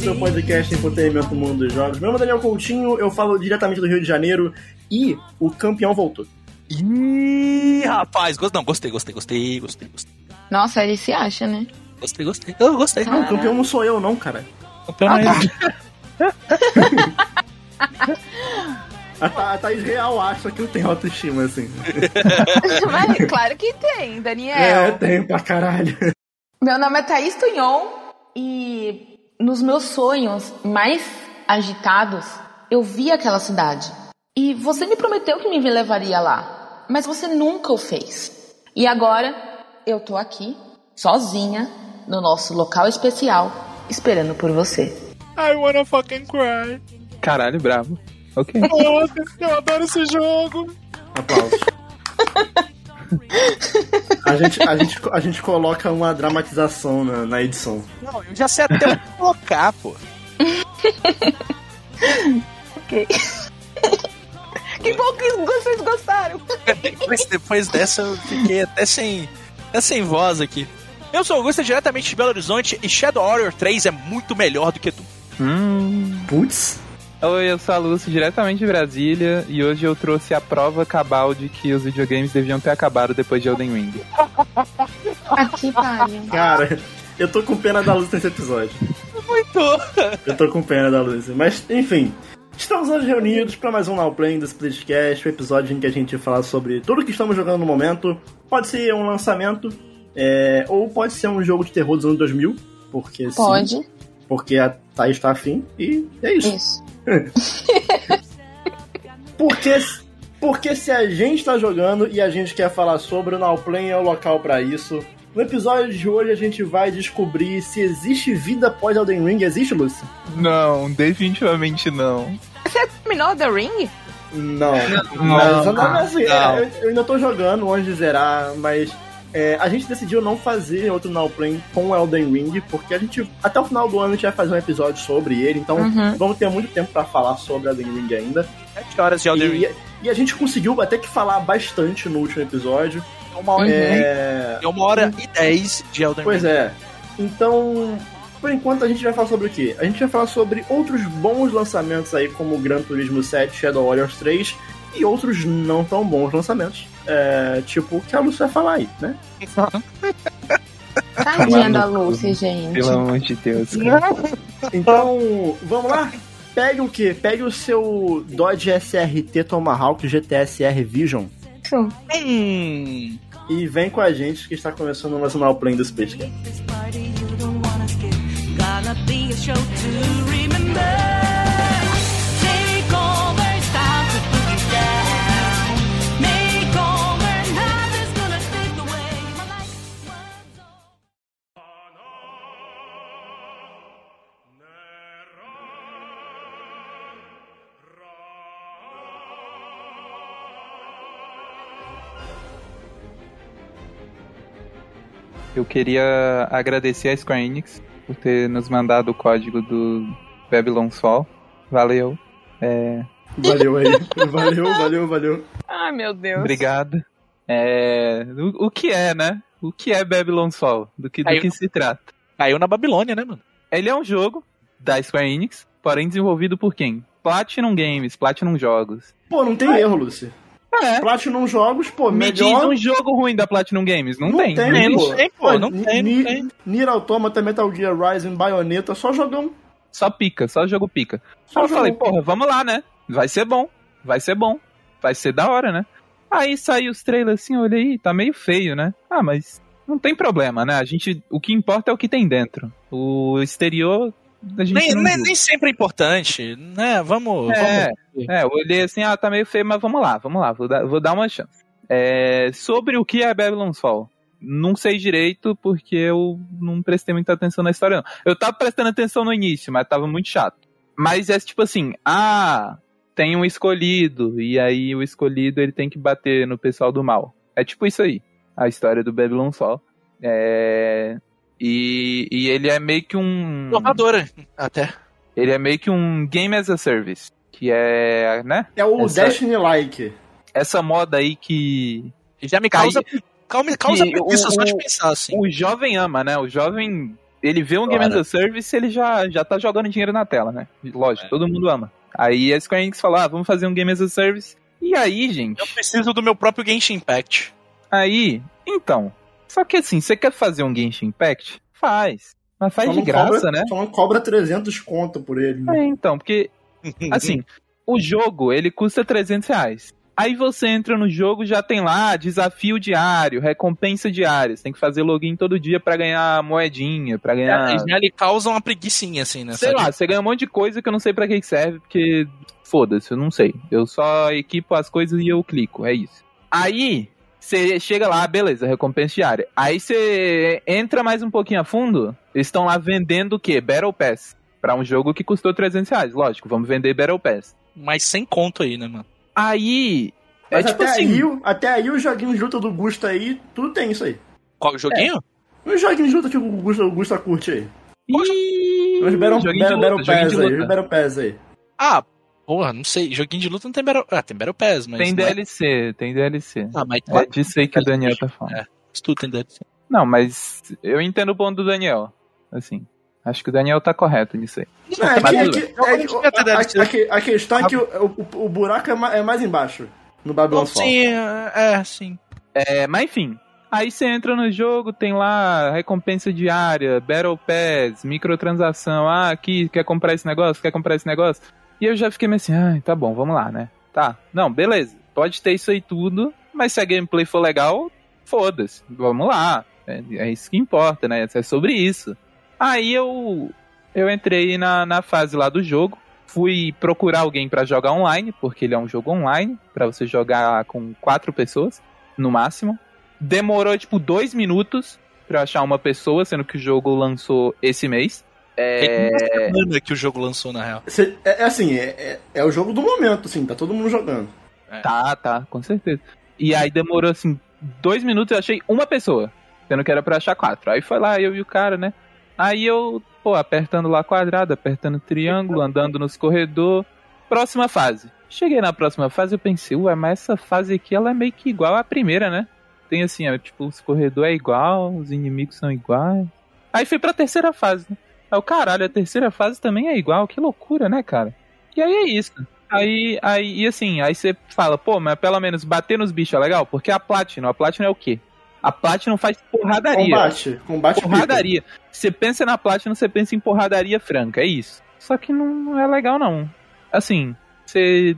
Cast, o seu podcast no mundo dos jogos. Meu nome é Daniel Coutinho, eu falo diretamente do Rio de Janeiro e o campeão voltou. Ih, rapaz, gost... não, gostei, gostei, gostei, gostei, gostei. Nossa, ele se acha, né? Gostei, gostei. Eu gostei. Não, o campeão não sou eu, não, cara. O campeão é ele. A, Tha- a Thaís Real acha que eu tenho autoestima, assim. Mas claro que tem, É, Daniel. tem pra caralho. Meu nome é Thaís Tunhon e nos meus sonhos mais agitados, eu vi aquela cidade. E você me prometeu que me levaria lá, mas você nunca o fez. E agora eu tô aqui, sozinha, no nosso local especial, esperando por você. I wanna fucking cry. Caralho, bravo. Ok. Nossa, eu adoro esse jogo. Aplausos. A gente, a, gente, a gente coloca uma dramatização na, na edição. Não, eu já sei até onde colocar, pô. Ok. que bom que vocês gostaram. Depois, depois dessa eu fiquei até sem, até sem voz aqui. Eu sou Augusto, diretamente de Belo Horizonte, e Shadow Warrior 3 é muito melhor do que tu. Hum. Putz. Oi, eu sou a Lúcio, diretamente de Brasília, e hoje eu trouxe a prova cabal de que os videogames deviam ter acabado depois de Elden Ring. Aqui, pariu. Cara, eu tô com pena da luz nesse episódio. Muito. Eu tô com pena da luz. Mas, enfim. Estamos hoje reunidos para mais um Now Playing do Splitcast, o episódio em que a gente fala sobre tudo que estamos jogando no momento. Pode ser um lançamento, é, ou pode ser um jogo de terror dos anos 2000, porque sim, Pode. porque a Thaís tá afim, e é isso. Isso. Porque, porque se a gente tá jogando e a gente quer falar sobre, o Now Playing é o local para isso. No episódio de hoje a gente vai descobrir se existe vida após Elden Ring. Existe, Lúcia? Não, definitivamente não. Você terminou The Ring? Não. Não, mas, não, não, assim, não. é, eu, eu ainda tô jogando longe de zerar, mas é, a gente decidiu não fazer outro Now Playing com Elden Ring, porque a gente, até o final do ano, a gente vai fazer um episódio sobre ele, então Uhum. vamos ter muito tempo pra falar sobre Elden Ring ainda. 7 horas de Elden Ring. E, e a gente conseguiu até que falar bastante no último episódio. Uma hora, dez. É, é uma hora e 10 de Elden Pois Ring. é. Então, por enquanto a gente vai falar sobre o quê? A gente vai falar sobre outros bons lançamentos aí, como Gran Turismo 7, Shadow Warriors 3 e outros não tão bons lançamentos. É, tipo o que a Lúcia vai falar aí, né? Tadinha da Lucy, gente. Pelo amor de Deus, cara. Então, vamos lá? Pegue o quê? Pegue o seu Dodge SRT Tomahawk GTSR Vision Hum. e vem com a gente que está começando o Nacional Play do Space. Gonna be a show Eu queria agradecer a Square Enix por ter nos mandado o código do Babylon Sol. Valeu. É, Valeu aí. Valeu, valeu, valeu. Ai, meu Deus. obrigado. É, o, o que é, né? O que é Babylon Sol? Do que, do Aí que eu- se trata? Caiu na Babilônia, né, mano? Ele é um jogo da Square Enix, porém desenvolvido por quem? Platinum Games, Platinum Jogos. Pô, não tem erro, Lucy. É. Platinum Jogos, pô, Me diz melhor... um jogo ruim da Platinum Games. Não, Não tem. tem, Não pô. tem, pô, não tem, não tem. Nier Automata, Metal Gear Rising, Bayonetta, só jogão. Só pica, só jogo pica. Só Aí eu falei, jogo. porra, vamos lá, né? Vai ser bom. Vai ser bom. Vai ser da hora, né? Aí saiu os trailers assim, eu olhei, tá meio feio, né? Ah, mas não tem problema, né? A gente, o que importa é o que tem dentro. O exterior, Nem, nem, nem sempre é importante, né? Vamos. É, vamos... é, eu olhei assim, ah, tá meio feio, mas vamos lá, vamos lá, vou dar, vou dar uma chance. É, sobre o que é Babylon's Fall, não sei direito porque eu não prestei muita atenção na história, não. Eu tava prestando atenção no início, mas tava muito chato. Mas é tipo assim, ah, tem um escolhido, e aí o escolhido ele tem que bater no pessoal do mal. É tipo isso aí, a história do Babylon's Fall. É, e, e ele é meio que um. Inovadora, até. Ele é meio que um game as a service. Que é, né? É o Essa- Destiny-like. Essa moda aí que Já me causa. Causa, causa preguiça o- só de pensar assim. o jovem ama, né? O jovem ele vê um Game as a Service, ele já, já tá jogando dinheiro na tela, né? Lógico, todo mundo ama. Aí a Square Enix falou, ah, vamos fazer um Game as a Service. E aí, gente, Eu preciso do meu próprio Genshin Impact. aí, então. Só que assim, você quer fazer um Genshin Impact? Faz. Mas faz Só de graça, cobra, né? Só não cobra 300 conto por ele, né? É, então, porque Assim, o jogo, ele custa 300 reais. Aí você entra no jogo, já tem lá desafio diário, recompensa diária. Você tem que fazer login todo dia pra ganhar moedinha, pra ganhar... Já lhe causa uma preguicinha, assim, né? Sei lá, você ganha um monte de coisa que eu não sei pra que que serve, porque foda-se, eu não sei. Eu só equipo as coisas e eu clico, é isso. Aí, você chega lá, beleza, recompensa diária. Aí você entra mais um pouquinho a fundo, eles estão lá vendendo o quê? Battle Pass. Pra um jogo que custou 300 reais. Lógico, vamos vender Battle Pass. Mas sem conto aí, né, mano? Aí. Mas é tipo até, assim. aí, o- até aí os joguinhos de luta do Gusto aí, tudo tem isso aí. Qual joguinho? Os joguinhos de luta que o Gusto, o Gusto curte aí. Ih, Os Battle, joguinho Battle, Battle joguinho Pass aí, Battle Pass aí. Ah, porra, não sei. Joguinho de luta não tem Battle... Ah, tem Battle Pass, mas... Tem não é- DLC, tem DLC. Ah, mas É disso aí que o Daniel tá falando. É. Isso tudo tem DLC. Não, mas eu entendo o ponto do Daniel. Assim, acho que o Daniel tá correto nisso aí. Não, é que, Mas é a, questão é que o, o, o buraco é é mais embaixo. No Babylon Fall. Sim, é, é, sim. É, mas enfim. Aí você entra no jogo, tem lá recompensa diária, Battle Pass, microtransação. Ah, aqui, quer comprar esse negócio? Quer comprar esse negócio? E eu já fiquei meio assim, ah, tá bom, vamos lá, né? Tá, não, beleza. Pode ter isso aí tudo, mas se a gameplay for legal, foda-se. Vamos lá. É, é isso que importa, né? É sobre isso. Aí eu eu entrei na, na fase lá do jogo, fui procurar alguém pra jogar online, porque ele é um jogo online, pra você jogar com quatro pessoas, no máximo. Demorou, tipo, dois minutos pra achar uma pessoa, sendo que o jogo lançou esse mês. É... Tem uma semana que o jogo lançou, na real. Cê- é, é assim, é, é, é o jogo do momento, assim, tá todo mundo jogando. Tá, tá, com certeza. E aí demorou, assim, dois minutos eu achei uma pessoa, sendo que era pra achar quatro. Aí foi lá, eu e o cara, né? Aí eu, pô, apertando lá quadrado, apertando triângulo, andando nos corredores. Próxima fase. Cheguei na próxima fase eu pensei, ué, mas essa fase aqui ela é meio que igual à primeira, né? Tem assim, ó, tipo, os corredores é igual, os inimigos são iguais. Aí fui pra terceira fase, né? Aí o caralho, a terceira fase também é igual, que loucura, né, cara? E aí é isso. Aí, aí, e assim, aí você fala, pô, mas pelo menos bater nos bichos é legal, porque a Platinum, a Platinum é o quê? A Platinum faz porradaria. Combate, combate Porradaria. Você pensa na Platinum, você pensa em porradaria franca, é isso. Só que não, é legal, não. Assim, você.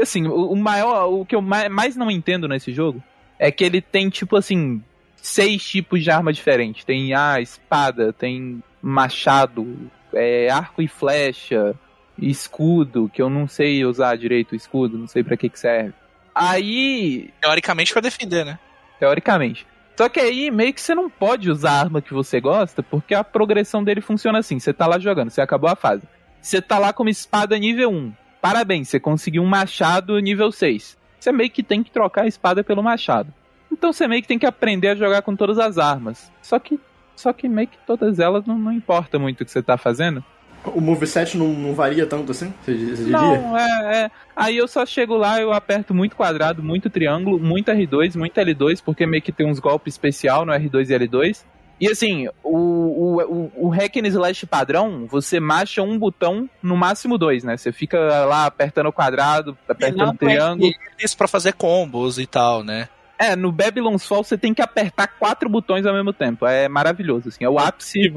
Assim, o, maior. O que eu mais, mais não entendo nesse jogo é que ele tem, tipo assim, seis tipos de arma diferentes. Tem a espada, tem machado, é, arco e flecha, escudo, que eu não sei usar direito o escudo, não sei pra que que serve. Aí, Teoricamente pra defender, né? teoricamente. Só que aí meio que você não pode usar a arma que você gosta, porque a progressão dele funciona assim: você tá lá jogando, você acabou a fase. Você tá lá com uma espada nível 1. Parabéns, você conseguiu um machado nível 6. Você meio que tem que trocar a espada pelo machado. Então você meio que tem que aprender a jogar com todas as armas. Só que só que meio que todas elas não, não importa muito o que você tá fazendo. O moveset não, não varia tanto assim? Você? Não, é, é. Aí eu só chego lá, eu aperto muito quadrado, muito triângulo, muito R2, muito L2, porque meio que tem uns golpes especial no R2 e L2. E assim, o, o, o, o hack and slash padrão, você marcha um botão, no máximo dois, né? Você fica lá apertando o quadrado, apertando o triângulo. Isso pra fazer combos e tal, né? É, no Babylon's Fall você tem que apertar quatro botões ao mesmo tempo. É maravilhoso, assim. É o ápice,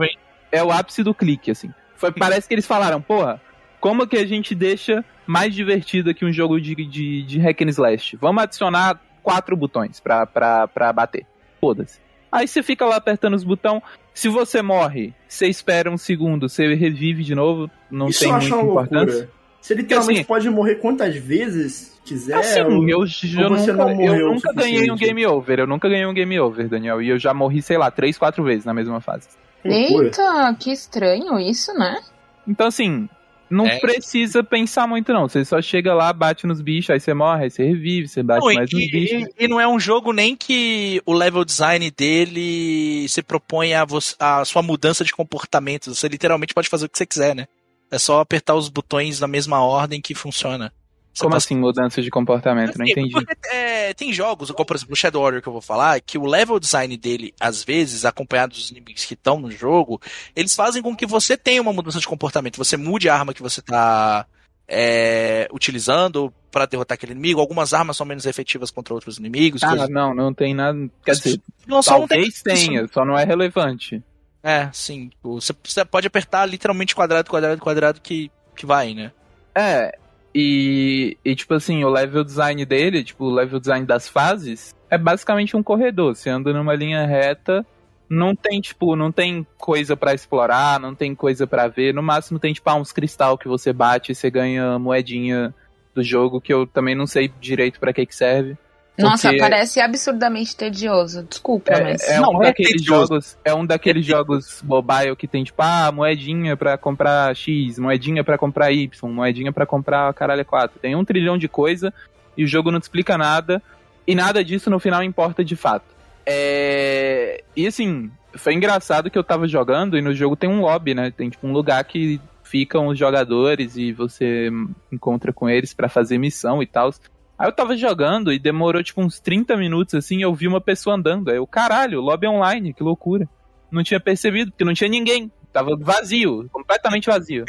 é o ápice do clique, assim. Foi, parece que eles falaram, porra, como que a gente deixa mais divertido aqui um jogo de, de, de hack and slash? Vamos adicionar quatro botões pra, pra, pra bater. Foda-se. Aí você fica lá apertando os botões. Se você morre, você espera um segundo, você revive de novo. Não Isso tem muita importância. loucura. Você literalmente assim- pode morrer quantas vezes quiser. Assim, ou- eu, eu, você nunca, não morreu eu nunca ganhei um game over. Eu nunca ganhei um game over, Daniel. E eu já morri, sei lá, três, quatro vezes na mesma fase. Eita, que estranho isso, né? Então, assim, não É. precisa pensar muito, não. Você só chega lá, bate nos bichos, aí você morre, aí você revive, você bate Não, e, mais nos bichos. e- não é um jogo nem que o level design dele se propõe a, a sua mudança de comportamento. Você literalmente pode fazer o que você quiser, né? É só apertar os botões na mesma ordem que funciona. Você Como passa- assim mudança de comportamento? Não Assim, entendi. porque, é, tem jogos, como por exemplo o Shadow Warrior que eu vou falar, que o level design dele, às vezes, acompanhado dos inimigos que estão no jogo, eles fazem com que você tenha uma mudança de comportamento. Você mude a arma que você tá é, utilizando para derrotar aquele inimigo. Algumas armas são menos efetivas contra outros inimigos. Ah, coisas- não, não tem nada. Quer dizer, não, só não tem- talvez tenha, só não é relevante. É, sim. Você, você pode apertar literalmente quadrado, quadrado, quadrado que, que vai, né? É, e, e tipo assim, o level design dele, tipo, o level design das fases, é basicamente um corredor. Você anda numa linha reta, não tem, tipo, não tem coisa pra explorar, não tem coisa pra ver. No máximo tem, tipo, ah, uns cristal que você bate e você ganha moedinha do jogo, que eu também não sei direito pra que que serve. Nossa, Porque- parece absurdamente tedioso. Desculpa, É, mas. é Não, um não é daqueles tedioso. jogos, é um daqueles jogos mobile que tem tipo, ah, moedinha pra comprar X, moedinha pra comprar Y, moedinha pra comprar caralho 4. Tem um trilhão de coisa e o jogo não te explica nada e nada disso no final importa de fato. É... E assim, foi engraçado que eu tava jogando e no jogo tem um lobby, né? Tem tipo um lugar que ficam os jogadores e você encontra com eles pra fazer missão e tal. Aí eu tava jogando e demorou tipo uns 30 minutos assim, eu vi uma pessoa andando. Aí eu, caralho, lobby online, que loucura. Não tinha percebido, porque não tinha ninguém. Tava vazio, completamente vazio.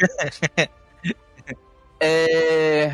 é...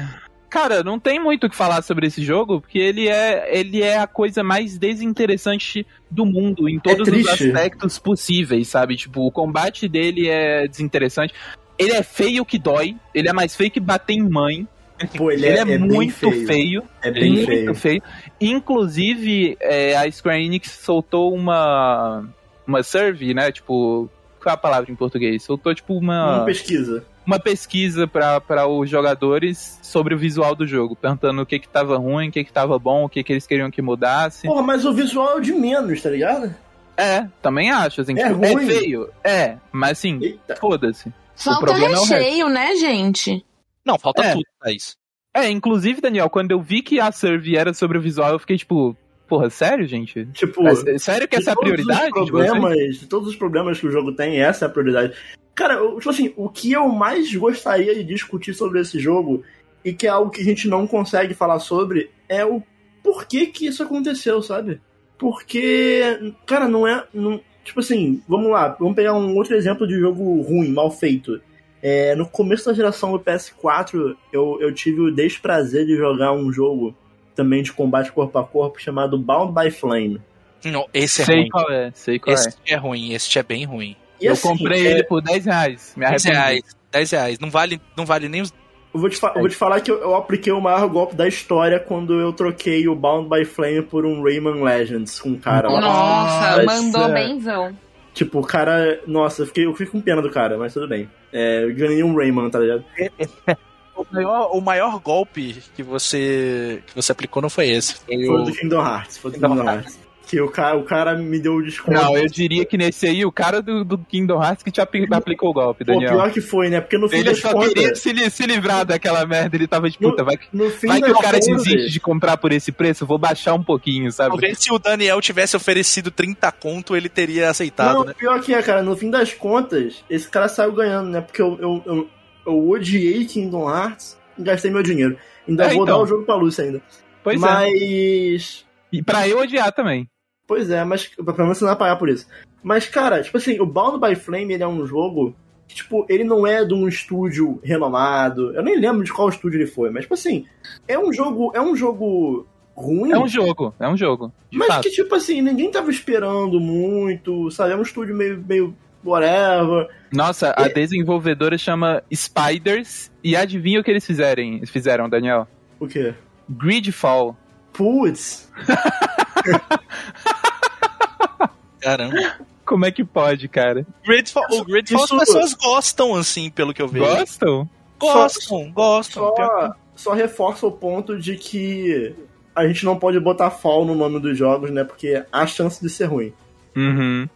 Cara, não tem muito o que falar sobre esse jogo, porque ele é, ele é a coisa mais desinteressante do mundo, em todos os triste. aspectos possíveis, sabe? Tipo, o combate dele é desinteressante. Ele é feio que dói, ele é mais feio que bater em mãe. Pô, ele, Ele, é, é, é bem muito feio. feio. É bem muito feio. feio. Inclusive, é, a Square Enix soltou uma. Uma survey, né? Tipo. Qual é a palavra em português? Soltou, tipo, uma, Uma pesquisa. uma pesquisa para os jogadores sobre o visual do jogo, perguntando o que que tava ruim, o que que tava bom, o que que eles queriam que mudasse. Porra, mas o visual é o de menos, tá ligado? É, também acho, assim, É tipo, é feio. É, mas assim, Eita. foda-se. Falta problema é o recheio, né, gente? Não, falta É. tudo, Thaís. É, inclusive, Daniel, quando eu vi que a survey era sobre o visual, eu fiquei tipo, porra, sério, gente? Tipo, É, sério que essa é a todos os prioridade de vocês? problemas, de todos os problemas que o jogo tem, essa é a prioridade. Cara, eu- tipo assim, o que eu mais gostaria de discutir sobre esse jogo, e que é algo que a gente não consegue falar sobre, é o porquê que isso aconteceu, sabe? Porque, cara, não é. não- tipo assim, vamos lá, vamos pegar um outro exemplo de jogo ruim, mal feito. É, no começo da geração do PS4, eu, eu tive o desprazer de jogar um jogo também de combate corpo a corpo chamado Bound by Flame. Não, esse é sei ruim. qual é, sei qual Esse é. é ruim, esse é bem ruim. E eu assim, comprei é, ele por 10 reais. Me 10 arrependi. reais. 10 reais. Não vale, não vale nem os. Eu vou te, eu vou te falar que eu, eu apliquei o maior golpe da história quando eu troquei o Bound by Flame por um Rayman Legends com um cara lá. Nossa, Nossa. mandou benzão. Tipo, o cara. Nossa, eu fiquei, eu fiquei com pena do cara, mas tudo bem. É, eu ganhei um Rayman, tá ligado? O maior, o maior golpe que você que você aplicou não foi esse. Foi Foi o do Kingdom Hearts. Foi do Kingdom Kingdom Hearts. Que o cara, o cara me deu o desconto. Não, eu diria que nesse aí, o cara do, do Kingdom Hearts que te apli- aplicou o golpe, Pô, Daniel. pior que foi, né? Porque no fim Ele das só contas. queria se, se livrar daquela merda, ele tava de puta, vai, No fim vai que o cara contas, desiste de comprar por esse preço, eu vou baixar um pouquinho, sabe? Talvez se o Daniel tivesse oferecido 30 conto, ele teria aceitado, Não, né? pior que é, cara, no fim das contas, esse cara saiu ganhando, né? Porque eu, eu, eu, eu odiei Kingdom Hearts e gastei meu dinheiro. Ainda É, vou então. dar o jogo pra Lúcia ainda. Pois é. Mas. E pra eu odiar também. Pois é, mas pelo menos você não vai pagar por isso. Mas, cara, tipo assim, o Bound by Flame ele é um jogo que, tipo, ele não é de um estúdio renomado. Eu nem lembro de qual estúdio ele foi, mas, tipo assim, é um jogo. É um jogo ruim. É um jogo, é um jogo. Mas fato. que, tipo assim, ninguém tava esperando muito, sabe? É um estúdio meio, meio whatever. Nossa, a E- desenvolvedora chama Spiders e adivinha o que eles fizerem, eles fizeram, Daniel? O quê? Gridfall. Putz. Caramba. Como é que pode, cara? Gridfall, o Gridfall Isso- as pessoas gostam, assim, pelo que eu vejo. Gostam? Gostam, gostam. Só, só reforça o ponto de que a gente não pode botar fall no nome dos jogos, né? Porque há chance de ser ruim. Uhum.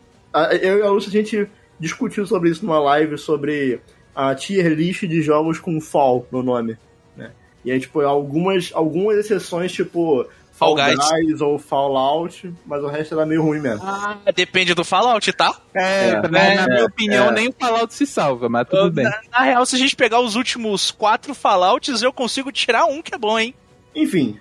Eu e a Lúcia, a gente discutiu sobre isso numa live sobre a tier list de jogos com fall no nome, né? E aí, tipo, algumas, algumas exceções, tipo Fall Guys. Guys ou Fallout, mas o resto era meio ruim mesmo. Ah, depende do Fallout, tá? É, É, na, na minha é, opinião, é. nem o Fallout se salva, mas tudo bem. Na, na real, se a gente pegar os últimos quatro Fallouts, eu consigo tirar um que é bom, hein? Enfim,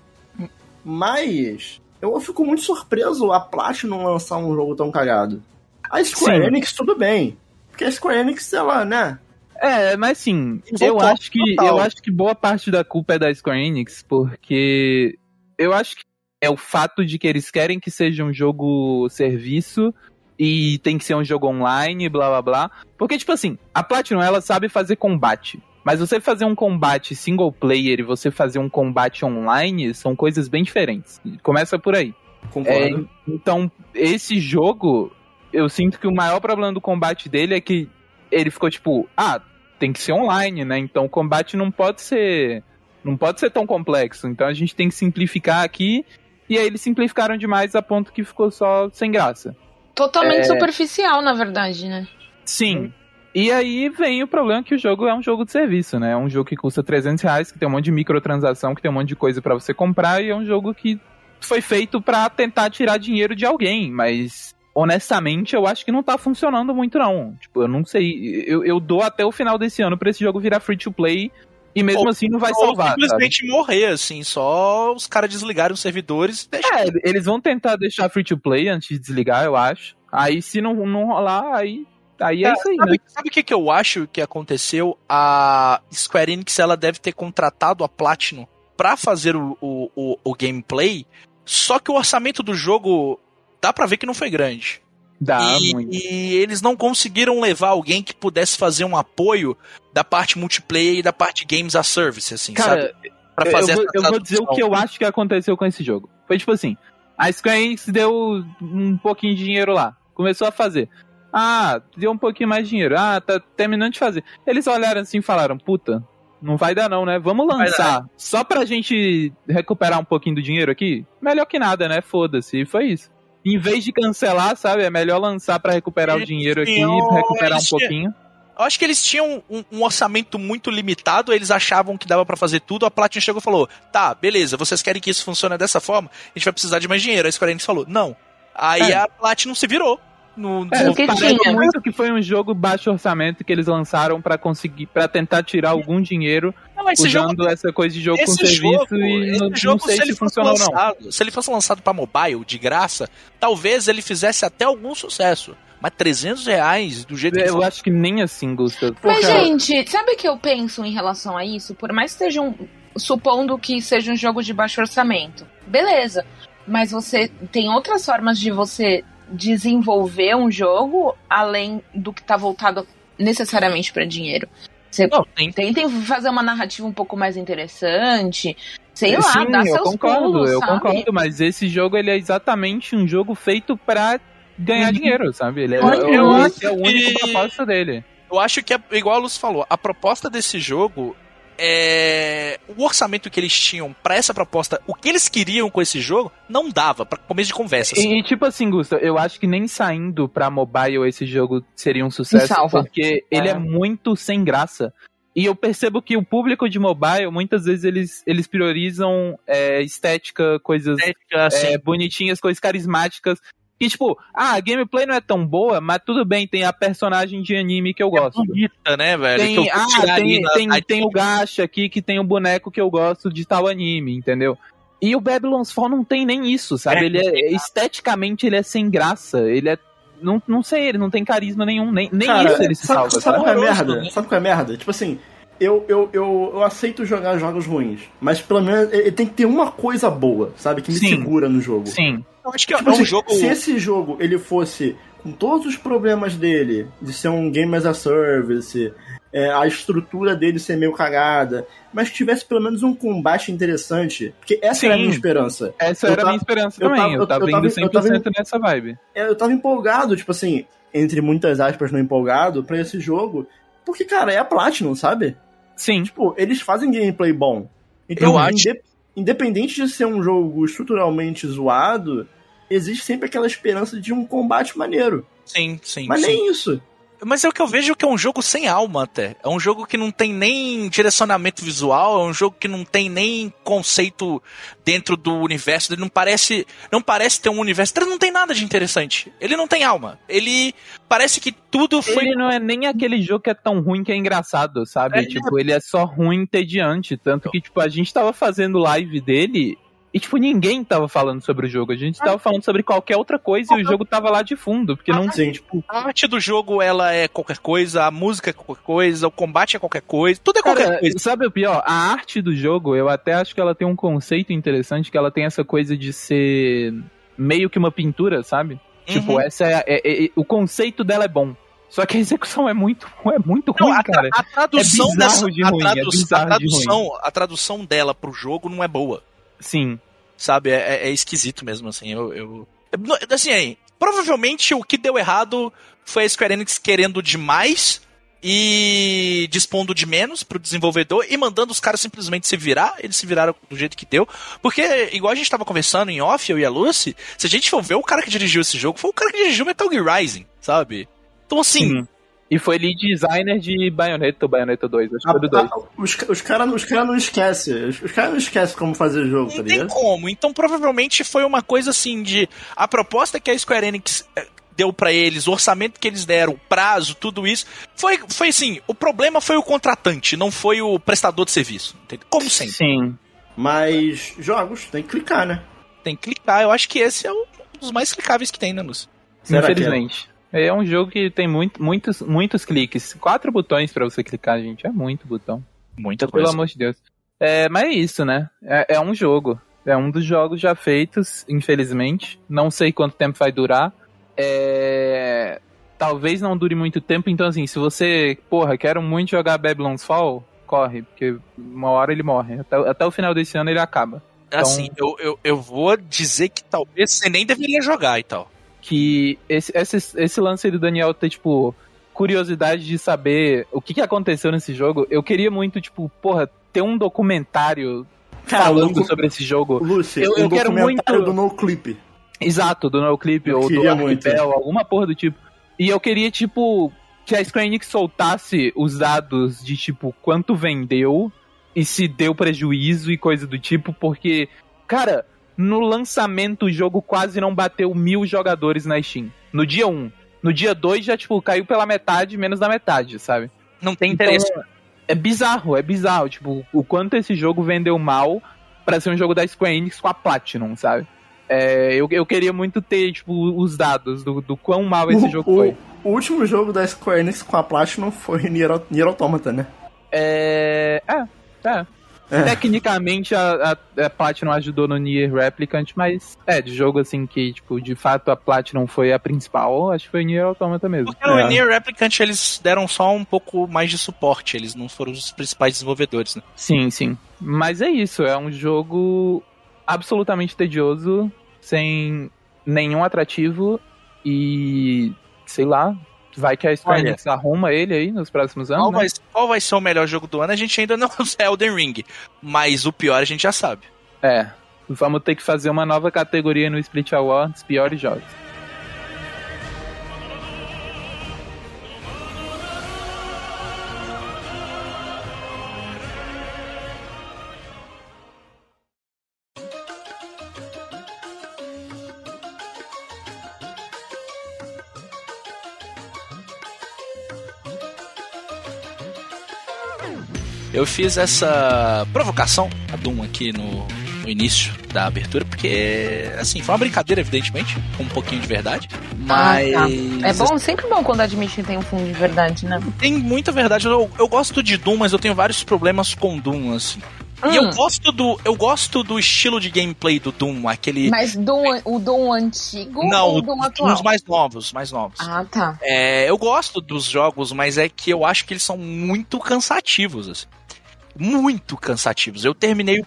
mas eu fico muito surpreso a Platinum lançar um jogo tão cagado. A Square Sim. Enix, tudo bem. Porque a Square Enix, ela, né? É, mas sim, Eles eu acho que total. eu acho que boa parte da culpa é da Square Enix, porque eu acho que é o fato de que eles querem que seja um jogo serviço e tem que ser um jogo online, blá blá blá. Porque tipo assim, a Platinum ela sabe fazer combate, mas você fazer um combate single player e você fazer um combate online são coisas bem diferentes. Começa por aí. É, Concordo. então, esse jogo, eu sinto que o maior problema do combate dele é que ele ficou tipo, ah, tem que ser online, né? Então o combate não pode ser. Não pode ser tão complexo. Então a gente tem que simplificar aqui. E aí eles simplificaram demais a ponto que ficou só sem graça. Totalmente É. superficial, na verdade, né? Sim. E aí vem o problema que o jogo é um jogo de serviço, né? É um jogo que custa 300 reais, que tem um monte de microtransação, que tem um monte de coisa pra você comprar, e é um jogo que foi feito pra tentar tirar dinheiro de alguém, mas honestamente eu acho que não tá funcionando muito não. Tipo, eu não sei, eu, eu dou até o final desse ano pra esse jogo virar free to play e mesmo Ou- assim não vai salvar. sabe? simplesmente morrer, assim, só os caras desligarem os servidores e deixar. É, eles vão tentar deixar free to play antes de desligar, eu acho. Aí se não, não rolar, aí, aí é Cara, isso aí, sabe, né? sabe o que, que eu acho que aconteceu? A Square Enix ela deve ter contratado a Platinum pra fazer o, o, o, o gameplay, só que o orçamento do jogo dá pra ver que não foi grande. Dá e, muito. e eles não conseguiram levar alguém que pudesse fazer um apoio da parte multiplayer e da parte games as service, assim, Cara, sabe? Pra Eu- fazer eu, vou, essa eu vou dizer o que eu acho que aconteceu com esse jogo. Foi tipo assim: a Square Enix deu um pouquinho de dinheiro lá. Começou a fazer. Ah, deu um pouquinho mais de dinheiro. Ah, tá terminando de fazer. Eles olharam assim e falaram: puta, não vai dar não, né? Vamos lançar. Só pra gente recuperar um pouquinho do dinheiro aqui? Melhor que nada, né? Foda-se. E foi isso. Em vez de cancelar, sabe? É melhor lançar pra recuperar o dinheiro aqui, tinham- recuperar um tinham- pouquinho. Eu acho que eles tinham um, um orçamento muito limitado, eles achavam que dava pra fazer tudo, a Platinum chegou e falou, tá, beleza, vocês querem que isso funcione dessa forma? A gente vai precisar de mais dinheiro. A Square Enix falou, não. Aí É. a Platinum se virou. No, É, no- que tinha. muito que foi um jogo baixo orçamento que eles lançaram pra conseguir, para tentar tirar algum dinheiro Não, usando jogo, essa coisa de jogo com serviço jogo, e esse não, não jogo, sei se se, ele fosse funcionou não. lançado, se ele fosse lançado pra mobile, de graça, talvez ele fizesse até algum sucesso. Mas 300 reais, do jeito que Eu acho que nem assim, Gustavo. Mas, cara. gente, sabe o que eu penso em relação a isso? Por mais que seja um. Supondo que seja um jogo de baixo orçamento. Beleza. Mas você tem outras formas de você desenvolver um jogo além do que tá voltado necessariamente para dinheiro. Você Não, tem, tentem fazer uma narrativa um pouco mais interessante. Sei lá, Sim, dá eu seus concordo, pulos, eu sabe? concordo, mas esse jogo ele é exatamente um jogo feito pra ganhar dinheiro, sabe? Ele é, Eu- eu esse é o único que- propósito dele. Eu acho que, é, igual a Luz falou, a proposta desse jogo é. O orçamento que eles tinham pra essa proposta, o que eles queriam com esse jogo, não dava pra começo de conversa. assim. E, e, tipo assim, Gusta, eu acho que nem saindo pra mobile esse jogo seria um sucesso, porque ele é. É. muito sem graça. E eu percebo que o público de mobile, muitas vezes, eles, eles priorizam é, estética, coisas Estética, assim, é, bonitinhas, coisas carismáticas. E tipo, ah, a gameplay não é tão boa, mas tudo bem, tem a personagem de anime que eu gosto. bonita, né, velho? que Tem, ah, tem, na- tem, tem o gacha aqui que tem o boneco que eu gosto de tal anime, entendeu? E o Babylon's Fall não tem nem isso, sabe? É, ele é, esteticamente ele é sem graça, ele é não, não sei, ele não tem carisma nenhum, nem, nem Cara, isso ele se sabe, salva, sabe sabe? qual é a Horroroso, merda? né? Sabe qual é a merda? Tipo assim, eu, eu, eu, eu aceito jogar jogos ruins, mas pelo menos ele tem que ter uma coisa boa, sabe? Que me Sim. segura no jogo. Sim. Eu acho que é Tipo um assim, jogo. Se esse jogo ele fosse com todos os problemas dele, de ser um game as a service, é, a estrutura dele ser meio cagada, mas que tivesse pelo menos um combate interessante, porque essa era a Sim. minha esperança. Essa Eu era a minha esperança eu também. tava- Eu tava eu tava- indo eu tava 100% nessa vibe. É, Eu tava empolgado, tipo assim, entre muitas aspas no empolgado, pra esse jogo, porque, cara, é a Platinum, sabe? Sim. Tipo, eles fazem gameplay bom. Então, Eu acho- inde- independente de ser um jogo estruturalmente zoado, existe sempre aquela esperança de um combate maneiro. Sim, sim. Mas sim. nem isso. Mas é o que eu vejo que é um jogo sem alma até. É um jogo que não tem nem direcionamento visual, é um jogo que não tem nem conceito dentro do universo. Ele não parece, não parece ter um universo. Ele não tem nada de interessante. Ele não tem alma. Ele parece que tudo foi Ele não é nem aquele jogo que é tão ruim que é engraçado, sabe? É. Tipo, ele é só ruim e entediante. Tanto que, tipo, a gente tava fazendo live dele e, tipo, ninguém tava falando sobre o jogo. A gente tava falando sobre qualquer outra coisa e o jogo tava lá de fundo. Porque não. Sim. Tipo, A arte do jogo, ela é qualquer coisa, a música é qualquer coisa, o combate é qualquer coisa, tudo é qualquer Cara, coisa. sabe o pior? A arte do jogo, eu até acho que ela tem um conceito interessante, que ela tem essa coisa de ser meio que uma pintura, sabe? Tipo, Uhum. essa é, é- é- o conceito dela é bom. Só que a execução é muito, é muito Não, ruim, a, cara. a tradução É dessa, de a, ruim, é tradu- bizarro a de tradução, a tradução dela pro jogo não é boa, Sim. Sabe? É, é- é esquisito mesmo, assim. Eu, eu- assim, aí, provavelmente o que deu errado foi a Square Enix querendo demais e dispondo de menos pro desenvolvedor e mandando os caras simplesmente se virar. Eles se viraram do jeito que deu. Porque, igual a gente tava conversando em off, eu e a Lucy, se a gente for ver o cara que dirigiu esse jogo, foi o cara que dirigiu Metal Gear Rising, sabe? Então, assim, Sim. E foi lead designer de Bayonetta ou Bayonetta 2, acho que A- foi do 2. a- os ca- os caras os cara não esquecem. Os, os caras não esquecem como fazer jogo, tá Não tem ligado? como. Então, provavelmente foi uma coisa assim de. A proposta que a Square Enix eh, deu pra eles, o orçamento que eles deram, o prazo, tudo isso. Foi, foi assim: o problema foi o contratante, não foi o prestador de serviço. entendeu? Como sempre. Sim. Mas jogos, tem que clicar, né? Tem que clicar. Eu acho que esse é um dos mais clicáveis que tem, né, Lúcio? Será que é? Infelizmente. É um jogo que tem muito, muitos, muitos cliques. Quatro botões pra você clicar, gente. É muito botão. Muita Pelo coisa. amor de Deus. É, mas é isso, né? É, é um jogo. É um dos jogos já feitos, infelizmente. Não sei quanto tempo vai durar. É... Talvez não dure muito tempo. Então, assim, se você, porra, quero muito jogar Babylon's Fall, corre, porque uma hora ele morre. Até, até o final desse ano ele acaba. Assim, eu, eu, eu vou dizer que talvez você nem deveria jogar e tal. Que esse, esse, esse lance aí do Daniel ter, tipo, curiosidade de saber o que, que aconteceu nesse jogo, eu queria muito, tipo, porra, ter um documentário Cara, falando um- sobre esse jogo. Lúcio, Eu- um eu quero muito- do No Clip. Exato, do NoClip Eu ou do. Arquipel, alguma porra do tipo. E eu queria, tipo, que a Square Enix soltasse os dados de, tipo, quanto vendeu e se deu prejuízo e coisa do tipo, porque, cara, no lançamento o jogo quase não bateu mil jogadores na Steam. No dia 1. No dia 2 já, tipo, caiu pela metade, menos da metade, sabe? Não tem interesse. Então, é bizarro, é bizarro, tipo, o quanto esse jogo vendeu mal pra ser um jogo da Square Enix com a Platinum, sabe? É, eu, eu queria muito ter, tipo, os dados do, do quão mal esse o, jogo o- foi. o último jogo da Square Enix com a Platinum foi Nier, Nier Automata, né? É. É, é. É. Tecnicamente a, a, a Platinum ajudou no Nier Replicant, mas é, de jogo assim que, tipo, de fato a Platinum foi a principal, acho que foi Nier Automata mesmo. Porque no É. Nier Replicant eles deram só um pouco mais de suporte, eles não foram os principais desenvolvedores, né? Sim, sim. Mas é isso, é um jogo absolutamente tedioso, sem nenhum atrativo e sei lá, vai que a Square. Enix arruma ele aí nos próximos anos, Qual né? vai, qual vai ser o melhor jogo do ano? A gente ainda não é Elden Ring, mas o pior a gente já sabe. É. Vamos ter que fazer uma nova categoria no Split Awards, piores jogos. Eu fiz essa provocação a Doom aqui no, no início da abertura, porque, assim, foi uma brincadeira, evidentemente, com um pouquinho de verdade, mas... Ah, tá. É bom, sempre bom quando admite que tem um fundo de verdade, né? Tem muita verdade. Eu, eu gosto de Doom, mas eu tenho vários problemas com Doom, assim. E Hum. eu gosto do eu gosto do estilo de gameplay do Doom, aquele Mas Doom, o Doom antigo não, ou o Doom atual? os mais novos, mais novos. Ah, tá. É, eu gosto dos jogos, mas é que eu acho que eles são muito cansativos, assim. Muito cansativos. Eu terminei o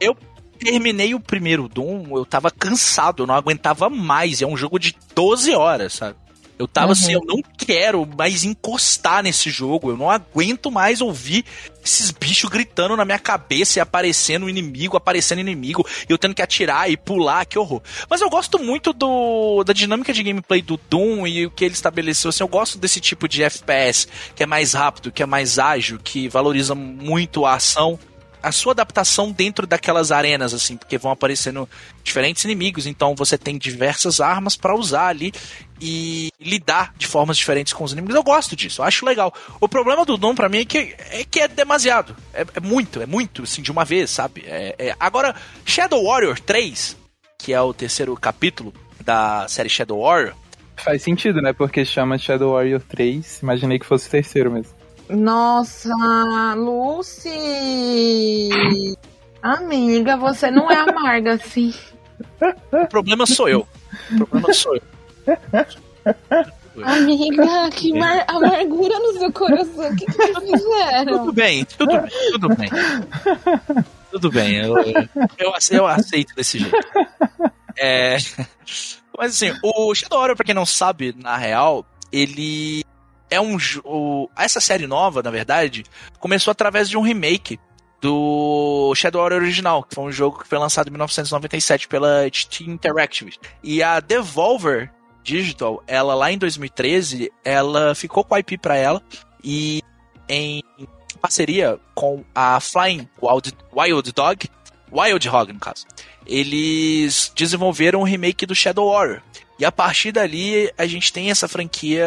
eu terminei o primeiro Doom, eu tava cansado, eu não aguentava mais. É um jogo de 12 horas, sabe? Eu tava assim, eu não quero mais encostar nesse jogo. Eu não aguento mais ouvir esses bichos gritando na minha cabeça e aparecendo inimigo, aparecendo inimigo, e eu tendo que atirar e pular, que horror. Mas eu gosto muito do da dinâmica de gameplay do Doom e o que ele estabeleceu. Assim, eu gosto desse tipo de FPS que é mais rápido, que é mais ágil, que valoriza muito a ação a sua adaptação dentro daquelas arenas, assim, porque vão aparecendo diferentes inimigos, então você tem diversas armas para usar ali e lidar de formas diferentes com os inimigos. Eu gosto disso, eu acho legal. O problema do Doom pra mim é que é, que é demasiado. É, é muito, é muito, assim, de uma vez, sabe? É- é- Agora, Shadow Warrior 3, que é o terceiro capítulo da série Shadow Warrior, Faz sentido, né? Porque chama Shadow Warrior 3. Imaginei que fosse o terceiro mesmo. Nossa, Lucy! Amiga, você não é amarga assim. o problema sou eu. O problema sou eu. Amiga, que mar- amargura no seu coração. O que, que fizeram? Tudo bem, tudo bem, tudo bem. Tudo bem, eu, eu, eu aceito desse jeito. É, mas assim, o Shadow Warrior, pra quem não sabe, na real, ele é um. o- Essa série nova, na verdade, começou através de um remake do Shadow Warrior original, que foi um jogo que foi lançado em 1997 pela HT Interactive. E a Devolver Digital, ela lá em 2013, ela ficou com a IP pra ela e em parceria com a Flying Wild, Wild Dog, Wild Hog no caso, eles desenvolveram um remake do Shadow Warrior. E a partir dali a gente tem essa franquia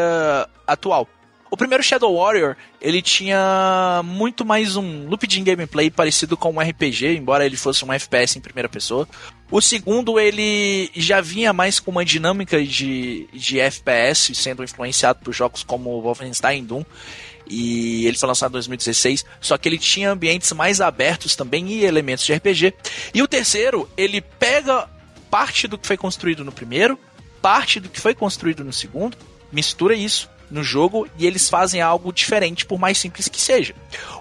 atual. O primeiro Shadow Warrior, ele tinha muito mais um loop de gameplay parecido com um RPG, embora ele fosse um FPS em primeira pessoa. O segundo, ele já vinha mais com uma dinâmica de, de FPS, sendo influenciado por jogos como Wolfenstein Doom. E ele foi lançado em 2016, só que ele tinha ambientes mais abertos também e elementos de RPG. E o terceiro, ele pega parte do que foi construído no primeiro, parte do que foi construído no segundo, mistura isso no jogo e eles fazem algo diferente, por mais simples que seja.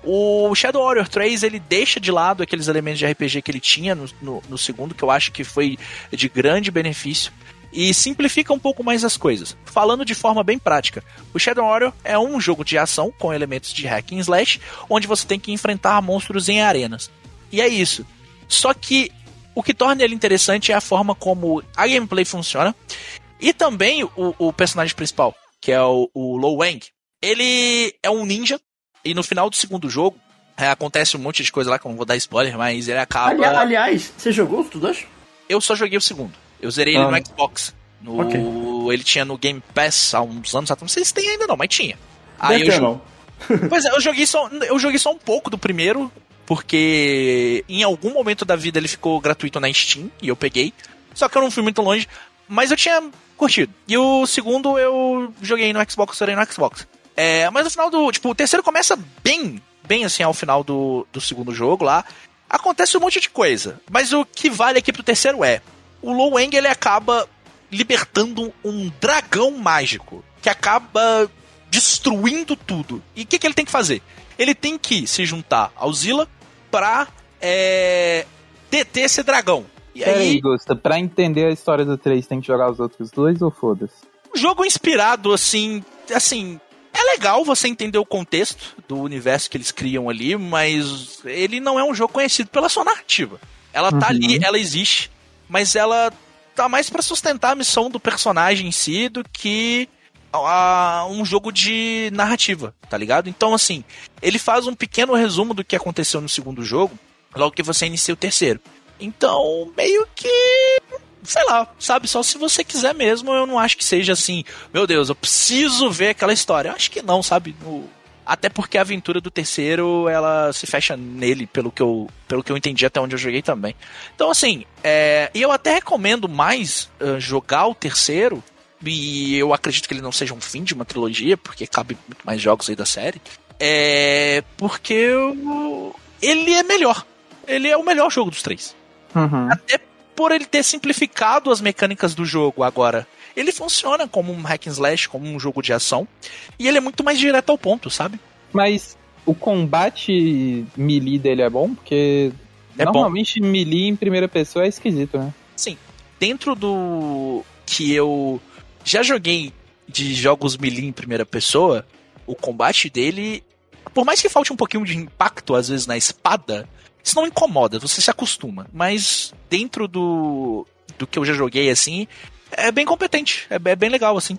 O Shadow Warrior 3 ele deixa de lado aqueles elementos de RPG que ele tinha no, no, no segundo, que eu acho que foi de grande benefício, e simplifica um pouco mais as coisas. Falando de forma bem prática, o Shadow Warrior é um jogo de ação com elementos de hack and slash, onde você tem que enfrentar monstros em arenas. E é isso. Só que o que torna ele interessante é a forma como a gameplay funciona e também o, o personagem principal, que é o, o Lo Wang. Ele é um ninja e no final do segundo jogo é, acontece um monte de coisa lá que eu não vou dar spoiler, mas ele acaba. Ali- aliás, você jogou os dois? Eu só joguei o segundo. Eu zerei ele Ah. no Xbox. No, Ok. Ele tinha no Game Pass há uns anos atrás. Não sei se tem ainda não, mas tinha. Deve Aí eu, jo- não. Pois é, eu joguei só, eu joguei só um pouco do primeiro, porque em algum momento da vida ele ficou gratuito na Steam e eu peguei. Só que eu não fui muito longe, mas eu tinha curtido. E o segundo eu joguei no Xbox, zerei no Xbox. É, mas no final do. Tipo, o terceiro começa bem, bem assim ao final do, do segundo jogo lá. Acontece um monte de coisa. Mas o que vale aqui pro terceiro é. O Lo Wang ele acaba libertando um dragão mágico. Que acaba destruindo tudo. E o que, que ele tem que fazer? Ele tem que se juntar ao Zilla pra é, deter esse dragão. E Peraí, aí, Gusta, pra entender a história do 3, tem que jogar os outros dois ou foda-se? um jogo inspirado, assim, assim, é legal você entender o contexto do universo que eles criam ali, mas ele não é um jogo conhecido pela sua narrativa. Ela tá Uhum. ali, ela existe, mas ela tá mais pra sustentar a missão do personagem em si do que a- um jogo de narrativa, tá ligado? Então, assim, ele faz um pequeno resumo do que aconteceu no segundo jogo, logo que você inicia o terceiro. Então, meio que sei lá, sabe? Só se você quiser mesmo, eu não acho que seja assim, meu Deus, eu preciso ver aquela história. Eu acho que não, sabe? No- Até porque a aventura do terceiro, ela se fecha nele, pelo que eu, pelo que eu entendi até onde eu joguei também. Então, assim, é, e eu até recomendo mais ah, jogar o terceiro, e eu acredito que ele não seja um fim de uma trilogia, porque cabe muito mais jogos aí da série. É. Porque eu- ele é melhor. Ele é o melhor jogo dos três Uhum. até por ele ter simplificado as mecânicas do jogo agora. Ele funciona como um hack and slash, como um jogo de ação, e ele é muito mais direto ao ponto, sabe? Mas o combate melee dele é bom? Porque É bom. normalmente melee em primeira pessoa é esquisito, né? Sim, dentro do que eu já joguei de jogos melee em primeira pessoa, o combate dele, por mais que falte um pouquinho de impacto às vezes na espada, isso não incomoda, você se acostuma. Mas dentro do, do que eu já joguei assim, é bem competente, é, é bem legal assim.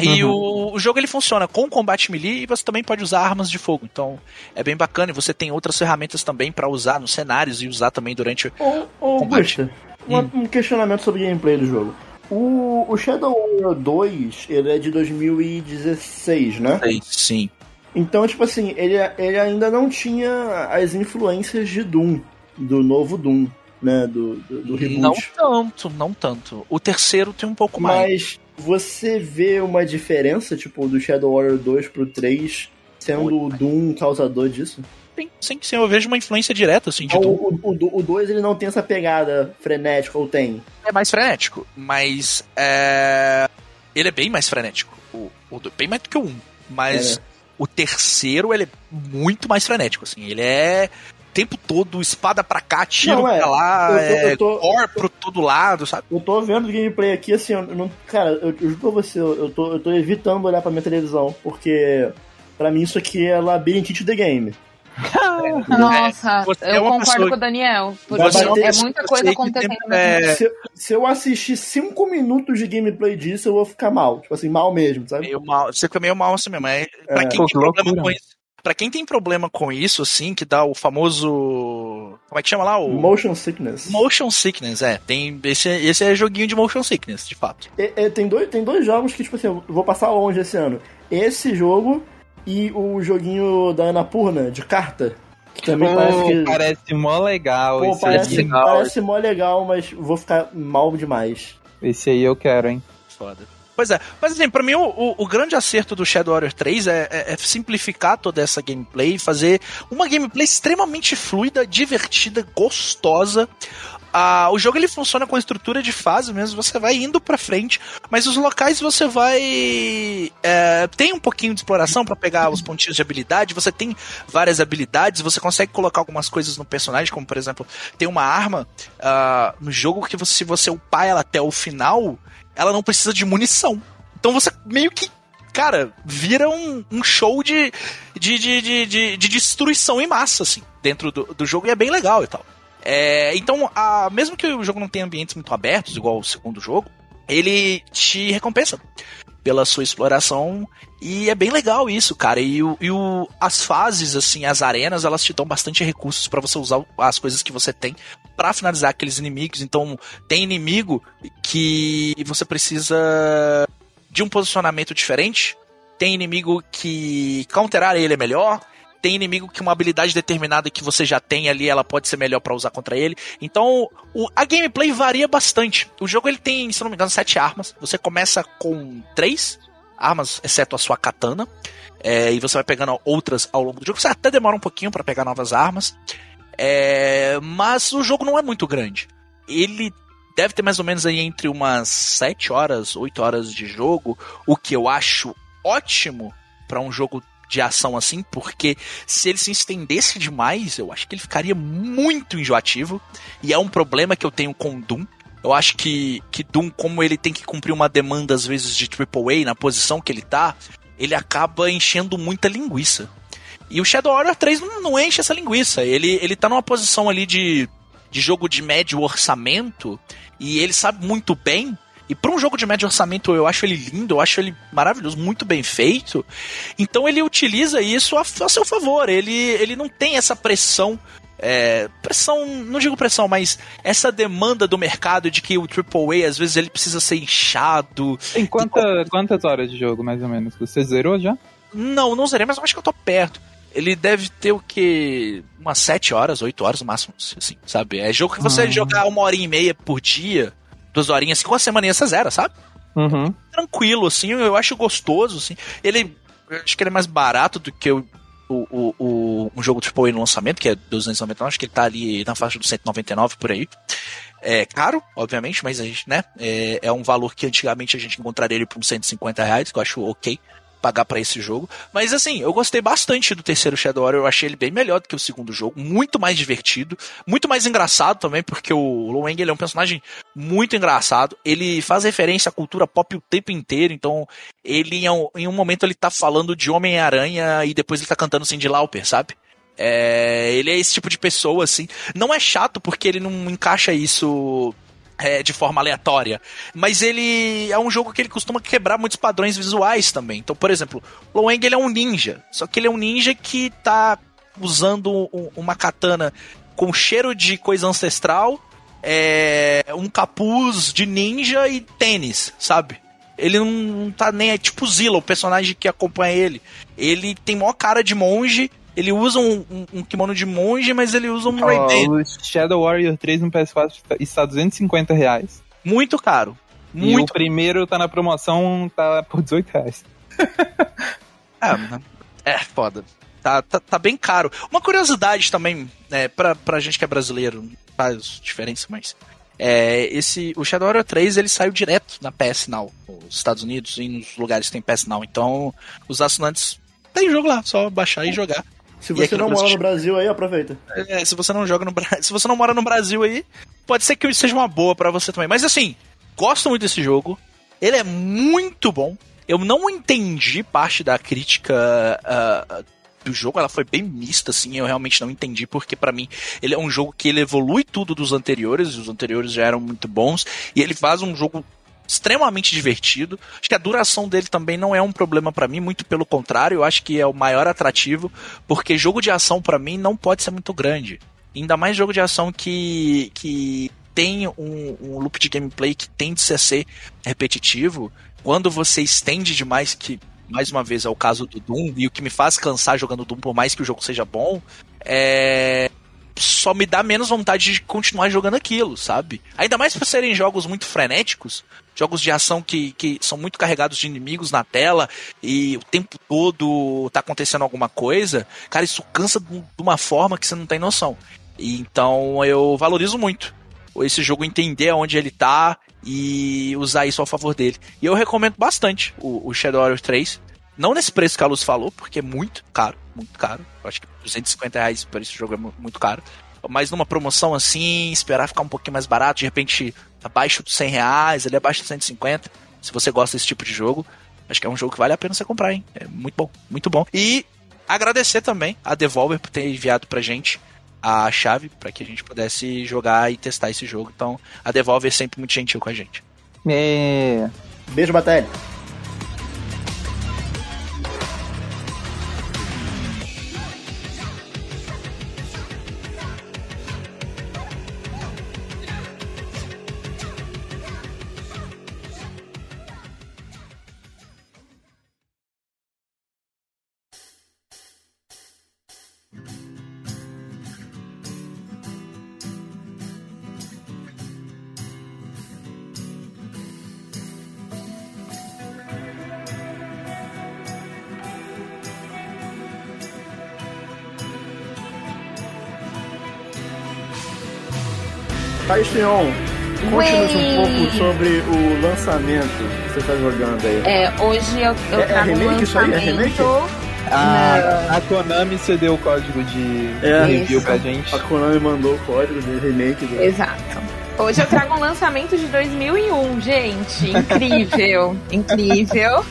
E o, o jogo ele funciona com combate melee e você também pode usar armas de fogo. Então é bem bacana e você tem outras ferramentas também pra usar nos cenários e usar também durante o Ô, ô Combate. Hum. um questionamento sobre o gameplay do jogo. O, o Shadow Warrior 2, ele é de 2016, né? Sim. Então, tipo assim, ele, ele ainda não tinha as influências de Doom, do novo Doom, né? Do, do, do reboot. Não tanto, não tanto. O terceiro tem um pouco mais. Mas você vê uma diferença, tipo, do Shadow Warrior 2 pro 3, sendo o Doom causador disso? Sim, sim, sim, eu vejo uma influência direta, assim, de Doom. o, o, o 2 ele não tem essa pegada frenética, ou tem? É mais frenético, mas é... ele é bem mais frenético. O, o bem mais do que o 1. Mas É. o terceiro, ele é muito mais frenético, assim. Ele é o tempo todo, espada pra cá, tiro Não, é, pra lá, eu tô- é, eu tô- core pro todo lado, sabe? Eu tô vendo o gameplay aqui, assim, eu não, cara, eu, eu juro pra você, eu eu tô, eu tô evitando olhar pra minha televisão, porque pra mim isso aqui é labirintite the game. Nossa, você é eu concordo pessoa- com o Daniel. Porque é é muita coisa acontecendo. é, Se, se eu assistir 5 minutos de gameplay disso, eu vou ficar mal. Tipo assim, mal mesmo, sabe? meio mal, você fica meio mal assim mesmo. É, pra, É. quem Pô, tem problema com isso, pra quem tem problema com isso, assim, que dá o famoso. Como é que chama lá? O Motion sickness. Motion Sickness, é. Tem, esse, esse é joguinho de Motion Sickness, de fato. É, é, tem, dois, tem dois jogos que, tipo assim, eu vou passar longe esse ano. Esse jogo e o joguinho da Annapurna, de carta. Que também Pô, parece que. parece mó legal Pô, esse parece, aí. legal. parece mó legal, mas vou ficar mal demais. Esse aí eu quero, hein? Foda. Pois é, mas assim, pra mim o, o- o grande acerto do Shadow Warrior 3 é, é- é simplificar toda essa gameplay fazer uma gameplay extremamente fluida, divertida, gostosa. Ah, o jogo ele funciona com a estrutura de fase mesmo, você vai indo pra frente, mas os locais você vai. é, tem um pouquinho de exploração pra pegar os pontinhos de habilidade, você tem várias habilidades, você consegue colocar algumas coisas no personagem, como por exemplo, tem uma arma ah, no jogo que você, se você upar ela até o final, ela não precisa de munição. Então você meio que, cara, vira um, um show de, de, de, de, de- de destruição em massa, assim, dentro do, do jogo, e é bem legal e tal. É, então, a, mesmo que o jogo não tenha ambientes muito abertos, igual o segundo jogo, ele te recompensa pela sua exploração e é bem legal isso, cara. E, o, e o- as fases, assim, as arenas, elas te dão bastante recursos pra você usar as coisas que você tem pra finalizar aqueles inimigos. Então, tem inimigo que você precisa de um posicionamento diferente. Tem inimigo que counterar ele é melhor. Tem inimigo que uma habilidade determinada que você já tem ali, ela pode ser melhor pra usar contra ele. Então, o- a gameplay varia bastante. O jogo ele tem, se não me engano, sete armas. Você começa com três armas, exceto a sua katana. É, e você vai pegando outras ao longo do jogo. Você até demora um pouquinho pra pegar novas armas. É, mas o jogo não é muito grande. Ele deve ter mais ou menos aí entre umas 7 horas, 8 horas de jogo, o que eu acho ótimo pra um jogo de ação assim, porque se ele se estendesse demais, eu acho que ele ficaria muito enjoativo, e é um problema que eu tenho com Doom. Eu acho que, que Doom, como ele tem que cumprir uma demanda às vezes de AAA na posição que ele tá, ele acaba enchendo muita linguiça. E o Shadow Warrior 3 não, não enche essa linguiça. Ele, ele tá numa posição ali de, de jogo de médio orçamento e ele sabe muito bem. E para um jogo de médio orçamento eu acho ele lindo, eu acho ele maravilhoso, muito bem feito. Então ele utiliza isso a, a seu favor. Ele, ele não tem essa pressão. é, pressão, não digo pressão, mas essa demanda do mercado de que o AAA às vezes ele precisa ser inchado. Tem quanta, quantas horas de jogo, mais ou menos? Você zerou já? Não, não zerei, mas eu acho que eu tô perto. Ele deve ter o que? Umas 7 horas, 8 horas no máximo, assim, sabe? É jogo que você Ah. jogar uma horinha e meia por dia, duas horinhas, com a semaninha você zera, sabe? Uhum. Tranquilo, assim, eu acho gostoso, assim. Ele, eu acho que ele é mais barato do que o, o, o, o- um jogo AAA no lançamento, que é 299, acho que ele tá ali na faixa dos 199 por aí. É caro, obviamente, mas a gente, né? É, é um valor que antigamente a gente encontraria ele por uns 150 reais, que eu acho ok. Pagar pra esse jogo. Mas assim, eu gostei bastante do terceiro Shadow Warrior, eu achei ele bem melhor do que o segundo jogo, muito mais divertido, muito mais engraçado também, porque o Lo Wang ele é um personagem muito engraçado, ele faz referência à cultura pop o tempo inteiro, então ele em um, em um momento ele tá falando de Homem-Aranha e depois ele tá cantando Cindy Lauper, sabe? É, ele é esse tipo de pessoa, assim. Não é chato porque ele não encaixa isso é, de forma aleatória. Mas ele é um jogo que ele costuma quebrar muitos padrões visuais também. Então, por exemplo, Wang ele é um ninja. Só que ele é um ninja que tá usando um- uma katana com cheiro de coisa ancestral, é, um capuz de ninja e tênis, sabe? Ele não, não tá nem. É tipo Zilla, o personagem que acompanha ele. Ele tem maior cara de monge. Ele usa um, um- um kimono de monge, mas ele usa um Ray-Ban. o Shadow Warrior 3 no PS4 está 250 reais. Muito caro. E o Muito primeiro tá na promoção, tá por 18 reais. É, é foda. Tá, tá, tá bem caro. Uma curiosidade também, né, pra, pra gente que é brasileiro, faz diferença, mas. É, esse, o Shadow Warrior 3 ele saiu direto na PS Now, nos Estados Unidos e nos lugares que tem PS Now. Então, os assinantes tem jogo lá, só baixar e jogar. Se você não mora no Brasil aí, aproveita. É, se você não joga no Brasil, se você não mora no Brasil aí, pode ser que seja uma boa pra você também. Mas assim, gosto muito desse jogo. Ele é muito bom. Eu não entendi parte da crítica ah, do jogo, ela foi bem mista, assim. Eu realmente não entendi, porque pra mim ele é um jogo que ele evolui tudo dos anteriores. e Os anteriores já eram muito bons. E ele faz um jogo extremamente divertido. Acho que a duração dele também não é um problema pra mim, muito pelo contrário, eu acho que é o maior atrativo, porque jogo de ação pra mim não pode ser muito grande. Ainda mais jogo de ação que, que tem um, um loop de gameplay que tende a ser repetitivo. Quando você estende demais, que mais uma vez é o caso do Doom, e o que me faz cansar jogando Doom, por mais que o jogo seja bom, é. Só me dá menos vontade de continuar jogando aquilo, sabe? Ainda mais por serem jogos muito frenéticos, jogos de ação que, que são muito carregados de inimigos na tela e o tempo todo tá acontecendo alguma coisa, cara, isso cansa de uma forma que você não tem noção. Então eu valorizo muito esse jogo entender onde ele tá e usar isso ao favor dele. E eu recomendo bastante o, o Shadow Warrior 3. Não nesse preço que a Luz falou, porque é muito caro, muito caro. Eu acho que 250 reais por esse jogo é mu- muito caro. Mas numa promoção assim, esperar ficar um pouquinho mais barato, de repente abaixo dos 100 reais, ali abaixo dos 150. Se você gosta desse tipo de jogo, acho que é um jogo que vale a pena você comprar, hein? É muito bom, muito bom. E agradecer também a Devolver por ter enviado pra gente a chave para que a gente pudesse jogar e testar esse jogo. Então, a Devolver é sempre muito gentil com a gente. É. Beijo, Batalha. Fion, conte-nos um pouco sobre o lançamento que você está jogando aí. É, hoje eu, eu É- é trago um remake isso aí? É lançamento. A, a Konami cedeu o código de, É. review Isso. pra gente. A Konami mandou o código de remake do... Exato. Hoje eu trago um lançamento de 2001, gente. Incrível, incrível.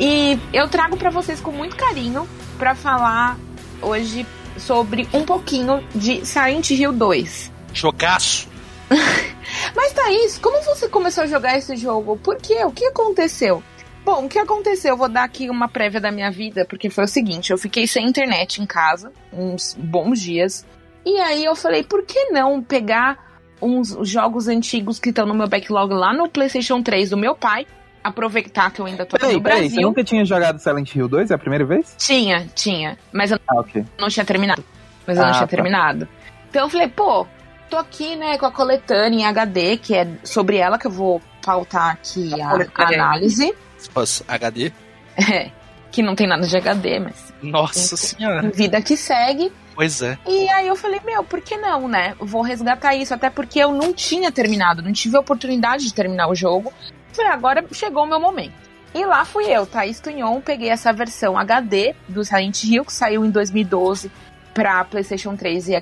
E eu trago pra vocês com muito carinho pra falar hoje sobre um pouquinho de Silent Hill 2. Jogaço! Mas Thaís, como você começou a jogar esse jogo? Por quê? O que aconteceu? Bom, o que aconteceu? Eu vou dar aqui uma prévia da minha vida, porque foi o seguinte: eu fiquei sem internet em casa, uns bons dias. E aí eu falei, por que não pegar uns jogos antigos que estão no meu backlog lá no PlayStation 3 do meu pai? Aproveitar que eu ainda tô Peraí, no peraí, você Brasil. nunca tinha jogado Silent Hill 2? É a primeira vez? Tinha, tinha. Mas eu Ah, ok. não tinha terminado. Mas eu não Ah, tinha tá. terminado. Então eu falei, pô, tô aqui, né, com a coletânea em HD, que é sobre ela que eu vou pautar aqui a, a análise. Se fosse HD. É, que não tem nada de HD, mas Nossa senhora. vida que segue. Pois é. E aí eu falei, meu, por que não, né? Vou resgatar isso, até porque eu não tinha terminado, não tive a oportunidade de terminar o jogo. Falei, agora chegou o meu momento. E lá fui eu, Thaís Tunhon, peguei essa versão HD do Silent Hill, que saiu em 2012 para PlayStation 3 e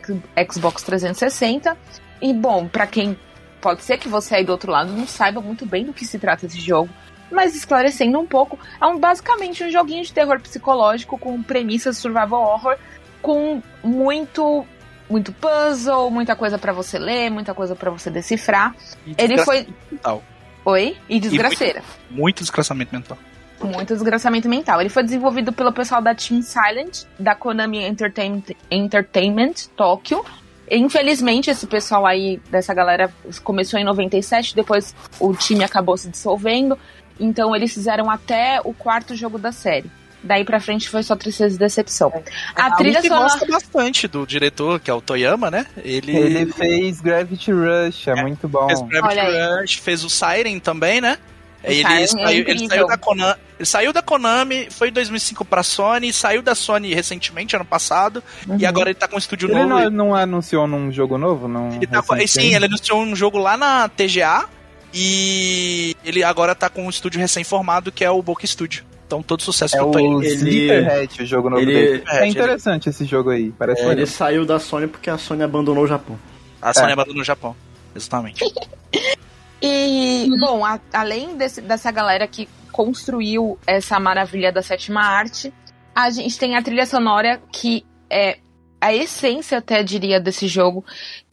Xbox 360. E bom, para quem pode ser que você aí do outro lado não saiba muito bem do que se trata esse jogo, mas esclarecendo um pouco, é um, basicamente um joguinho de terror psicológico com premissas survival horror, com muito muito puzzle, muita coisa pra você ler, muita coisa pra você decifrar. E Ele foi mental. Oi? E desgraceira. Muito desgraçamento mental. Muito desgraçamento mental. Ele foi desenvolvido pelo pessoal da Team Silent, da Konami Entertainment, Entertainment Tokyo. Infelizmente, esse pessoal aí, dessa galera, começou em 97, depois o time acabou se dissolvendo. Então eles fizeram até o quarto jogo da série. Daí pra frente foi só tristeza e decepção. A trilha que sonora. gosta bastante do diretor, que é o Toyama, né? Ele, Ele fez Gravity Rush, é, muito bom. fez Gravity Olha Rush, fez o Siren também, né? O Ele Siren é saiu, ele, saiu da Konami, ele saiu da Konami, foi em 2005 pra Sony, saiu da Sony recentemente, ano passado, Uhum. e agora ele tá com um estúdio Ele novo. não, não anunciou num jogo novo? Num Ele tá sim, ele anunciou um jogo lá na TGA e ele agora tá com um estúdio recém-formado que é o Boca Studio. Então todo sucesso É o. Ele- Slitherhead, o jogo novo ele- dele. É, É interessante esse jogo aí, parece É, ele saiu da Sony porque a Sony abandonou o Japão. A Sony É. abandonou no Japão. Exatamente. E, bom, a- além desse- dessa galera que construiu essa maravilha da sétima arte, a gente tem a trilha sonora que é a essência, até diria, desse jogo,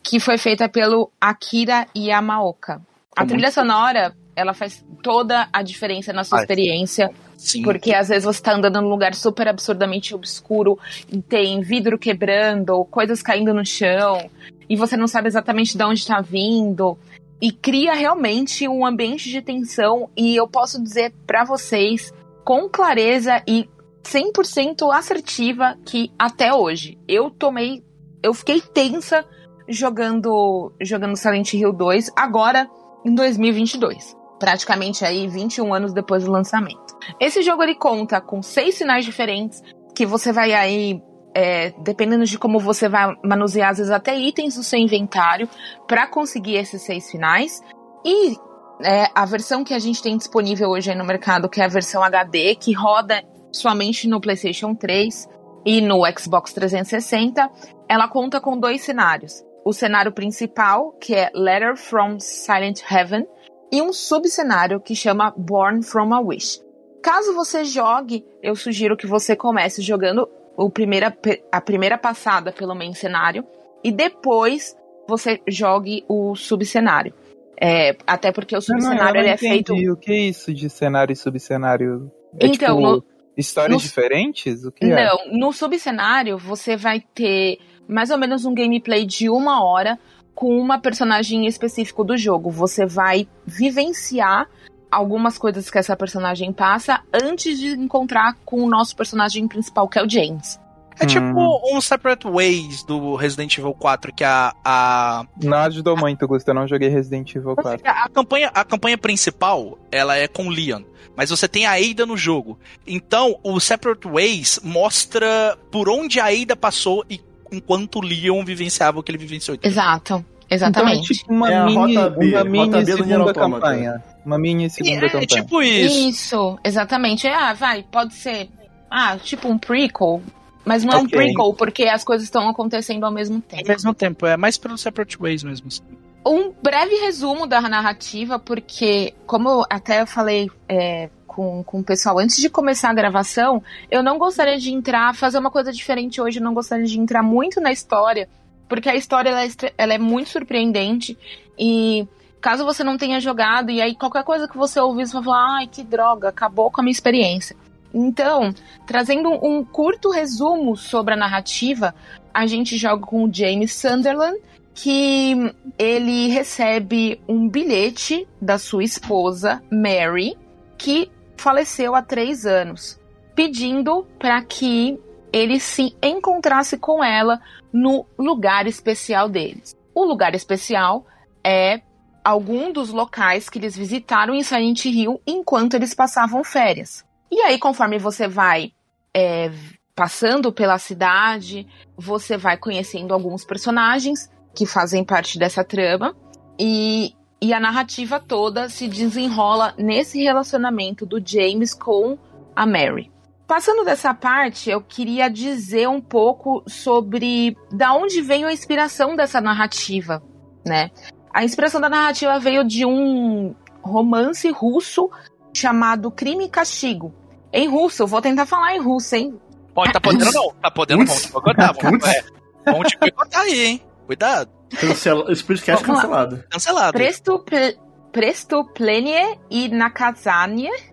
que foi feita pelo Akira Yamaoka. A trilha sonora, ela faz toda a diferença na sua Faz. experiência, Sim. porque às vezes você tá andando num lugar super absurdamente obscuro e tem vidro quebrando, coisas caindo no chão, e você não sabe exatamente de onde tá vindo. E cria realmente um ambiente de tensão. E eu posso dizer pra vocês, com clareza e 100% assertiva, que até hoje eu tomei. Eu fiquei tensa jogando, jogando Silent Hill 2, agora em 2022. Praticamente aí 21 anos depois do lançamento. Esse jogo ele conta com seis sinais diferentes que você vai aí, é, dependendo de como você vai manusear, às vezes até itens do seu inventário para conseguir esses seis finais. E é, a versão que a gente tem disponível hoje no mercado, que é a versão HD, que roda somente no PlayStation 3 e no Xbox 360, ela conta com dois cenários. O cenário principal, que é Letter from Silent Heaven, e um subcenário que chama Born from a Wish. Caso você jogue, eu sugiro que você comece jogando o primeira, a primeira passada pelo main cenário e depois você jogue o subcenário. É, até porque o Não, não, eu subcenário não ele é feito. O que é isso de cenário e subcenário? É Então, tipo, no- histórias no- diferentes? O que é? Não, no subcenário você vai ter mais ou menos um gameplay de uma hora com uma personagem específico do jogo. Você vai vivenciar algumas coisas que essa personagem passa antes de encontrar com o nosso personagem principal, que é o James. É tipo Hum. um Separate Ways do Resident Evil 4, que a, a, Não ajudou muito, Gusto. Eu não joguei Resident Evil 4. a, campanha, a campanha principal, ela é com Leon. Mas você tem a Ada no jogo. Então, o Separate Ways mostra por onde a Ada passou e enquanto o Leon vivenciava o que ele vivenciou. Exato. Então é Exatamente. tipo uma É a mini, Rota B, uma Rota mini B do Nier segunda campanha. Uma mini segunda é, é campanha. tipo isso. Isso, exatamente. É, Ah, vai, pode ser. Ah, tipo um prequel. Mas não é um prequel, porque as coisas estão acontecendo ao mesmo Ao tempo. mesmo tempo, é mais pelo Separate Ways mesmo. assim. Um breve resumo da narrativa, porque, como eu até falei é, com, com o pessoal antes de começar a gravação, eu não gostaria de entrar, fazer uma coisa diferente hoje, eu não gostaria de entrar muito na história, porque a história ela é, ela é muito surpreendente e caso você não tenha jogado, e aí qualquer coisa que você ouvir, você vai falar, ai, que droga, acabou com a minha experiência. Então, trazendo um curto resumo sobre a narrativa, a gente joga com o James Sunderland, que ele recebe um bilhete da sua esposa, Mary, que faleceu há três anos, pedindo para que ele se encontrasse com ela no lugar especial deles. O lugar especial é algum dos locais que eles visitaram em Silent Hill enquanto eles passavam férias. E aí, conforme você vai é, passando pela cidade, você vai conhecendo alguns personagens que fazem parte dessa trama. E E a narrativa toda se desenrola nesse relacionamento do James com a Mary. Passando dessa parte, eu queria dizer um pouco sobre da onde veio a inspiração dessa narrativa, né? A inspiração da narrativa veio de um romance russo chamado Crime e Castigo. Em russo, eu vou tentar falar em russo, hein? Pode, tá podendo não. Tá podendo, Putz. vamos boicotar. Vamos, Putz. é, vamos te boicotar aí, hein? Cuidado. Cancela, esse podcast Vamos lá. cancelado. Cancelado. Prestup- Prestuplenie e Nakazanie.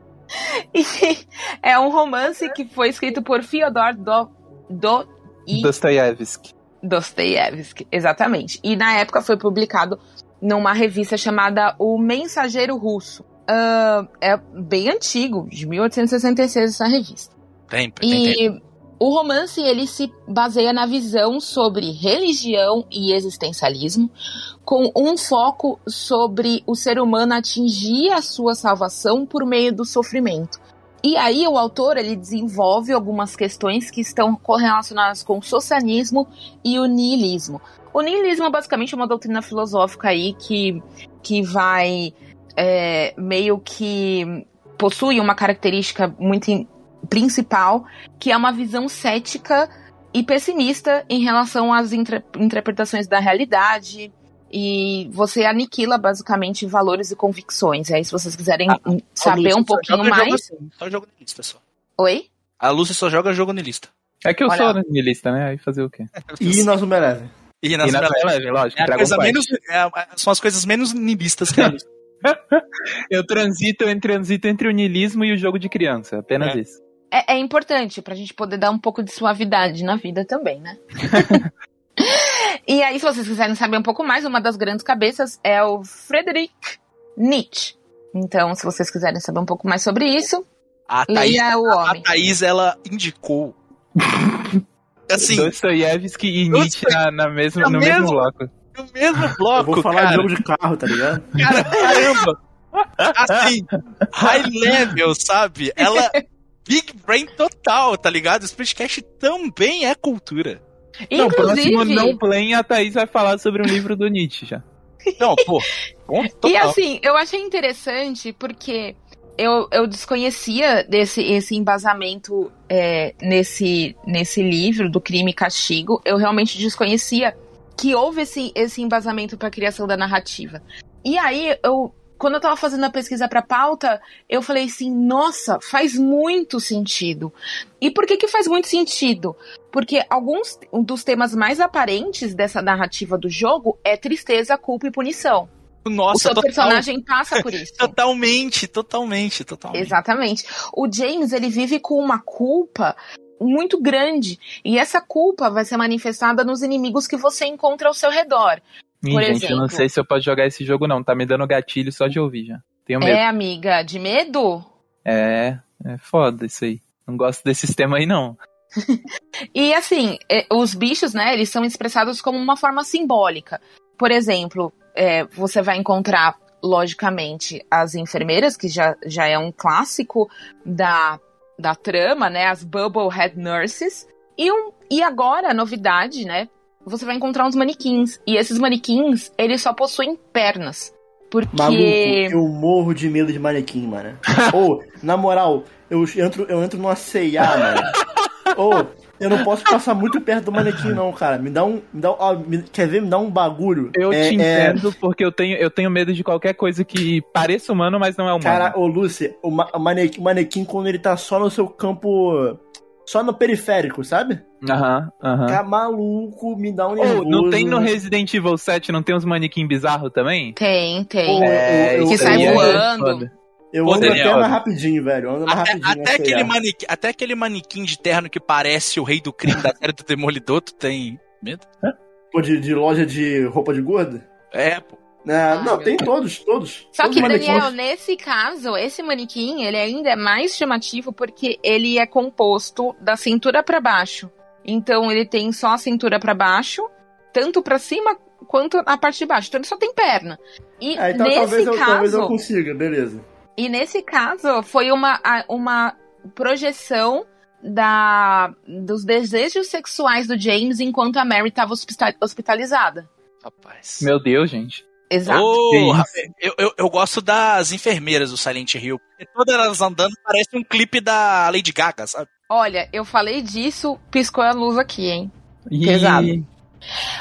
E é um romance que foi escrito por Fyodor Do, Do, Dostoiévski. Dostoiévski, exatamente. E na época foi publicado numa revista chamada O Mensageiro Russo. Ah, é bem antigo, de 1866 essa revista. Tem, tem, tem. E o romance ele se baseia na visão sobre religião e existencialismo, com um foco sobre o ser humano atingir a sua salvação por meio do sofrimento. E aí o autor ele desenvolve algumas questões que estão correlacionadas com o socialismo e o niilismo. O niilismo é basicamente uma doutrina filosófica aí que, que vai é, meio que possui uma característica muito in- principal, que é uma visão cética e pessimista em relação às intre- interpretações da realidade. E você aniquila basicamente valores e convicções. Aí, se vocês quiserem Ah, saber um pouquinho mais. assim, Só jogo de lista só. Oi? A Lúcia só joga jogo de lista. É que eu Olha. sou nihilista, né? Aí fazer o quê? E nós não merece. E nas e leve, lógico. é menos, é a- são as coisas menos nilistas que a lista. Eu transito, eu transito entre o niilismo e o jogo de criança. Apenas É. isso. É, é importante pra gente poder dar um pouco de suavidade na vida também, né? e aí, se vocês quiserem saber um pouco mais, uma das grandes cabeças é o Friedrich Nietzsche. Então, se vocês quiserem saber um pouco mais sobre isso, A Thaís, leia o a homem. Thaís, ela indicou. Assim, Dostoiévski e Nietzsche na, na mesma, no mesmo? mesmo bloco. no mesmo Eu bloco, vou falar de cara, jogo de carro, tá ligado? cara, caramba. Assim, high level, sabe? Ela. Big brain total, tá ligado? O Splitcast também é cultura. Não, Inclusive, próximo não play, a Thaís vai falar sobre um livro do Nietzsche já. Não, pô. E assim, eu achei interessante porque eu, eu desconhecia desse esse embasamento é, nesse, nesse livro do Crime e Castigo. Eu realmente desconhecia que houve esse, esse embasamento para a criação da narrativa. E aí, eu, quando eu tava fazendo a pesquisa para pauta, eu falei assim: nossa, faz muito sentido. E por que, que faz muito sentido? Porque alguns dos temas mais aparentes dessa narrativa do jogo é tristeza, culpa e punição o Nossa, seu total, personagem passa por isso. totalmente, totalmente, totalmente. Exatamente. O James, ele vive com uma culpa muito grande. E essa culpa vai ser manifestada nos inimigos que você encontra ao seu redor. Ih, Por gente, eu não exemplo. sei se eu posso jogar esse jogo não. Tá me dando gatilho só de ouvir já. Tenho medo. É, amiga, de medo? É, é foda isso aí. Não gosto desse sistema aí, não. E assim, é, os bichos, né, eles são expressados como uma forma simbólica. Por exemplo, é, você vai encontrar, logicamente, as enfermeiras, que já, já é um clássico da, da trama, né, as Bubblehead Nurses. E, um, e agora, a novidade, né, você vai encontrar uns manequins. E esses manequins, eles só possuem pernas. Porque... Maluco, eu morro de medo de manequim, mano. Ou, na moral, eu entro, eu entro numa C&A, mano. Ou, eu não posso passar muito perto do manequim, não, cara. Me dá um. Me dá, um- ó, me- quer ver? Me dá um bagulho. Eu É- te é- entendo porque eu tenho, eu tenho medo de qualquer coisa que pareça humano, mas não é humano. Cara, ô Lucy, o, ma- o manequim, o manequim, quando ele tá só no seu campo. Só no periférico, sabe? Aham, aham. Tá maluco, me dá um nervoso. não tem no Resident Evil 7, não tem uns manequim bizarros também? Tem, tem. Eu- que eu- sai eu- voando. Eu Pô, ando Daniel, até mais rapidinho, velho. Eu ando mais Até, rapidinho. até aquele C&A. manequim, até aquele manequim de terno que parece o rei do crime da série do Demolidor, tu tem medo? Pô, de, de loja de roupa de gordo? É, pô. É, não, tem Deus. todos, todos. Só Todos que. Daniel, nesse caso, esse manequim, ele ainda é mais chamativo porque ele é composto da cintura pra baixo. Então, ele tem só a cintura pra baixo, tanto pra cima quanto a parte de baixo. Então, ele só tem perna. E Ah, então nesse talvez eu, caso, talvez eu consiga, beleza. e nesse caso, foi uma, uma projeção da, dos desejos sexuais do James enquanto a Mary estava hospitalizada. Rapaz. Meu Deus, gente. Exato. Rafael, eu, eu, eu gosto das enfermeiras do Silent Hill. Porque todas elas andando parece um clipe da Lady Gaga, sabe? Olha, eu falei disso, piscou a luz aqui, hein? E- Pesado.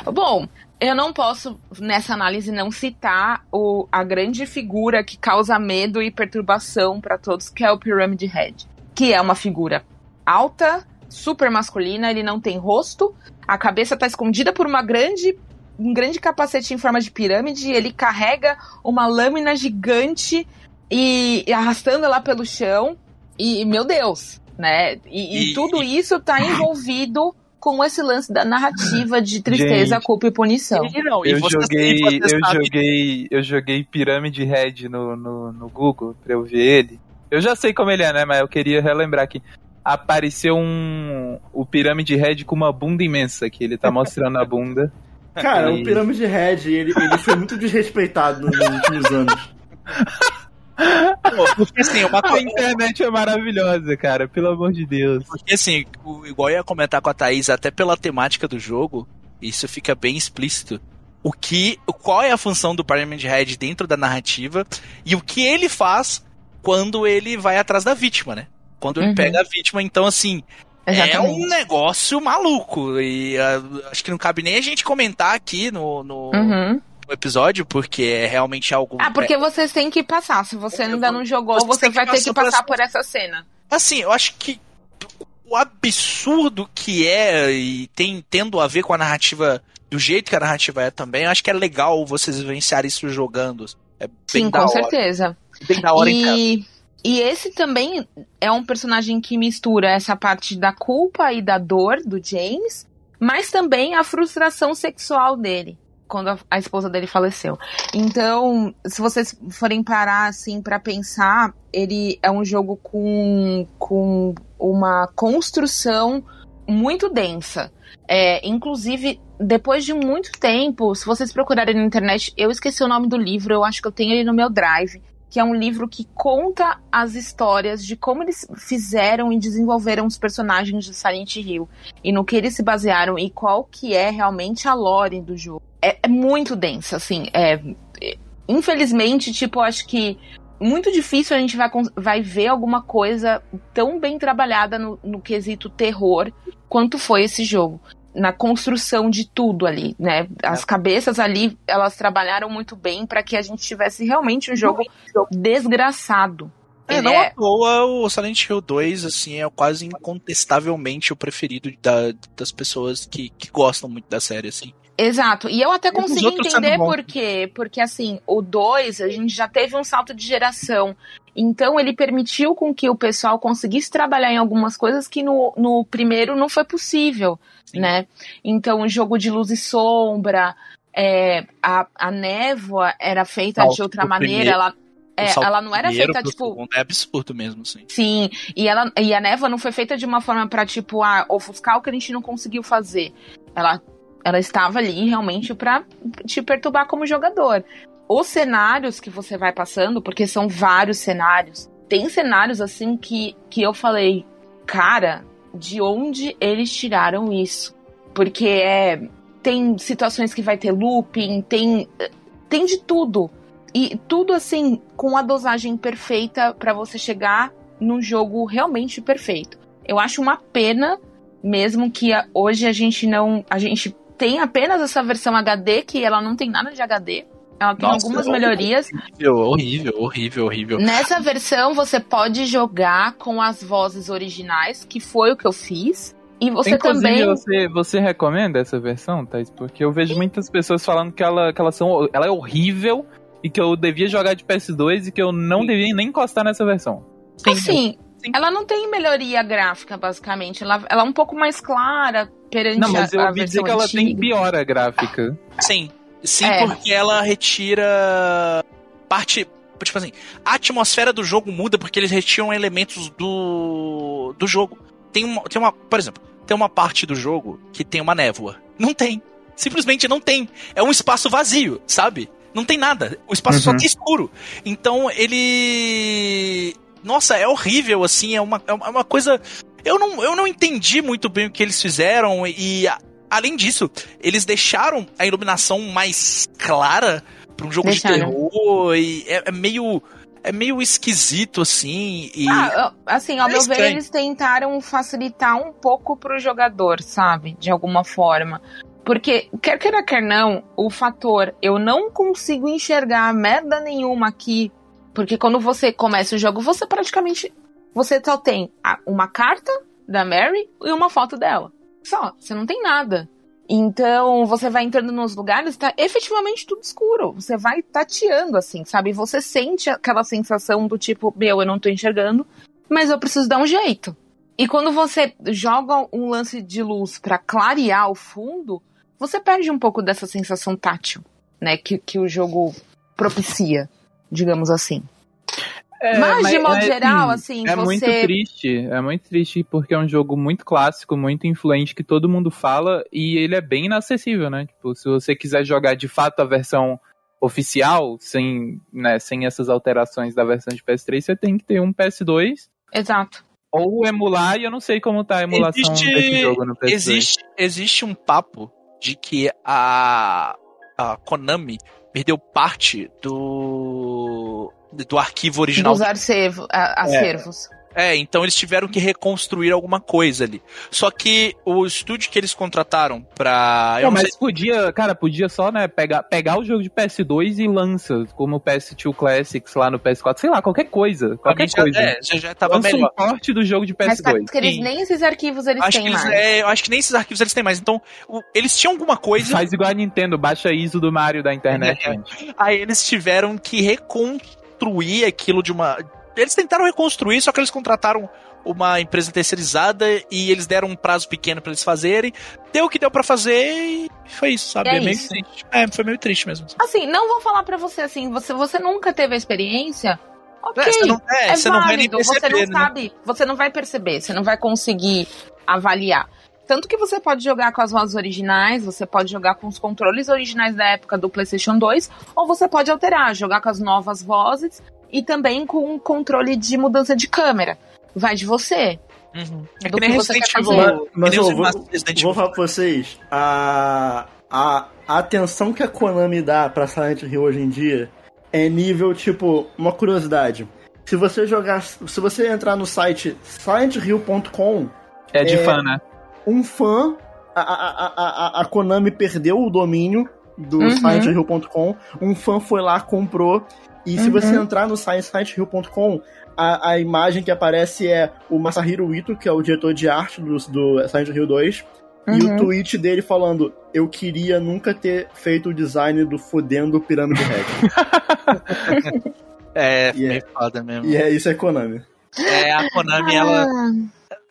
Bom, eu não posso, nessa análise, não citar o, a grande figura que causa medo e perturbação pra todos, que é o Pyramid Head. Que é uma figura alta, super masculina, ele não tem rosto, a cabeça tá escondida por uma grande. Um grande capacete em forma de pirâmide, ele carrega uma lâmina gigante e, e arrastando ela pelo chão. E, meu Deus, né? E, e E- tudo isso tá envolvido com esse lance da narrativa de tristeza, Gente. culpa e punição. E não, e Eu você- joguei, e você eu sabe- joguei, eu joguei Pyramid Head no, no, no Google pra eu ver ele. Eu já sei como ele é, né? Mas eu queria relembrar que apareceu um o Pyramid Head com uma bunda imensa, que ele tá mostrando a bunda. Cara, E- o Pyramid Head, ele, ele foi muito desrespeitado nos últimos anos. Pô, Porque assim, uma A internet é maravilhosa, cara, pelo amor de Deus. Porque assim, o- igual eu ia comentar com a Thaís, até pela temática do jogo, isso fica bem explícito. O que. Qual é a função do Pyramid Head dentro da narrativa e o que ele faz quando ele vai atrás da vítima, né? Quando ele Uhum. pega a vítima, então assim. É Exatamente. um negócio maluco. E ah, acho que não cabe nem a gente comentar aqui no, no, Uhum. no episódio, porque é realmente algo. Ah, porque vocês têm que passar. Se você Eu ainda vou- não jogou, você que vai ter que passar por essa- por essa cena. Assim, eu acho que o absurdo que é e tem tendo a ver com a narrativa do jeito que a narrativa é também, eu acho que é legal vocês vivenciarem isso jogando. É bem Sim, com hora. certeza. Bem da hora em casa. E, esse também é um personagem que mistura essa parte da culpa e da dor do James, mas também a frustração sexual dele. Quando a, a esposa dele faleceu. Então, se vocês forem parar assim pra pensar, ele é um jogo com, com uma construção muito densa. É, inclusive, depois de muito tempo, se vocês procurarem na internet, eu esqueci o nome do livro, eu acho que eu tenho ele no meu drive que é um livro que conta as histórias de como eles fizeram e desenvolveram os personagens de Silent Hill e no que eles se basearam e qual que é realmente a lore do jogo. É, é muito densa, assim. É, é- infelizmente, tipo, acho que muito difícil a gente vai, vai ver alguma coisa tão bem trabalhada no, no quesito terror quanto foi esse jogo. Na construção de tudo ali, né? As cabeças ali, elas trabalharam muito bem para que a gente tivesse realmente um jogo desgraçado. É, não é- à toa o Silent Hill 2, assim, é quase incontestavelmente o preferido da- das pessoas que, que gostam muito da série, assim. Exato. E eu até sendo entender por quê. Porque, assim, o 2, a gente já teve um salto de geração. Então, ele permitiu com que o pessoal conseguisse trabalhar em algumas coisas que no, no primeiro não foi possível, Sim. né? Então, o jogo de luz e sombra, é, a, a névoa era feita Salto de outra maneira. primeiro- Ela, é, ela não era feita, tipo, É absurdo mesmo, assim. Sim, e, ela, e a névoa não foi feita de uma forma pra, tipo, ah, ofuscar o que a gente não conseguiu fazer. Ela, ela estava ali realmente pra te perturbar como jogador. Os cenários que você vai passando, porque são vários cenários, tem cenários assim que, que eu falei, cara, de onde eles tiraram isso? Porque é, tem situações que vai ter looping, tem, tem de tudo. E tudo assim, com a dosagem perfeita pra você chegar num jogo realmente perfeito. Eu acho uma pena mesmo que hoje a gente não. A gente tem apenas essa versão HD, que ela não tem nada de HD. Ela tem Nossa, algumas é melhorias. Horrível, horrível, horrível, horrível. Nessa versão você pode jogar com as vozes originais, que foi o que eu fiz. E você Inclusive, também. você, você recomenda essa versão, Thais? Porque eu vejo muitas pessoas falando que ela, que ela, são, ela é horrível e que eu devia jogar de PS2 e que eu não Sim. devia nem encostar nessa versão. Assim, Sim. ela não tem melhoria gráfica, basicamente. Ela, ela é um pouco mais clara perante Não, mas eu ouvi dizer que ela antiga. tem piora gráfica. Sim. Sim, É. porque ela retira parte. Tipo assim, a atmosfera do jogo muda porque eles retiram elementos do. do jogo. Tem uma, tem uma. Por exemplo, tem uma parte do jogo que tem uma névoa. Não tem. Simplesmente não tem. É um espaço vazio, sabe? Não tem nada. O espaço só Uhum. tá escuro. Então ele. Nossa, é horrível, assim. É uma, é uma coisa. Eu não, eu não entendi muito bem o que eles fizeram e. a- Além disso, eles deixaram a iluminação mais clara pra um jogo Deixaram. de terror. E é, é meio. É meio esquisito, assim. E. Ah, assim, ao É meu ver, estranho. eles tentaram facilitar um pouco pro jogador, sabe? De alguma forma. Porque, quer queira, quer não, o fator eu não consigo enxergar merda nenhuma aqui. Porque quando você começa o jogo, você praticamente. Você só tem uma carta da Mary e uma foto dela. Só, você não tem nada. Então, você vai entrando nos lugares, tá efetivamente tudo escuro. Você vai tateando, assim, sabe? Você sente aquela sensação do tipo, meu, eu não tô enxergando, mas eu preciso dar um jeito. E quando você joga um lance de luz pra clarear o fundo, você perde um pouco dessa sensação tátil, né? Que, que o jogo propicia, digamos assim. É, mas, de modo é, geral, assim, É você. muito triste, é muito triste porque é um jogo muito clássico, muito influente que todo mundo fala e ele é bem inacessível, né? Tipo, se você quiser jogar de fato a versão oficial, sem, né, sem essas alterações da versão de PS3, você tem que ter um PS2 Exato. ou emular e eu não sei como tá a emulação Existe- desse jogo no PS2. Existe, existe um papo de que a, a Konami perdeu parte do, do arquivo original. Dos arcevo, a- acervos. É, então eles tiveram que reconstruir alguma coisa ali. Só que o estúdio que eles contrataram pra. Eu Não, não mas sei, podia, cara, podia só, né, pegar, pegar o jogo de PS2 e lança, como o PS2 Classics lá no PS4, sei lá, qualquer coisa, qualquer já, coisa. é, já, já tava Lança melhor. um porte do jogo de Mas PS2. parece que eles, Sim. nem esses arquivos eles Acho têm eles, mais. é, eu acho que nem esses arquivos eles têm mais. Então, o- eles tinham alguma coisa. Faz igual a Nintendo, baixa ISO do Mario da internet, É. gente. Aí eles tiveram que reconstruir aquilo de uma. Eles tentaram reconstruir, só que eles contrataram uma empresa terceirizada e eles deram um prazo pequeno pra eles fazerem. Deu o que deu pra fazer e foi isso, sabe? É É, meio isso. triste. É, foi meio triste mesmo. Assim, não vou falar pra você assim, você, você nunca teve a experiência. Ok, É, você não, é, é você não vai nem válido, você perceber, não né? sabe, você não vai perceber, você não vai conseguir avaliar. Tanto que você pode jogar com as vozes originais, você pode jogar com os controles originais da época do PlayStation 2, ou você pode alterar, jogar com as novas vozes e também com um controle de mudança de câmera. Vai de você. Uhum. É Do que nem que você Resident Evil. Mas, mas eu vou, vou falar pra vocês, a, a, a atenção que a Konami dá pra Silent Hill hoje em dia é nível, tipo, uma curiosidade. Se você jogar, se você entrar no site silenthill.com, É de É. fã, né? um fã, a, a, a, a, a Konami perdeu o domínio do Uhum. silenthill.com, um fã foi lá, comprou, e se Uhum. você entrar no site silenthill.com, a, a imagem que aparece é o Masahiro Ito, que é o diretor de arte do, do Silent Hill 2, e o Uhum. tweet dele falando: Eu queria nunca ter feito o design do fodendo Pirâmide Red. É, E é- meio foda mesmo. e é isso é Konami. É, a Konami, ela.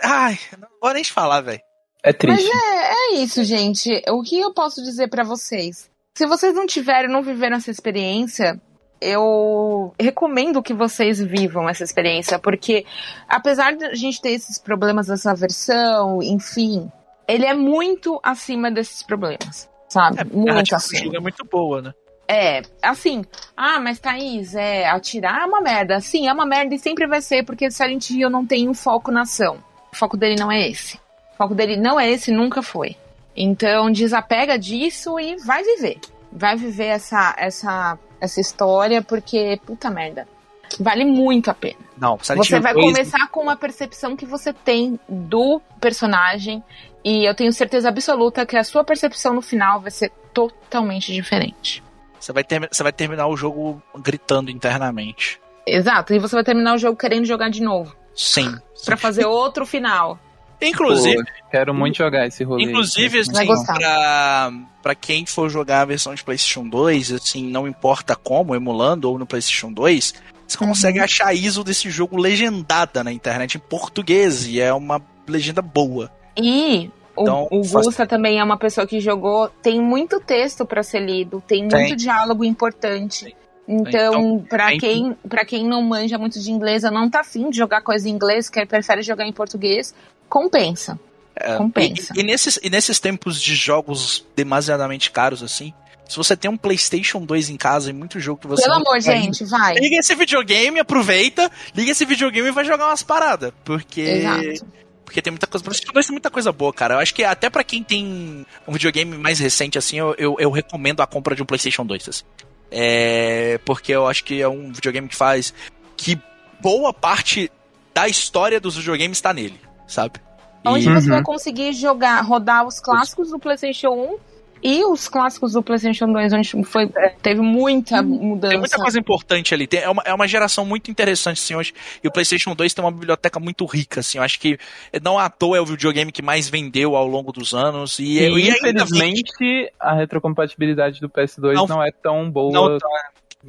Ah, Ai, não vou nem te falar, velho. É triste. é isso, gente. O que eu posso dizer pra vocês? Se vocês não tiveram, não viveram essa experiência, eu recomendo que vocês vivam essa experiência, porque apesar de a gente ter esses problemas dessa versão, enfim, ele é muito acima desses problemas, sabe? É, a muito do acima. é muito boa, né? É, assim, ah, mas Thaís, é, atirar é uma merda. Sim, é uma merda e sempre vai ser, porque Silent Hill não tem um foco na ação. O foco dele não é esse. O foco dele não é esse, nunca foi. Então, desapega disso e vai viver. Vai viver essa, essa, essa história, porque, puta merda, vale muito a pena. Não, Você vai 2 começar com uma percepção que você tem do personagem, e eu tenho certeza absoluta que a sua percepção no final vai ser totalmente diferente. Você vai, ter, você vai terminar o jogo gritando internamente. Exato, e você vai terminar o jogo querendo jogar de novo. Sim. Pra fazer outro final. Inclusive, Pô, quero muito jogar esse rolê. inclusive assim, pra, pra quem for jogar a versão de PlayStation 2, assim, não importa como, emulando ou no PlayStation 2, você Uhum. consegue achar a ISO desse jogo legendada na internet em português, e é uma legenda boa. E o, Então, o faz- Gusta também é uma pessoa que jogou. Tem muito texto pra ser lido, tem muito Tem. diálogo importante. Então, Então, pra tem quem, pra quem não manja muito de inglês, ou não tá afim de jogar coisa em inglês, que prefere jogar em português, compensa. É, Compensa. E, e nesses, e nesses tempos de jogos demasiadamente caros, assim, se você tem um PlayStation 2 em casa e muito jogo que você. Pelo amor, indo, gente, vai. Liga esse videogame, aproveita, liga esse videogame e vai jogar umas paradas. Porque. Exato. Porque tem muita coisa. PlayStation 2 tem muita coisa boa, cara. Eu acho que até pra quem tem um videogame mais recente, assim, eu, eu, eu recomendo a compra de um PlayStation 2. Assim. É, porque eu acho que é um videogame que faz que boa parte da história dos videogames está nele, sabe? E- Onde você Uhum. vai conseguir jogar, rodar os clássicos do PlayStation 1 e os clássicos do PlayStation 2, onde foi, teve muita mudança. Tem muita coisa importante ali. Tem- é, uma, é uma geração muito interessante, assim, hoje. E o PlayStation 2 tem uma biblioteca muito rica, assim. Eu acho que não à toa é o videogame que mais vendeu ao longo dos anos. E, E, e ainda infelizmente, a retrocompatibilidade do PS2 Não- não, é tão boa. Não,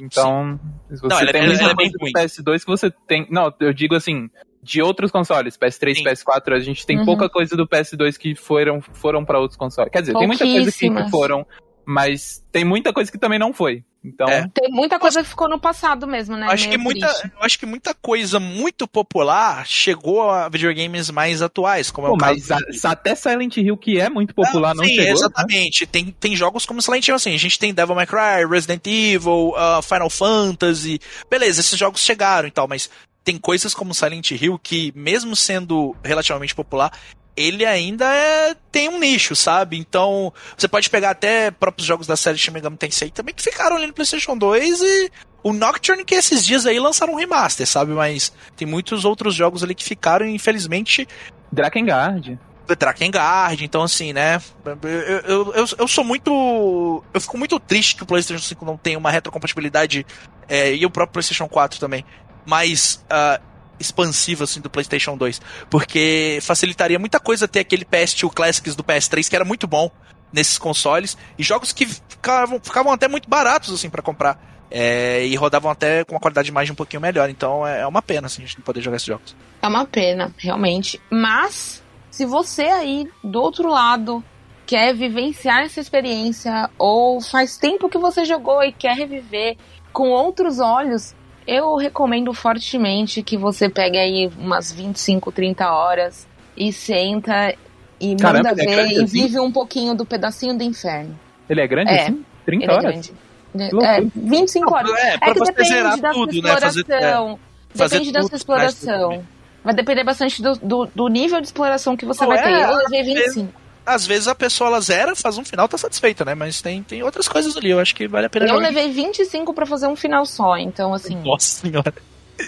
Então, se você Não, ela é- tem ela- ela é bem do ruim. PS2 que você tem. Não, eu digo assim, de outros consoles, PS3, Sim. PS4, a gente tem Uhum. pouca coisa do PS2 que foram, foram para outros consoles. Quer dizer, tem muita coisa que, foram, mas tem muita coisa que também não foi. Então, É. Tem muita coisa que ficou no passado mesmo, né? Eu acho, Meio que muita, triste. eu acho que muita coisa muito popular chegou a videogames mais atuais, como é pô, o caso mas a- até Silent Hill, que é muito popular, não, sim, chegou. né? exatamente. Tem, tem jogos como Silent Hill, assim, a gente tem Devil May Cry, Resident Evil, uh, Final Fantasy. Beleza, esses jogos chegaram e tal, mas tem coisas como Silent Hill que, mesmo sendo relativamente popular, ele ainda é- tem um nicho, sabe? Então, você pode pegar até próprios jogos da série Shin Megami Tensei também que ficaram ali no PlayStation 2 e o Nocturne que esses dias aí lançaram um remaster, sabe? Mas tem muitos outros jogos ali que ficaram e infelizmente Drakengard. Drakengard, então assim, né? Eu, eu, eu, eu sou muito. Eu fico muito triste que o PlayStation 5 não tenha uma retrocompatibilidade é, e o próprio PlayStation 4 também mais ah, expansiva assim do PlayStation 2, porque facilitaria muita coisa ter aquele PS2 Classics do PS3 que era muito bom nesses consoles e jogos que ficavam, ficavam até muito baratos assim para comprar. é, e rodavam até com uma qualidade de imagem um pouquinho melhor. Então é é uma pena assim, a gente não poder jogar esses jogos. É uma pena, realmente. Mas, se você aí do outro lado quer vivenciar essa experiência, ou faz tempo que você jogou e quer reviver com outros olhos, eu recomendo fortemente que você pegue aí umas 25, 30 horas e senta e Caramba, manda é ver grande e assim? vive um pouquinho do pedacinho do inferno. Ele é grande É, assim? 30 Ele é horas? grande. Que loucura. É, 25 horas. É, É que você depende zerar da tudo, sua né? Fazer, exploração. fazer depende da sua exploração. né? Vai depender bastante do, do, do nível de exploração que você Não, vai é, ter. Eu levei às vezes- 25. Às vezes a pessoa ela zera, faz um final, tá satisfeita, né? Mas tem, tem outras coisas ali, eu acho que vale a pena Eu jogar. levei 25 pra fazer um final só, então assim. Nossa senhora.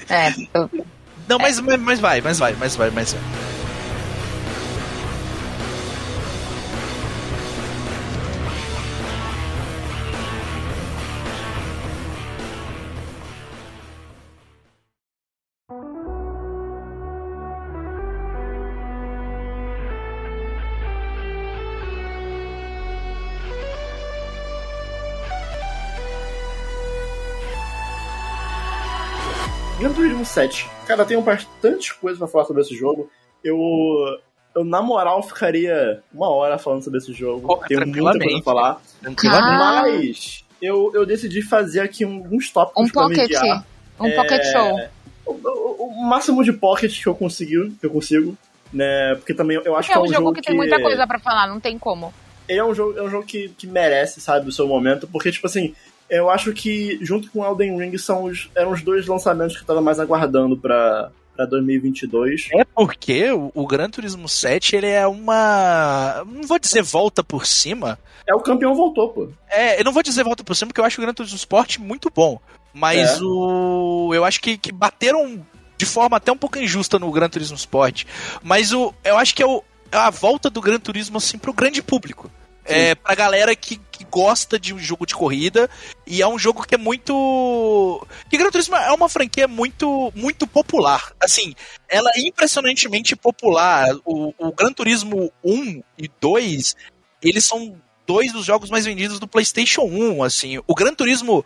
É, eu- Não, mas, mas, mas vai, mas vai, mas vai, mas vai. 7. Cara, tenho bastante coisa pra falar sobre esse jogo. Eu, eu na moral, ficaria uma hora falando sobre esse jogo. Tenho muita coisa pra falar. Tranquilamente. Mas eu, eu decidi fazer aqui um- uns tópicos um pra pocket. Um É, pocket show. O, o- o máximo de pocket que eu consigo, que eu consigo, né? Porque também eu acho É que é um um jogo que tem muita coisa pra falar, não tem como. ele é um jogo, é um jogo que, que merece, sabe, o seu momento, porque, tipo assim, eu acho que junto com Elden Ring são os, eram os dois lançamentos que eu tava mais aguardando pra, pra 2022. É porque o, o Gran Turismo 7, ele é uma. Não vou dizer volta por cima. É, o campeão voltou, pô. É, eu não vou dizer volta por cima, porque eu acho o Gran Turismo Sport muito bom. Mas É. o. Eu acho que, que bateram de forma até um pouco injusta no Gran Turismo Sport. Mas o. Eu acho que é, o, é a volta do Gran Turismo, assim, pro grande público. É, pra galera que, que gosta de um jogo de corrida. E é um jogo que é muito. Que Gran Turismo é uma franquia muito, muito popular. Assim, ela é impressionantemente popular. O, o Gran Turismo 1 e 2, eles são dois dos jogos mais vendidos do PlayStation 1. Assim, o Gran Turismo,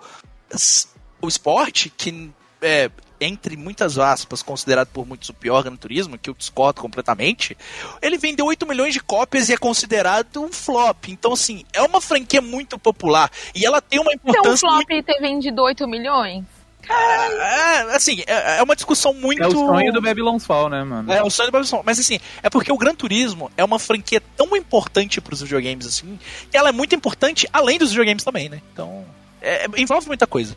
o Sport, que é entre muitas aspas, considerado por muitos o pior Gran Turismo, que eu discordo completamente, ele vendeu 8 milhões de cópias e é considerado um flop. Então, assim, é uma franquia muito popular. E ela tem uma Então o importância flop muito. ter vendido 8 milhões? É, assim, é, é uma discussão muito. É o sonho do Babylon's Fall, né, mano? É, o sonho do Babylon. Mas assim, é porque o Gran Turismo é uma franquia tão importante pros videogames, assim, que ela é muito importante além dos videogames também, né? Então, é, é- envolve muita coisa.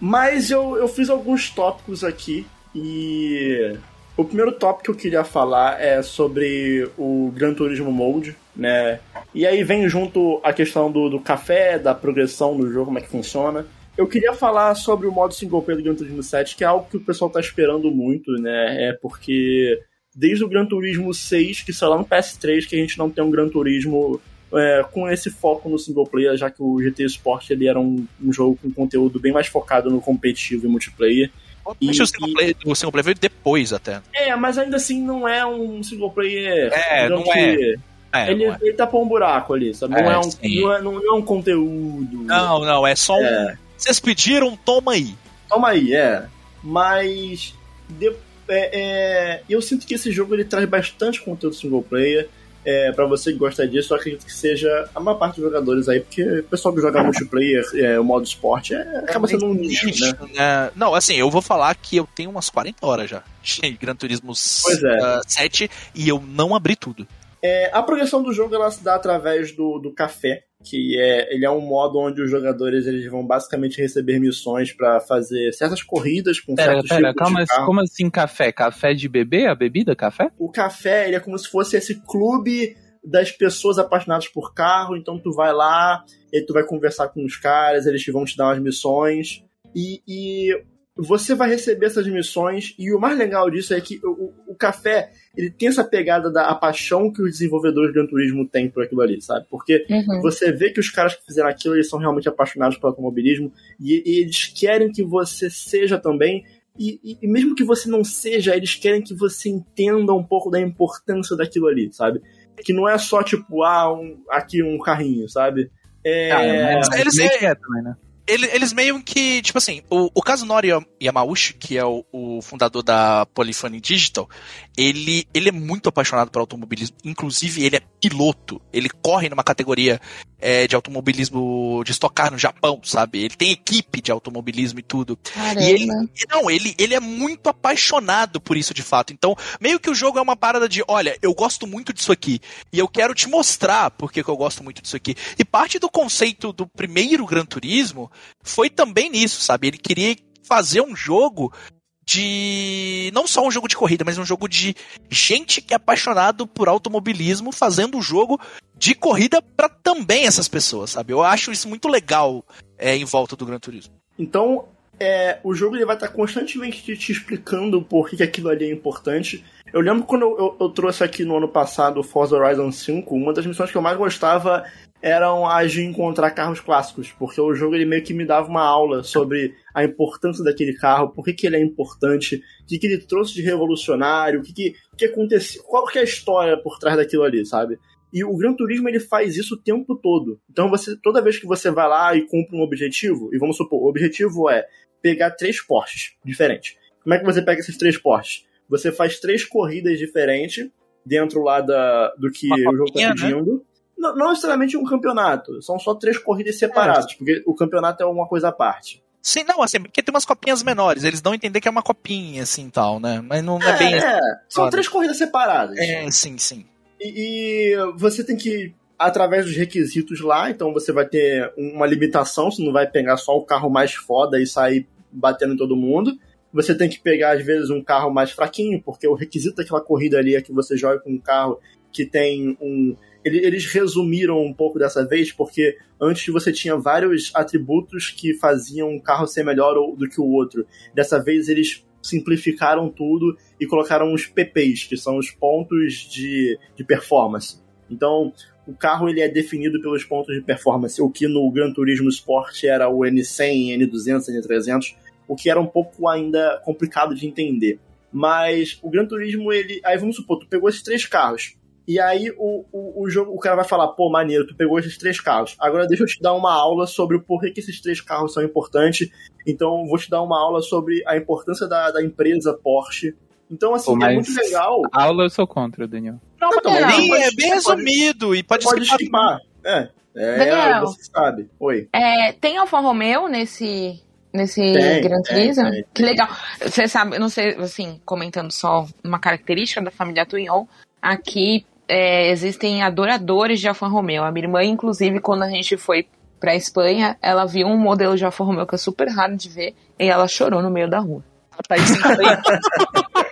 Mas eu, eu fiz alguns tópicos aqui e. O primeiro tópico que eu queria falar é sobre o Gran Turismo Mode, né? E aí vem junto a questão do, do café, da progressão do jogo, como é que funciona. Eu queria falar sobre o modo single player do Gran Turismo 7, que é algo que o pessoal tá esperando muito, né? É porque desde o Gran Turismo 6, que saiu lá no PS3, que a gente não tem um Gran Turismo é, com esse foco no single player, já que o GT Sport ele era um, um jogo com conteúdo bem mais focado no competitivo e multiplayer. E- o single player, o single player veio depois até. É, mas ainda assim não é um single player. É, não é. É, ele, não, é. ele tapou um buraco ali, sabe? Não É, é, um, sim. não, é, não é um conteúdo. não, não, é só um. É. Vocês pediram, toma aí. Toma aí, é. Mas de- é, é, eu sinto que esse jogo ele traz bastante conteúdo single player. É, para você que gosta disso, eu acredito que seja a maior parte dos jogadores aí, porque o pessoal que joga multiplayer, é, o modo esporte, é, acaba sendo um nicho, né? né? Não, assim, eu vou falar que eu tenho umas 40 horas já de Gran Turismo Pois é. ah, 7 e eu não abri tudo. É, a progressão do jogo ela se dá através do, do café, que é ele é um modo onde os jogadores eles vão basicamente receber missões para fazer certas corridas com Pera, certos pera, tipos calma, de carro. como assim café? Café de bebê? A bebida café? O café ele é como se fosse esse clube das pessoas apaixonadas por carro, então tu vai lá, e tu vai conversar com os caras, eles vão te dar umas missões e, e você vai receber essas missões e o mais legal disso é que o café ele tem essa pegada da a paixão que os desenvolvedores de Gran Turismo têm por aquilo ali, sabe? Porque Uhum. você vê que os caras que fizeram aquilo eles são realmente apaixonados pelo automobilismo e, e eles querem que você seja também. E, e- e mesmo que você não seja, eles querem que você entenda um pouco da importância daquilo ali, sabe? Que não é só tipo, ah, um- aqui um carrinho, sabe? É, Ah, mas eles- que é também, né? Ele- Eles meio que, tipo assim, o, o Kazunori Yamauchi, que é o, o fundador da Polyphony Digital, ele, ele é muito apaixonado por automobilismo. Inclusive, ele é piloto. Ele corre numa categoria é, de automobilismo de estocar no Japão, sabe? Ele tem equipe de automobilismo e tudo. Caramba. E ele, não, ele, ele é muito apaixonado por isso de fato. Então, meio que o jogo é uma parada de, olha, eu gosto muito disso aqui. E eu quero te mostrar porque que eu gosto muito disso aqui. E parte do conceito do primeiro Gran Turismo foi também nisso, sabe? Ele queria fazer um jogo de. Não só um jogo de corrida, mas um jogo de gente que é apaixonado por automobilismo fazendo um jogo de corrida para também essas pessoas, sabe? Eu acho isso muito legal é, em volta do Gran Turismo. Então, é, o jogo ele vai estar constantemente te, explicando por que, que aquilo ali é importante. Eu lembro quando eu, eu- eu trouxe aqui no ano passado o Forza Horizon 5, uma das missões que eu mais gostava eram as de encontrar carros clássicos, porque o jogo ele meio que me dava uma aula sobre a importância daquele carro, por que, que ele é importante, o que, que ele trouxe de revolucionário, o que, que, que aconteceu, qual que é a história por trás daquilo ali, sabe? E o Gran Turismo ele faz isso o tempo todo. Então você toda vez que você vai lá e cumpre um objetivo, e vamos supor, o objetivo é pegar três Porsches diferentes. Como é que você pega esses três Porsches? Você faz três corridas diferentes dentro lá da, do que Uma o jogo copinha, tá né? Não, não necessariamente um campeonato, são só três corridas separadas, porque o campeonato é uma coisa à parte. Sim, não, assim, porque tem umas copinhas menores, eles dão a entender que é uma copinha, assim, tal, né? Mas não é, bem... é, são Claro. três corridas separadas. É, sim, sim. E, e você tem que, através dos requisitos lá, então você vai ter uma limitação, você não vai pegar só o carro mais foda e sair batendo em todo mundo. Você tem que pegar, às vezes, um carro mais fraquinho, porque o requisito daquela corrida ali é que você jogue com um carro que tem um. Ele- Eles resumiram um pouco dessa vez, porque antes você tinha vários atributos que faziam um carro ser melhor do que o outro. Dessa vez eles simplificaram tudo e colocaram os PPs, que são os pontos de, de performance. Então, o carro ele é definido pelos pontos de performance, o que no Gran Turismo Sport era o N100, N200, N300, o que era um pouco ainda complicado de entender. Mas o Gran Turismo, ele. Aí vamos supor, tu pegou esses três carros. E aí o, o, o jogo, o cara vai falar, pô, maneiro, tu pegou esses três carros. Agora deixa eu te dar uma aula sobre o porquê que esses três carros são importantes. Então vou te dar uma aula sobre a importância da, da empresa Porsche. Então, assim, Pô, é muito legal. Aula eu sou contra, Daniel. Não, Então, não, bem- pode- é bem pode- resumido e pode, Pode esquipar. É. É, Daniel. você sabe. Oi. É, tem Alfa Romeo nesse, nesse Tem, Gran Turismo? tem, Que legal. Você sabe, eu não sei, assim, comentando só uma característica da família Twinhon, aqui é, existem adoradores de Alfa Romeo. A minha irmã, inclusive, quando a gente foi pra Espanha, ela viu um modelo de Alfa Romeo que é super raro de ver e ela chorou no meio da rua. A Thaís tem três,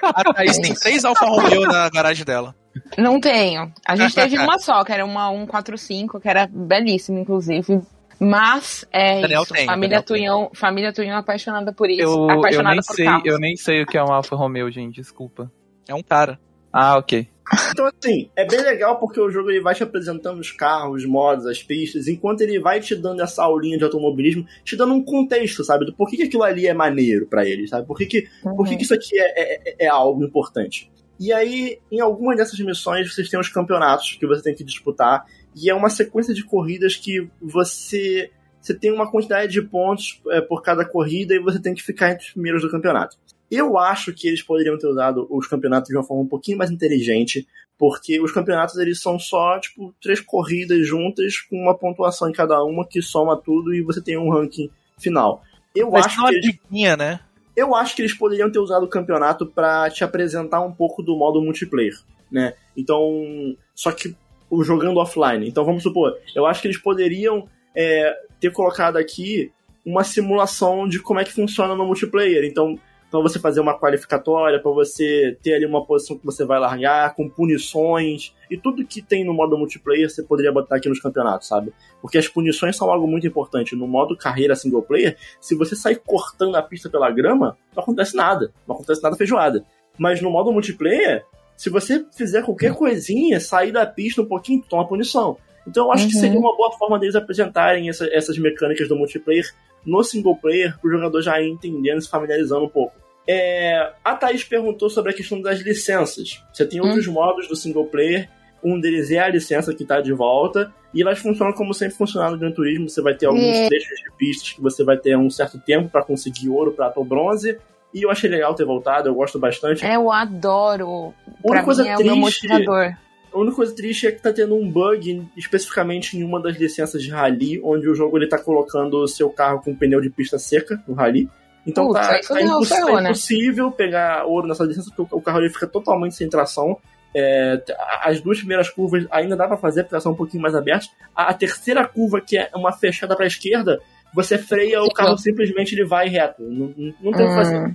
a Thaís tem três Alfa Romeo na garagem dela. Não tenho. A gente teve uma só, que era uma 145, que era belíssima, inclusive. Mas é Daniel isso. tem, família. Tunhão, família Tunhão apaixonada por isso. Eu, eu, apaixonada nem por sei, carros. eu nem sei o que é um Alfa Romeo, gente, desculpa. É um cara. Ah, ok. Então, assim, é bem legal porque o jogo ele vai te apresentando os carros, os modos, as pistas, enquanto ele vai te dando essa aulinha de automobilismo, te dando um contexto, sabe? Do porquê que aquilo ali é maneiro pra eles, sabe? Por que, que, por que, que isso aqui é, é, é algo importante? E aí, em algumas dessas missões, vocês têm os campeonatos que você tem que disputar, e é uma sequência de corridas que você, você tem uma quantidade de pontos é, por cada corrida e você tem que ficar entre os primeiros do campeonato. Eu acho que eles poderiam ter usado os campeonatos de uma forma um pouquinho mais inteligente, porque os campeonatos eles são só tipo três corridas juntas com uma pontuação em cada uma que soma tudo e você tem um ranking final. Eu Mas acho que eles, né? eu acho que eles poderiam ter usado o campeonato pra te apresentar um pouco do modo multiplayer, né? Então, só que o jogando offline. Então vamos supor, eu acho que eles poderiam é, ter colocado aqui uma simulação de como é que funciona no multiplayer. Então, então você fazer uma qualificatória, para você ter ali uma posição que você vai largar, com punições, e tudo que tem no modo multiplayer você poderia botar aqui nos campeonatos, sabe? Porque as punições são algo muito importante. No modo carreira single player, se você sair cortando a pista pela grama, não acontece nada. Não acontece nada feijoada. Mas no modo multiplayer, se você fizer qualquer coisinha, sair da pista um pouquinho, toma punição. Então eu acho que Uhum. seria uma boa forma deles apresentarem essa- essas mecânicas do multiplayer no single player, pro jogador já ir entendendo, se familiarizando um pouco. É, a Thaís perguntou sobre a questão das licenças. Você tem outros modos do single player, um deles é a licença que está de volta, e elas funcionam como sempre funcionaram no Gran Turismo. Você vai ter alguns É. trechos de pistas que você vai ter um certo tempo para conseguir ouro, prata ou bronze, e eu achei legal ter voltado, eu gosto bastante. É, Eu adoro. A Pra coisa mim é o meu triste- motivador. A única coisa triste é que tá tendo um bug, especificamente em uma das licenças de rally, onde o jogo ele tá colocando o seu carro com pneu de pista seca no rally. Então Putz, tá, tá, imposs- ferrou, tá né? impossível pegar ouro nessa licença, porque o carro ele fica totalmente sem tração. É, as duas primeiras curvas ainda dá pra fazer, porque elas são um pouquinho mais abertas. A, a terceira curva, que é uma fechada pra esquerda, você freia, o carro simplesmente ele vai reto. Não, não, tem o que fazer. Hum.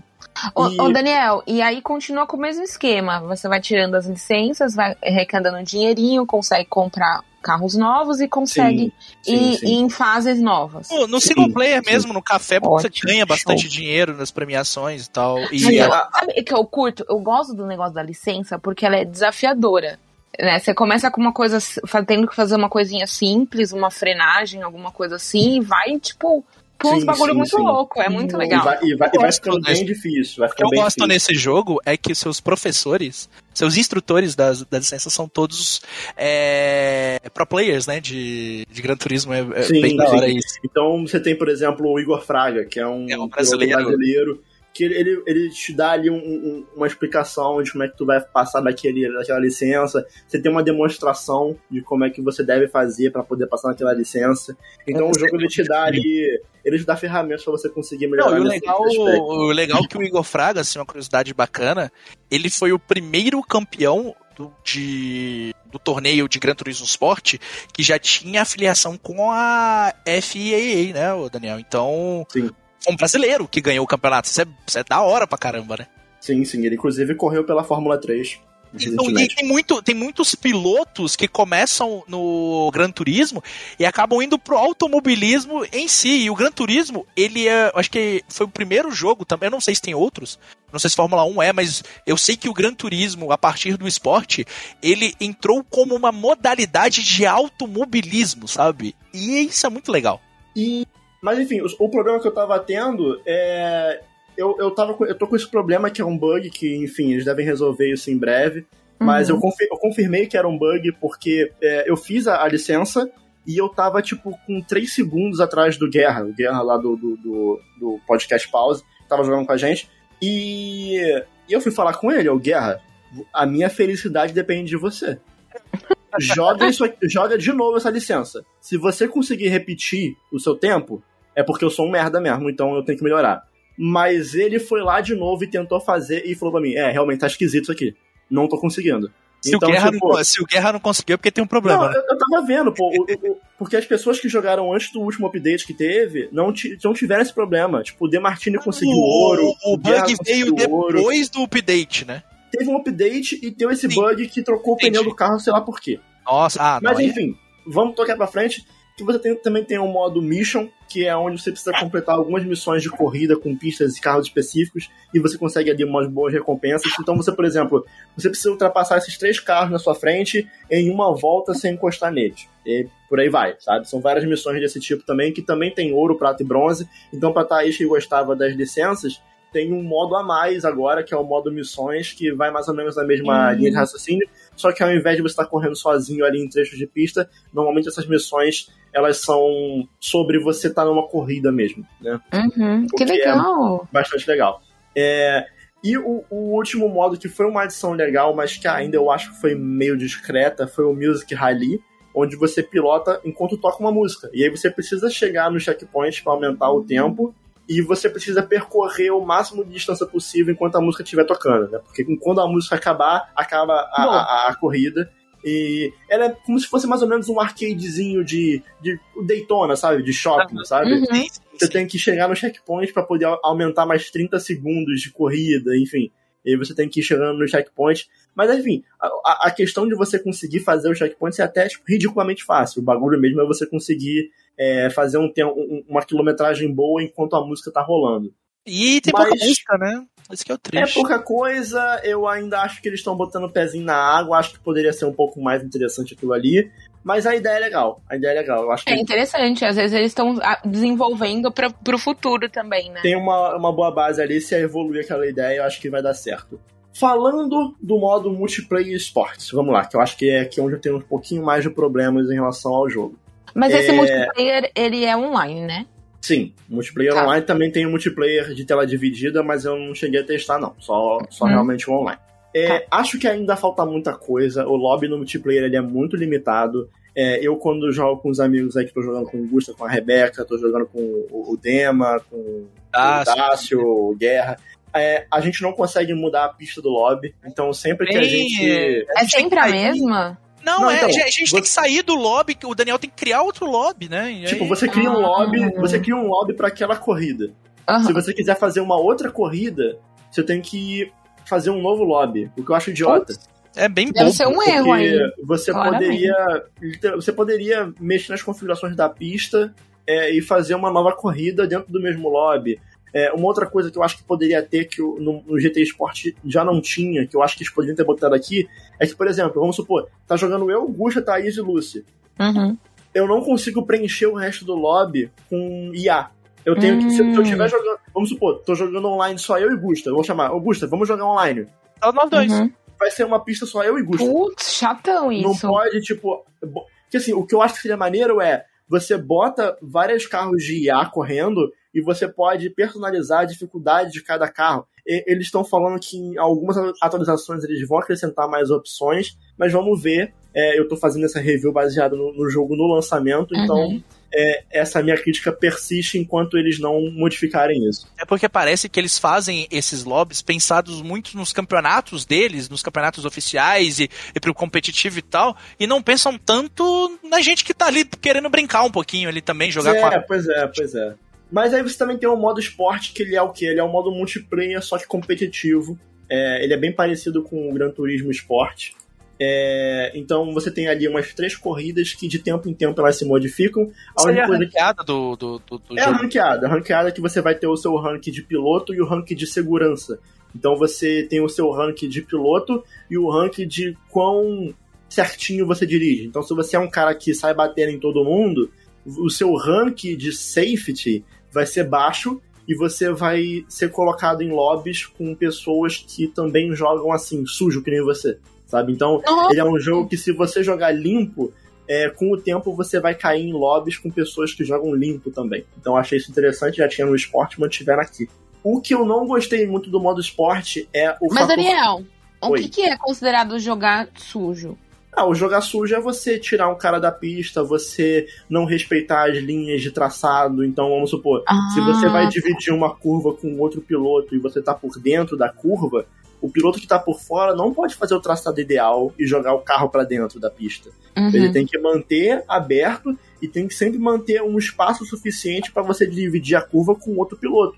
Ô, E- ô, Daniel, e aí continua com o mesmo esquema. Você vai tirando as licenças, vai arrecadando dinheirinho, consegue comprar carros novos e consegue Sim, ir, sim. ir em fases novas. No, no Sim, single player sim. mesmo, no café, você ganha bastante show. dinheiro nas premiações e tal. E Mas é, sabe o que eu curto? Eu gosto do negócio da licença porque ela é desafiadora. Né? Você começa com uma coisa, tendo que fazer uma coisinha simples, uma frenagem, alguma coisa assim, e vai, tipo, pra uns bagulho sim, muito sim. louco. É muito E legal. vai, e vai, e vai ficando bem difícil. Vai O que eu gosto difícil. nesse jogo é que os seus professores, seus instrutores das, das licenças são todos é, pro players, né? De, de Gran Turismo. É, é Sim, bem da hora isso. Então você tem, por exemplo, o Igor Fraga, que é um, É um brasileiro. brasileiro, que ele, ele, ele te dá ali um- um- uma explicação de como é que tu vai passar daquele, daquela licença. Você tem uma demonstração de como é que você deve fazer para poder passar naquela licença. Então o jogo ele te dá ali, ele te dá ferramentas para você conseguir melhorar. Não, e o legal, o legal é que o Igor Fraga, assim, uma curiosidade bacana, ele foi o primeiro campeão do, de, do torneio de Gran Turismo Sport que já tinha afiliação com a FIAA, né, Daniel? Então, Sim. Foi um brasileiro que ganhou o campeonato. Isso é, isso é da hora pra caramba, né? Sim, sim. Ele inclusive correu pela Fórmula 3. Então, e tem, muito, tem muitos pilotos que começam no Gran Turismo e acabam indo pro automobilismo em si. E o Gran Turismo, ele é. Acho que foi o primeiro jogo também. Eu não sei se tem outros. Não sei se Fórmula 1 é, mas eu sei que o Gran Turismo, a partir do esporte, ele entrou como uma modalidade de automobilismo, sabe? E isso é muito legal. E, mas enfim, o, o problema que eu tava tendo é. Eu, eu, tava, eu tô com esse problema que é um bug que, enfim, eles devem resolver isso em breve. Mas Uhum. eu, confi- eu confirmei que era um bug porque é, eu fiz a, a licença e eu tava, tipo, com 3 segundos atrás do Guerra, o Guerra lá do, do, do, do podcast Pause, tava jogando com a gente. E, e eu fui falar com ele, ô Guerra, a minha felicidade depende de você. Joga, isso aqui- joga de novo essa licença. Se você conseguir repetir o seu tempo, é porque eu sou um merda mesmo, então eu tenho que melhorar. Mas ele foi lá de novo e tentou fazer e falou pra mim: é, realmente tá esquisito isso aqui. Não tô conseguindo. Se, Então, o, Guerra tipo, não, se o Guerra não conseguiu, é porque tem um problema. não, né? eu, eu tava vendo, pô, o- o- porque as pessoas que jogaram antes do último update que teve não, não tiveram esse problema. Tipo, o Demartini conseguiu ouro, o Guerra bug veio conseguiu ouro. depois do update, né? teve um update e deu esse Sim. bug que trocou o Entendi. pneu do carro, sei lá por quê. Nossa, ah, não. Mas aí- enfim, vamos tocar pra frente. Que você tem- também tem o modo Mission, que é onde você precisa completar algumas missões de corrida com pistas e carros específicos, e você consegue ali umas boas recompensas. Então você, por exemplo, você precisa ultrapassar esses três carros na sua frente em uma volta sem encostar neles. E por aí vai, sabe? São várias missões desse tipo também, que também tem ouro, prata e bronze. Então, pra Thaís que gostava das licenças, tem um modo a mais agora, que é o modo missões, que vai mais ou menos na mesma Hum. linha de raciocínio, só que ao invés de você estar correndo sozinho ali em trechos de pista, normalmente essas missões elas são sobre você estar numa corrida mesmo, né? Uhum, que é- legal. Bastante legal. É, e o, o último modo que foi uma adição legal, mas que ainda eu acho que foi meio discreta, foi o Music Rally, onde você pilota enquanto toca uma música. E aí você precisa chegar no checkpoint para aumentar o tempo e você precisa percorrer o máximo de distância possível enquanto a música estiver tocando, né? Porque quando a música acabar, acaba a, a- a corrida. E ela é como se fosse mais ou menos um arcadezinho de, de Daytona, sabe? De shopping, sabe? Uhum. Você tem que chegar no checkpoint para poder au- aumentar mais 30 segundos de corrida, enfim. E aí você tem que ir chegando no checkpoint. Mas enfim, a, a- a questão de você conseguir fazer o checkpoint é até tipo, ridiculamente fácil. O bagulho mesmo é você conseguir é, fazer um, tempo- um- uma quilometragem boa enquanto a música tá rolando. E tem Mas- pouca música, né? Esse que é o É triste. pouca coisa, eu ainda acho que eles estão botando o pezinho na água, acho que poderia ser um pouco mais interessante aquilo ali. Mas a ideia é legal, a ideia é legal. Eu acho que É interessante, às vezes eles estão ah, desenvolvendo para pro futuro também, né? tem uma, uma boa base ali, se evoluir aquela ideia, eu acho que vai dar certo. Falando do modo multiplayer esportes, vamos lá, que eu acho que é aqui onde eu tenho um pouquinho mais de problemas em relação ao jogo. Mas esse É. multiplayer, ele é online, né? Sim, multiplayer Tá. online também tem o multiplayer de tela dividida, mas eu não cheguei a testar, não. Só, só Hum. realmente o online. É, Acho que ainda falta muita coisa. O lobby no multiplayer ele é muito limitado. É, eu, quando jogo com os amigos aí, que tô jogando com o Gusta, com a Rebeca, tô jogando com o, o Dema, com o Dácio. Dácio, o Guerra. é, a gente não consegue mudar a pista do lobby. Então, sempre que a gente. é, sempre a mesma? Não, Não, é, então, a gente, gente tem que você- sair do lobby, que o Daniel tem que criar outro lobby, né? E Tipo, aí- você cria um Ah. lobby, você cria um lobby para aquela corrida. Aham. Se você quiser fazer uma outra corrida, você tem que fazer um novo lobby, o que eu acho idiota. É bem Deve bom. ser um erro aí. você claramente. poderia. liter- Você poderia mexer nas configurações da pista é, e fazer uma nova corrida dentro do mesmo lobby. É, uma outra coisa que eu acho que poderia ter que no, no GT Sport já não tinha, que eu acho que eles poderiam ter botado aqui, é que, por exemplo, vamos supor, tá jogando eu, Gusta, Thaís e Lúcia. Uhum. Eu não consigo preencher o resto do lobby com IA. Eu tenho que, se eu- se eu Hum. estiver jogando, vamos supor, tô jogando online só eu e Gusta. Eu vou chamar, ô Gusta, vamos jogar online. Só nós dois. Uhum. Vai ser uma pista só eu e Gusta. Putz, chatão Não isso. pode, tipo. Porque assim, o que eu acho que seria maneiro é você bota vários carros de IA correndo e você pode personalizar a dificuldade de cada carro. E- eles estão falando que em algumas atualizações eles vão acrescentar mais opções, mas vamos ver. É, eu tô fazendo essa review baseada no, no jogo no lançamento, então Uhum. é, essa minha crítica persiste enquanto eles não modificarem isso. É porque parece que eles fazem esses lobbies pensados muito nos campeonatos deles, nos campeonatos oficiais e, e pro competitivo e tal, e não pensam tanto na gente que tá ali querendo brincar um pouquinho ali também, jogar é, com a... pois é, pois é. Mas aí você também tem o modo esporte, que ele é o quê? Ele é um modo multiplayer, só que competitivo. É, ele é bem parecido com o Gran Turismo Sport. É, então você tem ali umas três corridas que de tempo em tempo elas se modificam. A é única a coisa que ranqueada do, do, do, do é a jogo. ranqueada. A ranqueada é que você vai ter o seu rank de piloto e o rank de segurança. Então você tem o seu rank de piloto e o rank de quão certinho você dirige. Então se você é um cara que sai batendo em todo mundo, o seu rank de safety vai ser baixo e você vai ser colocado em lobbies com pessoas que também jogam assim, sujo que nem você, sabe? Então Nossa, ele é um jogo que se você jogar limpo, é, com o tempo você vai cair em lobbies com pessoas que jogam limpo também. Então achei isso interessante, já tinha no esporte, mantiveram aqui. O que eu não gostei muito do modo esporte é o Mas, fator... Daniel, o Oi. que, que é considerado jogar sujo? Ah, o jogar sujo é você tirar um cara da pista, você não respeitar as linhas de traçado. Então, vamos supor, se você vai Ah, dividir uma curva com outro piloto e você tá por dentro da curva, o piloto que tá por fora não pode fazer o traçado ideal e jogar o carro para dentro da pista. uhum. Ele tem que manter aberto e tem que sempre manter um espaço suficiente para você dividir a curva com outro piloto.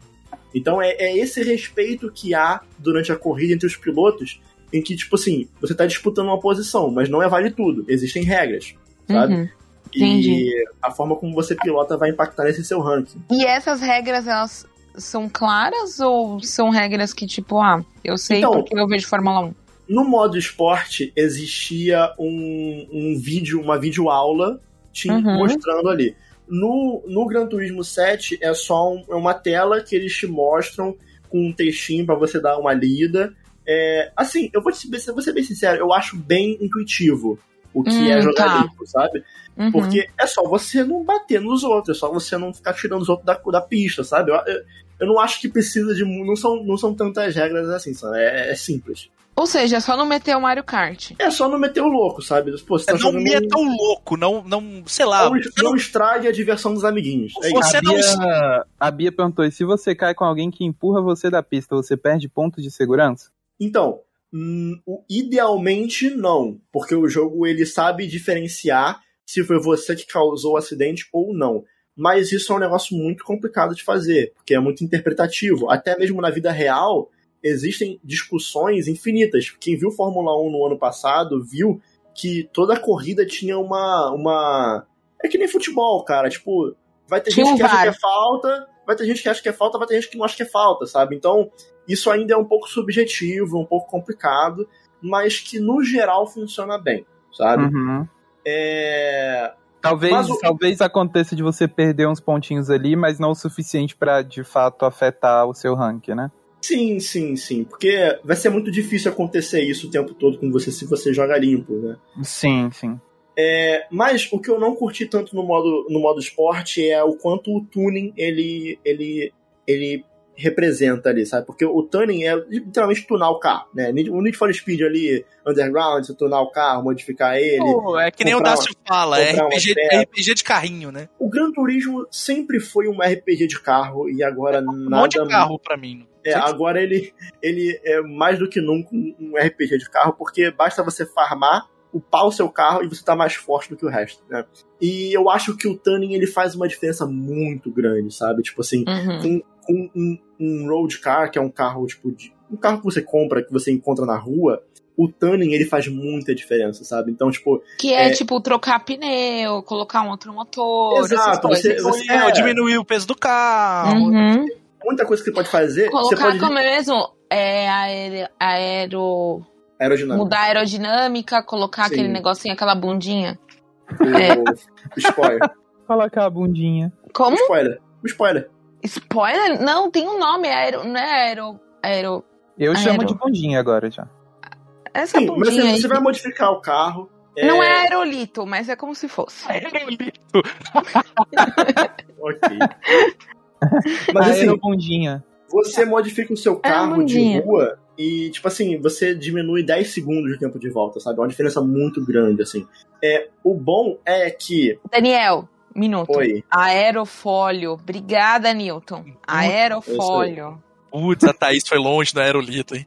Então é, é esse respeito que há durante a corrida entre os pilotos em que, tipo assim, você tá disputando uma posição, mas não é vale tudo. Existem regras, sabe? Uhum. Entendi. E a forma como você pilota vai impactar nesse seu ranking. E essas regras, elas são claras ou são regras que, tipo, ah, eu sei Então- porque eu vejo Fórmula 1? No modo esporte, existia um, um vídeo, uma videoaula te Uhum. mostrando ali. No, no Gran Turismo 7 é só um- é uma tela que eles te mostram com um textinho pra você dar uma lida. É, assim, eu vou, te, ser- vou ser bem sincero, eu acho bem intuitivo o que Hum, é jogar tá. limpo, sabe? Uhum. Porque é só você não bater nos outros, é só você não ficar tirando os outros da, da pista, sabe? Eu, eu, eu não acho que precisa de. Não são, não são tantas regras assim, sabe? É, é simples. Ou seja, é só não meter o Mario Kart. É só não meter o louco, sabe? Pô, você tá não jogando me é um- tão louco, não, não sei lá. não, não não- estrague a diversão dos amiguinhos. É isso. Você a, não- Bia, a Bia perguntou: e se você cai com alguém que empurra você da pista, você perde pontos de segurança? Então, hum, idealmente não, porque o jogo ele sabe diferenciar se foi você que causou o acidente ou não. Mas isso é um negócio muito complicado de fazer, porque é muito interpretativo. Até mesmo na vida real, existem discussões infinitas. Quem viu Fórmula 1 no ano passado viu que toda corrida tinha uma. uma... É que nem futebol, cara. Tipo, vai ter Tinha gente um que acha que é falta, vai ter gente que acha que é falta, vai ter gente que não acha que é falta, sabe? Então, isso ainda é um pouco subjetivo, um pouco complicado, mas que no geral funciona bem, sabe? Uhum. É. Talvez, o- talvez aconteça de você perder uns pontinhos ali, mas não o suficiente pra de fato afetar o seu ranking, né? Sim, sim, sim. Porque vai ser muito difícil acontecer isso o tempo todo com você se você joga limpo, né? Sim, sim. É, mas o que eu não curti tanto no modo, no modo esporte é o quanto o tuning ele, ele, ele representa ali, sabe? Porque o tuning é literalmente tunar o carro, né? O Need for Speed ali, underground, você tunar o carro, modificar ele. Pô, é que nem o Dácio fala, é RPG. RPG de carrinho, né? O Gran Turismo sempre foi um RPG de carro e agora Um nada monte de carro pra mim. É, agora ele, ele é mais do que nunca um um RPG de carro, porque basta você farmar, upar o seu carro e você tá mais forte do que o resto, né? E eu acho que o Tuning ele faz uma diferença muito grande, sabe? Tipo assim, Uhum. com um, um road car, que é um carro tipo de, um carro que você compra, que você encontra na rua, o Tuning ele faz muita diferença, sabe? Então, tipo, Que é, É. tipo trocar pneu, colocar um outro motor, essas Exato, coisas. você- você- É, é. diminuir o peso do carro. Uhum. muita coisa que você pode fazer, você Colocar pode como é mesmo? É aero, aero. Aerodinâmica. Mudar a aerodinâmica, colocar Sim. aquele negocinho, aquela bundinha. O, o spoiler. Colocar a bundinha. Como? O spoiler. O spoiler. Spoiler? Não, tem um nome, aero, não é aero. aero Eu Aero. chamo de bundinha agora já. essa Sim, mas bundinha você, aí. você vai modificar o carro. Não é aerolito, mas é como se fosse. Ok. Mas assim, Aerobundinha. Você modifica o seu É carro de bundinha. rua e, tipo assim, você diminui 10 segundos de tempo de volta, sabe? É uma diferença muito grande, assim. É, o bom é que. Daniel, minuto. Oi. Aerofólio. Obrigada, Newton. Aerofólio. Putz, a Thaís foi longe no aerolito, hein?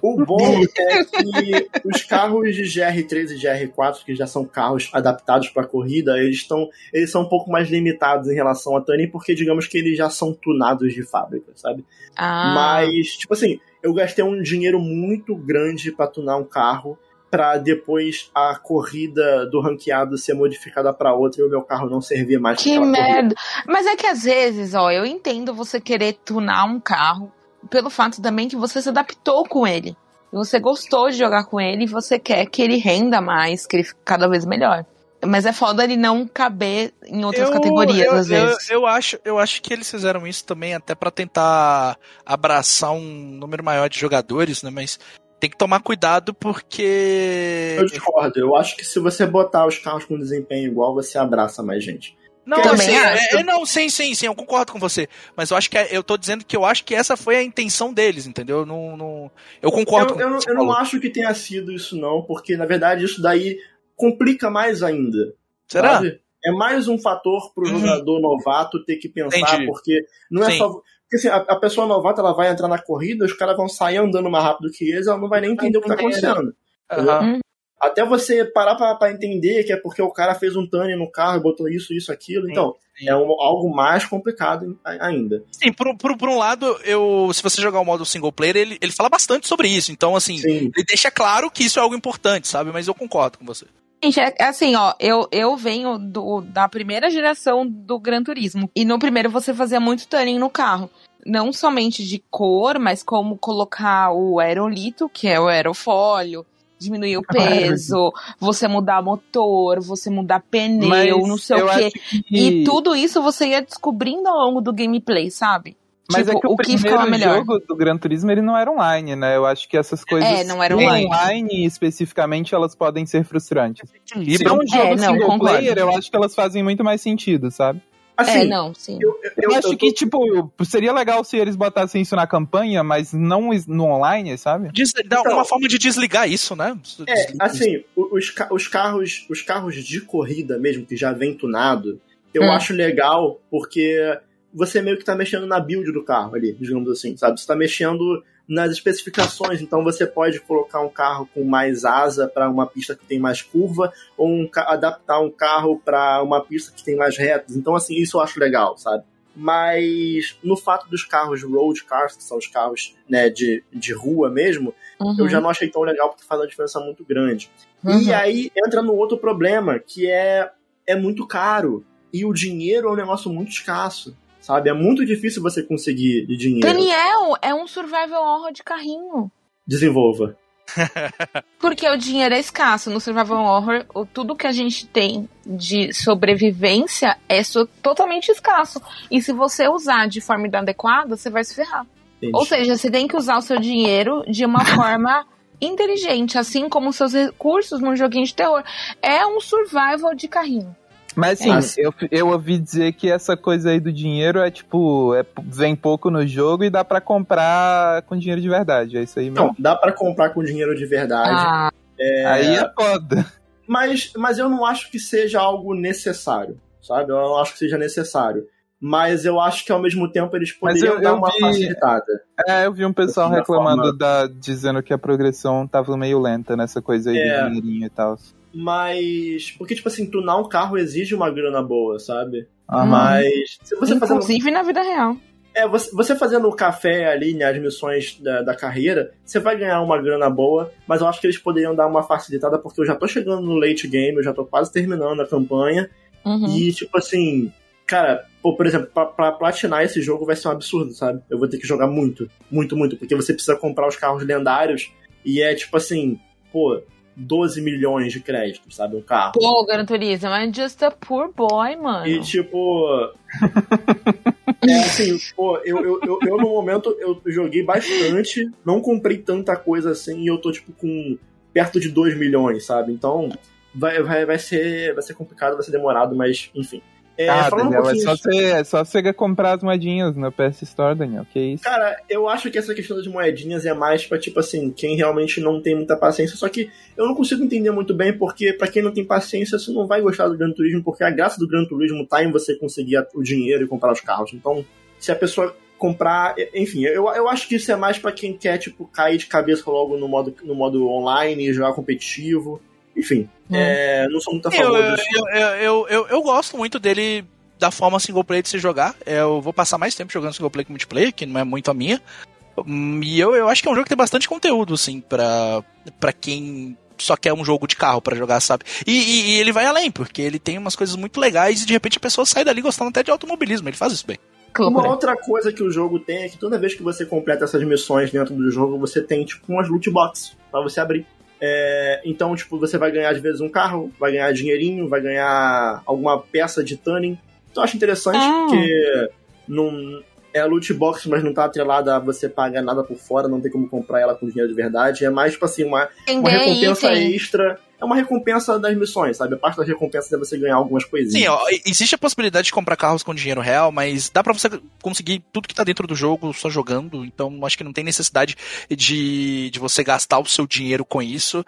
O bom é que os carros de GR3 e GR4, que já são carros adaptados para corrida, eles estão eles são um pouco mais limitados em relação a tuning, porque digamos que eles já são tunados de fábrica, sabe? Ah, Mas, tipo assim, eu gastei um dinheiro muito grande pra tunar um carro pra depois a corrida do ranqueado ser modificada pra outra e o meu carro não servir mais que aquela corrida. merda. Mas é que às vezes, ó, eu entendo você querer tunar um carro pelo fato também que você se adaptou com ele. Você gostou de jogar com ele e você quer que ele renda mais, que ele fique cada vez melhor. Mas é foda ele não caber em outras categorias, eu, às eu- vezes. Eu, acho, eu acho que eles fizeram isso também até pra tentar abraçar um número maior de jogadores, né? Mas tem que tomar cuidado porque. Eu discordo. Eu acho que se você botar os carros com desempenho igual, você abraça mais gente. Não, Também assim, acho. é, é, não, sim, sim, sim, eu concordo com você. Mas eu acho que é- eu tô dizendo que eu acho que essa foi a intenção deles, entendeu? Eu Não, não, eu concordo Eu, com eu eu não acho que tenha sido isso, não, porque na verdade isso daí complica mais ainda. Será? sabe? É mais um fator pro Uhum. jogador novato ter que pensar, Entendi. porque não é Sim. só. Porque assim, a, a pessoa novata ela vai entrar na corrida, os caras vão sair andando mais rápido que eles, ela não vai nem entender o que tá acontecendo. Aham. Até você parar pra, pra entender que é porque o cara fez um turn no carro e botou isso, isso, aquilo. Sim, então, sim. é um- algo mais complicado ainda. Sim, por, por, por um lado, eu, se você jogar o modo single player, ele, ele fala bastante sobre isso. Então, assim, Sim. ele deixa claro que isso é algo importante, sabe? Mas eu concordo com você. Gente, é é assim, ó, eu, eu venho do, da primeira geração do Gran Turismo. E no primeiro você fazia muito tuning no carro. Não somente de cor, mas como colocar o aerolito, que é o aerofólio, diminuir o peso, você mudar motor, você mudar pneu, Mas não sei o quê. que- E tudo isso você ia descobrindo ao longo do gameplay, sabe? Mas tipo, é que o, o que primeiro ficava melhor. jogo do Gran Turismo ele não era online, né? Eu acho que essas coisas É, não era online. online especificamente elas podem ser frustrantes. E pra um jogo É, não, single concordo. player, eu acho que elas fazem muito mais sentido, sabe? Assim, é, não, sim. eu, eu, Eu, eu- acho eu tô- que, tipo, seria legal se eles botassem isso na campanha, mas não no online, sabe? Dá Então- uma forma de desligar isso, né? É, Desliga assim, os, os carros os carros de corrida mesmo, que já vem tunado, eu Hum. acho legal porque você meio que tá mexendo na build do carro ali, digamos assim, sabe? Você tá mexendo nas especificações, então você pode colocar um carro com mais asa para uma pista que tem mais curva, ou um adaptar um carro para uma pista que tem mais retas. Então, assim, isso eu acho legal, sabe? Mas no fato dos carros road cars, que são os carros né, de, de rua mesmo, Uhum, eu já não achei tão legal porque faz uma diferença muito grande. uhum. E aí entra no outro problema, que é, é muito caro. E o dinheiro é um negócio muito escasso, sabe? É muito difícil você conseguir de dinheiro. Daniel, é um survival horror de carrinho. Desenvolva. Porque o dinheiro é escasso. No Survival Horror, o- tudo que a gente tem de sobrevivência é so- totalmente escasso. E se você usar de forma inadequada, você vai se ferrar. Entendi. Ou seja, você tem que usar o seu dinheiro de uma forma inteligente, assim como os seus recursos num joguinho de terror. É um survival de carrinho. Mas assim, É, assim. eu, eu ouvi dizer que essa coisa aí do dinheiro é tipo, é, vem pouco no jogo e dá pra comprar com dinheiro de verdade. É isso aí mesmo. Não, dá pra comprar com dinheiro de verdade. Ah, Aí é foda. Mas, mas eu não acho que seja algo necessário, sabe? Eu não acho que seja necessário. Mas eu acho que ao mesmo tempo eles poderiam eu- dar eu uma vi- facilitada. É, eu vi um pessoal Assim, da reclamando forma- da, dizendo que a progressão tava meio lenta nessa coisa aí É. do dinheirinho e tal. Mas. Porque, tipo assim, tunar um carro exige uma grana boa, sabe? Aham. Mas. Se você fazendo inclusive na vida real. É, você, você fazendo o café ali, né, as missões da, da carreira, você vai ganhar uma grana boa, mas eu acho que eles poderiam dar uma facilitada, porque eu já tô chegando no late game, eu já tô quase terminando a campanha, Uhum. e tipo assim, cara, pô, por exemplo, pra, pra platinar esse jogo vai ser um absurdo, sabe? Eu vou ter que jogar muito, muito, muito, porque você precisa comprar os carros lendários, e é tipo assim, pô, 12 milhões de créditos, sabe? Um carro. Pô, Gran Turismo, I'm just a poor boy, mano. E tipo. é assim, pô, eu, eu, eu, eu, no momento eu joguei bastante, não comprei tanta coisa assim e eu tô tipo com perto de 2 milhões, sabe? Então vai, vai, vai, ser, vai ser complicado, vai ser demorado, mas enfim. É, ah, falando um Daniel, é só, você, é só você comprar as moedinhas no PS Store, Daniel. Que isso? Cara, eu acho que essa questão das moedinhas é mais pra, tipo assim, quem realmente não tem muita paciência. Só que eu não consigo entender muito bem, porque pra quem não tem paciência, você não vai gostar do Gran Turismo, porque a graça do Gran Turismo tá em você conseguir o dinheiro e comprar os carros. Então, se a pessoa comprar. Enfim, eu, eu acho que isso é mais pra quem quer, tipo, cair de cabeça logo no modo, no modo online e jogar competitivo. Enfim, é, não sou muito a Eu, favor eu, disso. eu, eu, eu, eu gosto muito dele da forma single player de se jogar. Eu vou passar mais tempo jogando single player que multiplayer, que não é muito a minha. Hum, E eu, eu acho que é um jogo que tem bastante conteúdo, assim, pra, pra quem só quer um jogo de carro pra jogar, sabe? E, e- e ele vai além, porque ele tem umas coisas muito legais e de repente a pessoa sai dali gostando até de automobilismo. Ele faz isso bem. Uma outra coisa que o jogo tem é que toda vez que você completa essas missões dentro do jogo, você tem, tipo, umas loot boxes pra você abrir. É, então, tipo, você vai ganhar, às vezes, um carro, vai ganhar dinheirinho, vai ganhar alguma peça de tuning. Então, eu acho interessante, Ah. porque não, é loot box, mas não tá atrelada a você pagar nada por fora, não tem como comprar ela com dinheiro de verdade. É mais, tipo assim, uma, uma recompensa item. extra. É uma recompensa das missões, sabe? A parte das recompensas é você ganhar algumas coisinhas. Sim, ó, existe a possibilidade de comprar carros com dinheiro real, mas dá pra você conseguir tudo que tá dentro do jogo só jogando, então acho que não tem necessidade de, de você gastar o seu dinheiro com isso.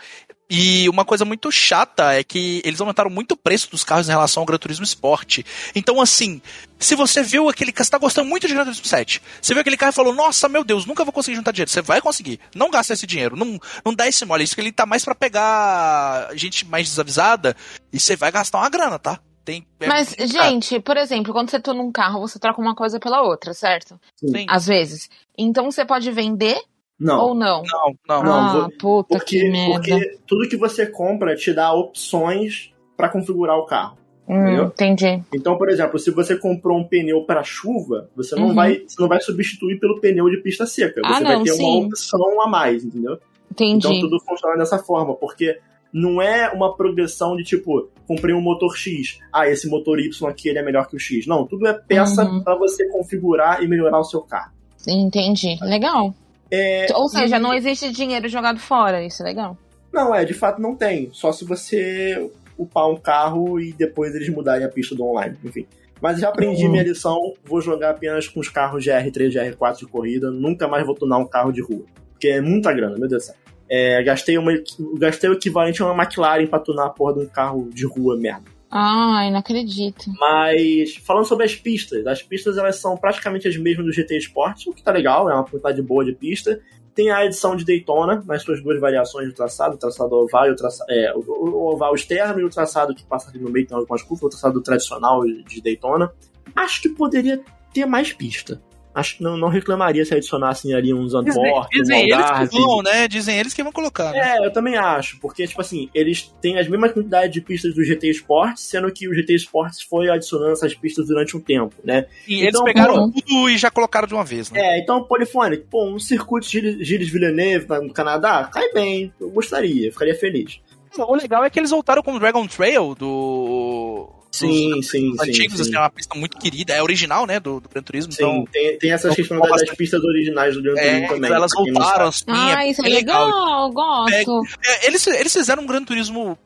E uma coisa muito chata é que eles aumentaram muito o preço dos carros em relação ao Gran Turismo Sport. Então, assim, se você viu aquele carro, você tá gostando muito de Gran Turismo 7, você viu aquele carro e falou, nossa, meu Deus, nunca vou conseguir juntar dinheiro. Você vai conseguir. Não gasta esse dinheiro. Não, não dá esse mole. Isso que ele tá mais pra pegar gente mais desavisada e você vai gastar uma grana, tá? Tem, é Mas, gente, por exemplo, quando você tá num carro, você troca uma coisa pela outra, certo? Sim. Às vezes. Então você pode vender Não. ou não? Não, não, Não, ah, vou- puta Porque, que merda. porque tudo que você compra te dá opções pra configurar o carro. Hum, entendi. Então, por exemplo, se você comprou um pneu para chuva, você não, Uhum. vai, você não vai substituir pelo pneu de pista seca. Ah, Você vai não, ter sim. uma opção a mais, entendeu? Entendi. Então tudo funciona dessa forma, porque não é uma progressão de tipo, comprei um motor X, ah, esse motor Y aqui ele é melhor que o X. Não, tudo é peça Uhum. pra você configurar e melhorar o seu carro. Entendi. Legal. É, Ou seja, não existe dinheiro jogado fora. Isso é legal. Não, é, de fato não tem. Só se você upar um carro e depois eles mudarem a pista do online, enfim. Mas já aprendi Uhum. minha lição, vou jogar apenas com os carros GR3, GR4 de corrida, nunca mais vou tunar um carro de rua. Porque é muita grana, meu Deus do céu. É, gastei, uma, gastei o equivalente a uma McLaren pra tunar a porra de um carro de rua merda. Ai, não acredito. Mas, falando sobre as pistas, as pistas elas são praticamente as mesmas do GT Sport, o que tá legal, é uma quantidade boa de pista. Tem a edição de Daytona, nas suas duas variações do traçado, o traçado oval, e o, traça, é, o, o oval externo e o traçado que passa ali no meio, tem algumas curvas, o traçado tradicional de Daytona. Acho que poderia ter mais pista. Acho que não, não reclamaria se adicionassem ali um Dizem, Zandvoort, um dizem eles que vão, né? Dizem eles que vão colocar. Né? É, eu também acho, porque, tipo assim, eles têm as mesmas quantidades de pistas do GT Sports, sendo que o GT Sports foi adicionando essas pistas durante um tempo, né? E eles Então, pegaram pô. tudo e já colocaram de uma vez, né? É, então, Polifônico, pô, um circuito Gilles Gilles Villeneuve no Canadá, cai bem, eu gostaria, ficaria feliz. O legal é que eles voltaram com o Dragon Trail do. Sim, dos sim, antigos, sim, assim, sim. é uma pista muito querida, é original, né, do, do Gran Turismo, Sim, então tem, tem essas então, questões das, das pistas originais do Gran é, Turismo também. elas voltaram, assim, Ah, isso é bem legal. Gosto. É, eles, eles fizeram um Gran Turismo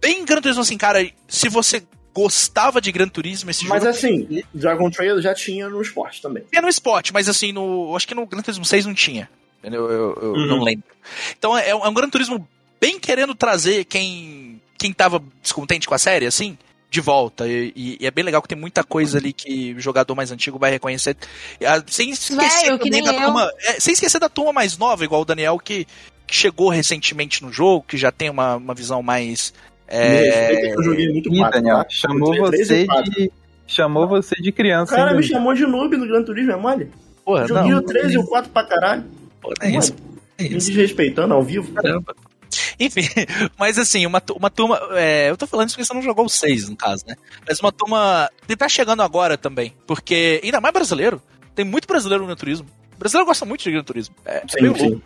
bem Gran Turismo, assim, cara, se você gostava de Gran Turismo, esse Mas jogo assim, Dragon Trail já tinha no esporte também. tinha no Sport, mas assim, no, acho que no Gran Turismo 6 não tinha, entendeu? Eu, eu Uhum. não lembro. Então é, é um Gran Turismo bem querendo trazer quem, quem tava descontente com a série, assim, de volta. E, e- e é bem legal que tem muita coisa ali que o jogador mais antigo vai reconhecer. Ah, Sem esquecer nem da eu. turma. é, sem esquecer da turma mais nova, igual o Daniel, que, que chegou recentemente no jogo, que já tem uma, uma visão mais. É, eu joguei muito Ih, quatro, Daniel, tá? chamou você de. Chamou você de O criança, cara hein, me chamou de noob no Gran Turismo, é mole? porra, Joguei não, o 13 e o 4 pra caralho. porra, é isso. É Me desrespeitando ao vivo. Caramba. Enfim, mas assim, uma, uma turma. é, eu tô falando isso porque você não jogou o 6, no caso, né? Mas uma turma que tá chegando agora também. Porque, ainda mais brasileiro, tem muito brasileiro no Gran Turismo. O brasileiro gosta muito de Gran Turismo. É, é Sim, meio sim.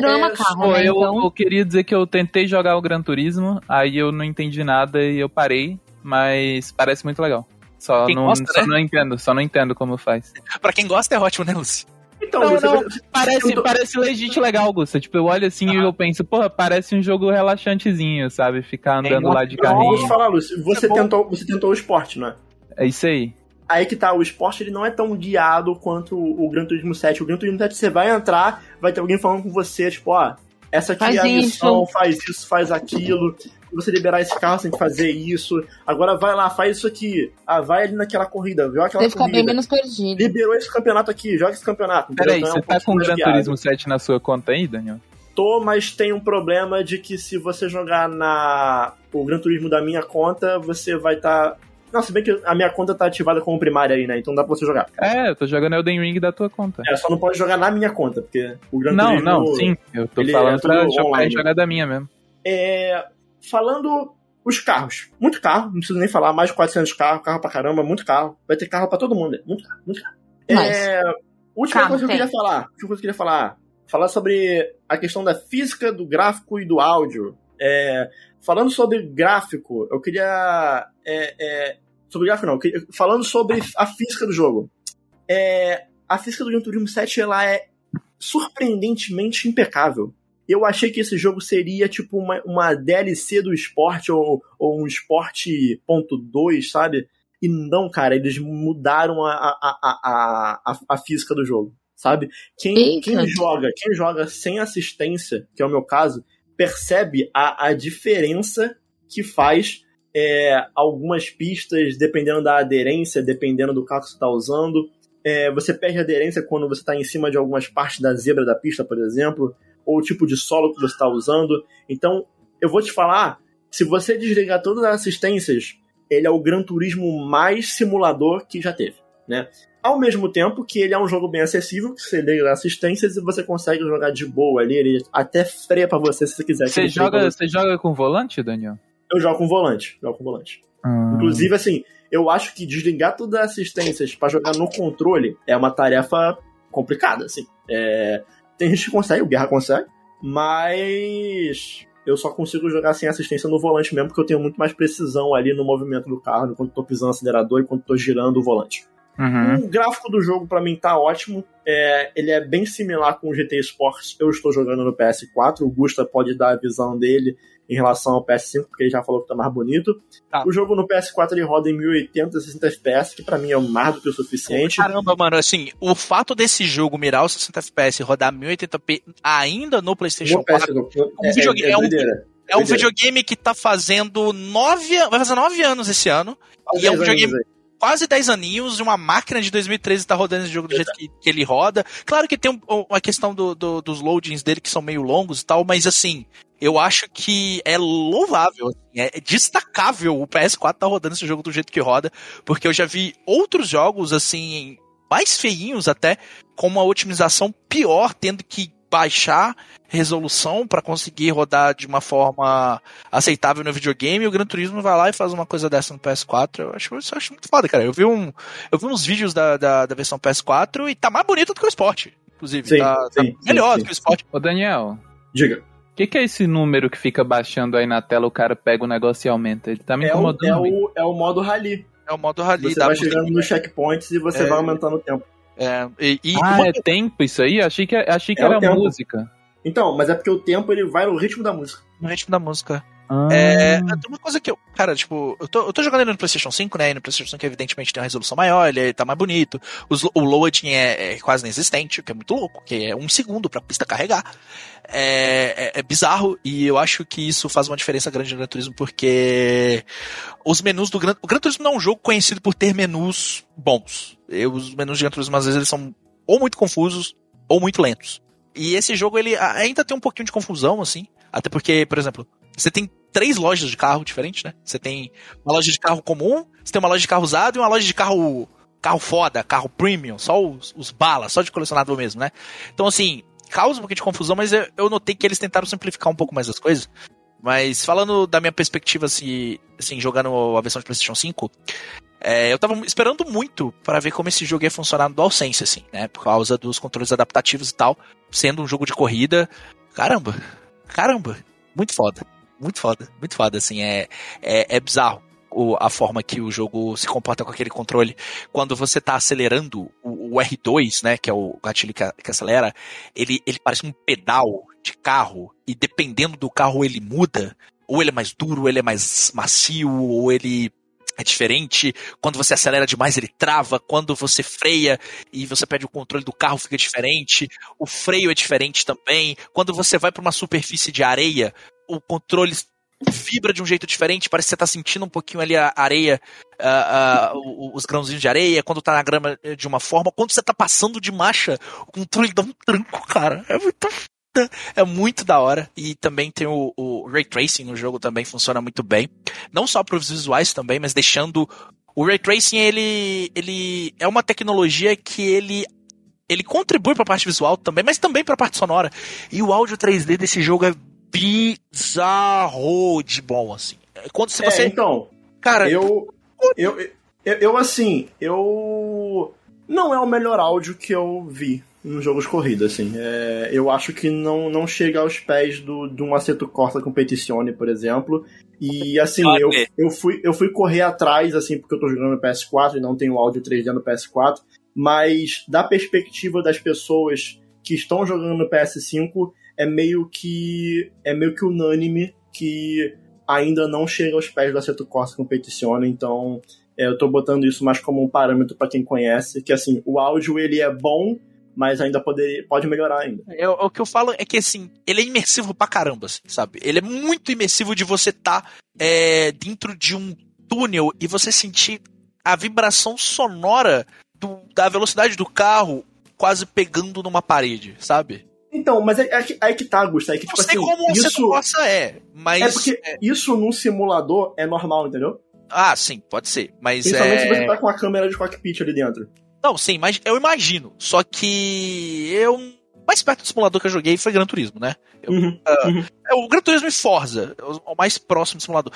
não ama É, carro, Pô, né? eu, Então. eu queria dizer que eu tentei jogar o Gran Turismo, aí eu não entendi nada e eu parei, mas parece muito legal. Só, Quem não, gosta, só né? não entendo, só não entendo como faz. Pra quem gosta é ótimo, né, Lucy? Então, Não, você, não, você- Parece, tentou- parece legit legal, Gusta. Tipo, eu olho assim e eu penso, porra, parece um jogo relaxantezinho, sabe? Ficar andando uma- lá de Não, vou te carrinho. falar, Lúcio, você, É tentou, você tentou o esporte, não é? É isso aí. Aí que tá, o esporte ele não é tão guiado quanto o Gran Turismo 7. O Gran Turismo 7 você vai entrar, vai ter alguém falando com você, tipo, ó, essa aqui Faz é a isso. missão, faz isso, faz aquilo. Se você liberar esse carro, você tem que fazer isso. Agora vai lá, faz isso aqui. Ah, vai ali naquela corrida, viu aquela Você fica bem corrida. menos perdido. Liberou esse campeonato aqui, joga esse campeonato. Peraí, Então é você um tá com o Gran. Turismo 7 na sua conta aí, Daniel? Tô, mas tem um problema de que se você jogar na o Gran Turismo da minha conta, você vai estar. Não, se bem que a minha conta tá ativada como primária aí, né? Então dá pra você jogar. É, eu tô jogando Elden Ring da tua conta. É, só não pode jogar na minha conta, porque o Gran Não, Turismo. não, sim. Eu tô ele falando é pra jogar, online. jogar da minha mesmo. É, falando os carros. Muito carro, não preciso nem falar, mais de 400 carros, carro pra caramba, muito carro. Vai ter carro pra todo mundo, né? muito carro, muito carro. É, última Carro coisa que eu queria falar, última coisa que eu queria falar, falar sobre a questão da física do gráfico e do áudio. É, falando sobre gráfico, eu queria é, é, sobre gráfico não, queria- falando sobre a física do jogo. É, a física do Gran Turismo 7 ela é surpreendentemente impecável. Eu achei que esse jogo seria tipo uma, uma DLC do esporte ou, ou um esporte ponto .2, sabe? E não, cara, eles mudaram a, a, a, a, a física do jogo, sabe? Quem, Eita. quem joga, quem joga sem assistência, que é o meu caso, percebe a, a diferença que faz é, algumas pistas, dependendo da aderência, dependendo do carro que você está usando. É, você perde aderência quando você está em cima de algumas partes da zebra da pista, por exemplo, ou o tipo de solo que você está usando. Então, eu vou te falar, se você desligar todas as assistências, ele é o Gran Turismo mais simulador que já teve, né? Ao mesmo tempo que ele é um jogo bem acessível, que você liga as assistências e você consegue jogar de boa ali, ele até freia pra você se você quiser. Você joga, você. joga com volante, Daniel? Eu jogo com volante, jogo com volante. Ah. Inclusive, assim, eu acho que desligar todas as assistências pra jogar no controle é uma tarefa complicada, assim. É, Tem gente que consegue, o Guerra consegue, mas eu só consigo jogar sem assistência no volante mesmo, porque eu tenho muito mais precisão ali no movimento do carro, enquanto tô pisando no acelerador e quando tô girando o volante. Uhum. O gráfico do jogo pra mim tá ótimo. É, ele é bem similar com o GT Sports. Eu estou jogando no PS4. O Gusta pode dar a visão dele em relação ao PS5, porque ele já falou que tá mais bonito. Tá. O jogo no PS4 ele roda em 1080 60 FPS, que pra mim é mais do que o suficiente. Caramba, mano, assim, o fato desse jogo mirar os 60 FPS e rodar 1080p ainda no PlayStation No 4 PS4 um videogame- é um- doideira. é um doideira. videogame que tá fazendo nove, vai fazer nove anos esse ano. E é um videogame-. Quase 10 aninhos, uma máquina de 2013 tá rodando esse jogo do jeito que, que ele roda. Claro que tem um- uma questão do- do- dos loadings dele que são meio longos e tal, mas assim, eu acho que é louvável, assim, é destacável o PS4 tá rodando esse jogo do jeito que roda, porque eu já vi outros jogos, assim, mais feinhos até, com uma otimização pior, tendo que baixar resolução para conseguir rodar de uma forma aceitável no videogame, e o Gran Turismo vai lá e faz uma coisa dessa no PS4. Eu acho, eu acho muito foda, cara. Eu vi, um, eu vi uns vídeos da, da, da versão PS4 e tá mais bonito do que o Sport. Inclusive, Sim, tá, tá sim, melhor sim, do que o Sport. Ô, Daniel, Diga. o que, que é esse número que fica baixando aí na tela, o cara pega o negócio e aumenta? Ele tá me É o, incomodando. é, muito. o, é o modo rally. É o modo rally Você vai chegando nos checkpoints e você É. vai aumentando o tempo. É, e, e Ah, uma- é tempo isso aí? Achei que, achei que É era música. Então, mas é porque o tempo ele vai no ritmo da música. no ritmo da música. Ah, É, uma coisa que eu. Cara, tipo, eu tô, eu tô jogando ele no PlayStation 5, né? E no PlayStation 5, evidentemente, tem uma resolução maior, ele tá mais bonito. O loading é, é quase inexistente, o que é muito louco, que é um segundo pra pista carregar. É, é- é bizarro e eu acho que isso faz uma diferença grande no Gran Turismo, porque os menus do Gran. O Gran Turismo não é um jogo conhecido por ter menus bons. Eu, os menus de Gran Turismo, às vezes, eles são ou muito confusos ou muito lentos. E esse jogo, ele ainda tem um pouquinho de confusão, assim. Até porque, por exemplo, você tem três lojas de carro diferentes, né? Você tem uma loja de carro comum, você tem uma loja de carro usado e uma loja de carro carro foda, carro premium, só os, os balas, só de colecionador mesmo, né? Então, assim, causa um pouquinho de confusão, mas eu, eu notei que eles tentaram simplificar um pouco mais as coisas. Mas falando da minha perspectiva, assim, assim jogando a versão de PlayStation 5, é, eu tava esperando muito para ver como esse jogo ia funcionar no DualSense, assim, né? Por causa dos controles adaptativos e tal. Sendo um jogo de corrida. Caramba! Caramba! Muito foda. Muito foda. Muito foda, assim. É, é, é bizarro a forma que o jogo se comporta com aquele controle. Quando você tá acelerando o, o R2, né? Que é o gatilho que, que acelera, ele, ele parece um pedal de carro. E dependendo do carro, ele muda. Ou ele é mais duro, ou ele é mais macio, ou ele é diferente. Quando você acelera demais, ele trava. Quando você freia e você perde o controle do carro, fica diferente. O freio é diferente também. Quando você vai para uma superfície de areia, o controle vibra de um jeito diferente. Parece que você tá sentindo um pouquinho ali a areia, os grãozinhos de areia. Quando tá na grama eh, de uma forma. Quando você tá passando de marcha, o controle dá um tranco, cara. É muito. É muito da hora. E também tem o, o Ray Tracing no jogo também funciona muito bem. Não só para os visuais também, mas deixando. O Ray Tracing, ele, ele é uma tecnologia que ele ele contribui para a parte visual também, mas também para a parte sonora. E o áudio 3D desse jogo é bizarro de bom, assim. Quando se É, você. então, cara, eu, eu, eu, eu, assim, eu. Não é o melhor áudio que eu vi num jogo de corrida, assim. É, eu acho que não, não chega aos pés do, de um Aceto Corsa Competizione, por exemplo. E assim, eu, é. eu, fui, eu fui correr atrás, assim, porque eu tô jogando no PS4 e não tenho áudio 3D no PS4. Mas da perspectiva das pessoas que estão jogando no PS5, é meio que. é meio que unânime que ainda não chega aos pés do Assetto Corsa Competizione, então é, eu tô botando isso mais como um parâmetro para quem conhece, que assim, o áudio ele é bom, mas ainda poderia, pode melhorar ainda. É, o que eu falo é que, assim, ele é imersivo pra caramba, assim, sabe? Ele é muito imersivo de você estar dentro de um túnel e você sentir a vibração sonora do- da velocidade do carro quase pegando numa parede, sabe? Então, mas é, é, que- aí que tá, Augusto. É que, Não tipo sei assim, como você isso, gosta é, mas... é porque isso num simulador é normal, entendeu? Ah, sim, pode ser, mas Principalmente se você é... tá com a câmera de cockpit ali dentro. Não, sim, mas eu imagino, só que eu... mais perto do simulador que eu joguei foi Gran Turismo, né? Eu- Uhum. É o Gran Turismo e Forza, o o mais próximo do simulador.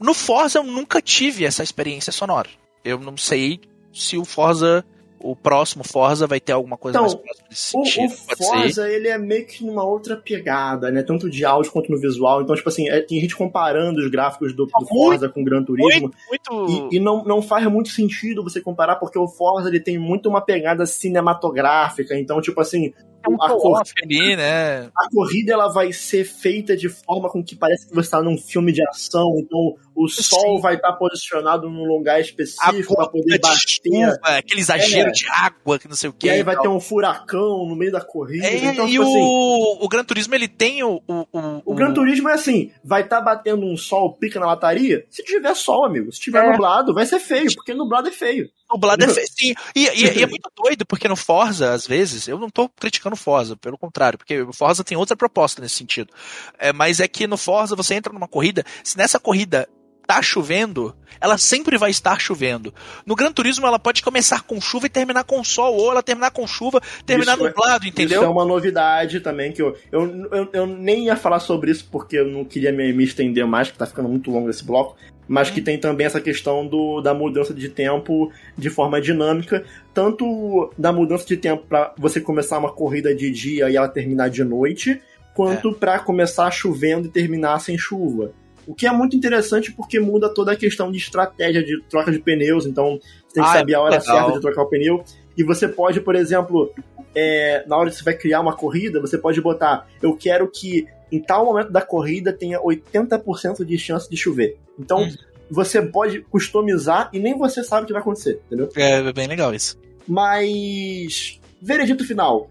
No Forza eu nunca tive essa experiência sonora. Eu não sei se o Forza, o próximo Forza vai ter alguma coisa Então, mais próxima desse O, sentido. o pode ser. Forza, ele é meio que numa outra pegada, né? Tanto de áudio quanto no visual. Então, tipo assim, é- tem gente comparando os gráficos do, do Muito, Forza com o Gran Turismo. Muito, muito... E, e não, não faz muito sentido você comparar, porque o Forza ele tem muito uma pegada cinematográfica. Então, tipo assim, É um a, cor- co-op ali, né? a corrida ela vai ser feita de forma com que parece que você está num filme de ação. Então, o sol Sim. vai estar posicionado num lugar A específico para poder de bater. chuva, aquele exagero É. de água, que não sei o que. E aí vai ter um furacão no meio da corrida. É, então, e tipo o, assim, o Gran Turismo ele tem o. O, o, O Gran Turismo é assim, vai estar batendo um sol pica na lataria? Se tiver sol, amigo. Se tiver É. nublado, vai ser feio, porque nublado é feio. Nublado é sim. E, e- e é muito doido, porque no Forza, às vezes, eu não tô criticando o Forza, pelo contrário, porque o Forza tem outra proposta nesse sentido. É, mas é que no Forza você entra numa corrida, se nessa corrida tá chovendo, ela sempre vai estar chovendo. No Gran Turismo ela pode começar com chuva e terminar com sol, ou ela terminar com chuva, terminar Isso é- nublado, entendeu? Isso é uma novidade também, que eu, eu, eu, eu nem ia falar sobre isso porque eu não queria me, me estender mais, que tá ficando muito longo esse bloco. Mas que tem também essa questão do, da mudança de tempo de forma dinâmica, tanto da mudança de tempo para você começar uma corrida de dia e ela terminar de noite, quanto pra começar chovendo e terminar sem chuva. O que é muito interessante porque muda toda a questão de estratégia de troca de pneus, então você tem que Ah, é saber a hora legal. certa de trocar o pneu. E você pode, por exemplo, é, na hora que você vai criar uma corrida, você pode botar: eu quero que em tal momento da corrida tenha 80% de chance de chover. Então Hum. você pode customizar e nem você sabe o que vai acontecer, entendeu? É bem legal isso. Mas, veredito final: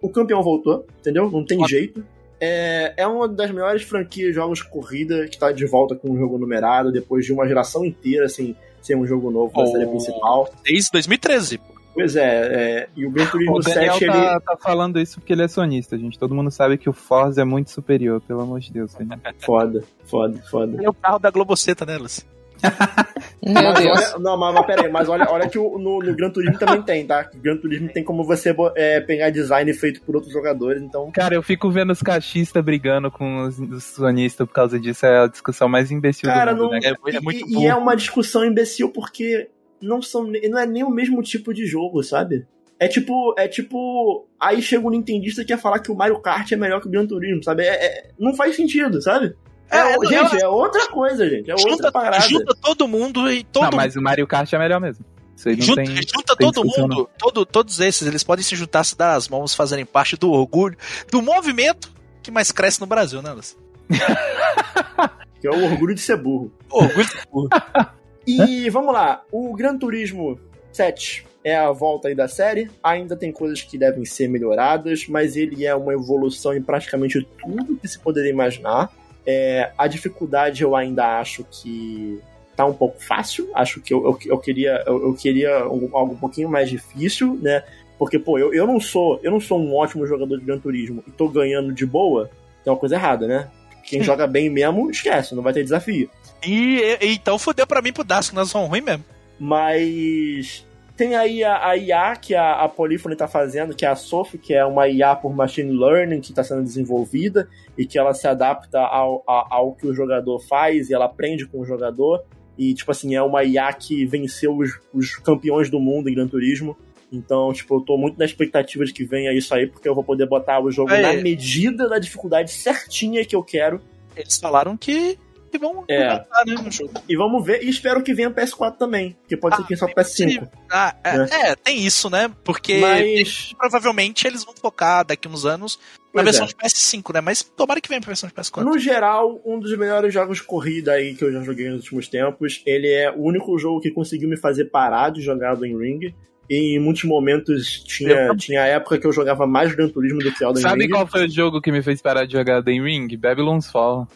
o campeão voltou, entendeu? Não tem Ótimo. jeito. É, é uma das melhores franquias de jogos de corrida que tá de volta com um jogo numerado depois de uma geração inteira assim, sem um jogo novo da Oh. série principal. Desde 2013. pô. Pois é, é, e o Gran Turismo O Daniel 7 ele. tá, tá falando isso porque ele é sonista, gente. Todo mundo sabe que o Forza é muito superior, pelo amor de Deus. Daniel. Foda, foda, foda. É o carro da Globoceta, né, Lucy? Meu Mas Deus. olha- não, mas, mas peraí, mas olha, olha que o- no, no Gran Turismo também tem, tá? O Gran Turismo tem como você é, pegar design feito por outros jogadores, então. Cara, eu fico vendo os cachistas brigando com os, os sonistas por causa disso. É a discussão mais imbecil Cara, do mundo, não. né? É- é muito e, e é uma discussão imbecil porque não, são, não é nem o mesmo tipo de jogo, sabe? É tipo, é tipo. Aí chega um Nintendista que quer falar que o Mario Kart é melhor que o Gran Turismo, sabe? É- é- não faz sentido, sabe? É, É, gente, é outra coisa, gente. É outra junta, parada. junta todo mundo e todo Não, mas o Mario Kart é melhor mesmo. Isso aí não junta, tem. junta tem todo mundo, todo, todos esses, eles podem se juntar, se dar as mãos, fazerem parte do orgulho, do movimento que mais cresce no Brasil, né, Lucy? Que é o orgulho de ser burro. Orgulho E vamos lá, o Gran Turismo 7 é a volta aí da série. Ainda tem coisas que devem ser melhoradas, mas ele é uma evolução em praticamente tudo que se poderia imaginar. É, a dificuldade eu ainda acho que tá um pouco fácil. Acho que eu, eu, eu queria, eu, eu queria algo, algo um pouquinho mais difícil, né? Porque, pô, eu, eu não sou eu não sou um ótimo jogador de Gran Turismo e tô ganhando de boa, tem uma coisa errada, né? Quem joga bem mesmo, esquece, não vai ter desafio. E, e- então fodeu pra mim pro Dasco, nós somos ruins mesmo. Mas tem aí a, a IA que a, a Polyphony tá fazendo, que é a Sophie, que é uma IA por machine learning que está sendo desenvolvida e que ela se adapta ao, a- ao que o jogador faz e ela aprende com o jogador. E, tipo assim, é uma IA que venceu os, os campeões do mundo em Gran Turismo. Então, tipo, eu tô muito na expectativa de que venha isso aí, porque eu vou poder botar o jogo É. na medida da dificuldade certinha que eu quero. Eles falaram que, que vão É. né, no jogo. E vamos ver, e espero que venha PS4 também, porque pode ser Ah, que só bem PS5. possível. Ah, é, Né? é, tem isso, né? Porque Mas. provavelmente eles vão focar daqui uns anos na Pois versão é. de PS5, né? Mas tomara que venha pra versão de PS4. No geral, um dos melhores jogos de corrida aí que eu já joguei nos últimos tempos. Ele é o único jogo que conseguiu me fazer parar de jogar do Ring. E em muitos momentos Eu tinha, também. tinha época que eu jogava mais Gran Turismo do que Elden Sabe Ring. qual foi o jogo que me fez parar de jogar The Ring? Babylon's Fall.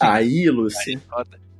Aí, Lucy,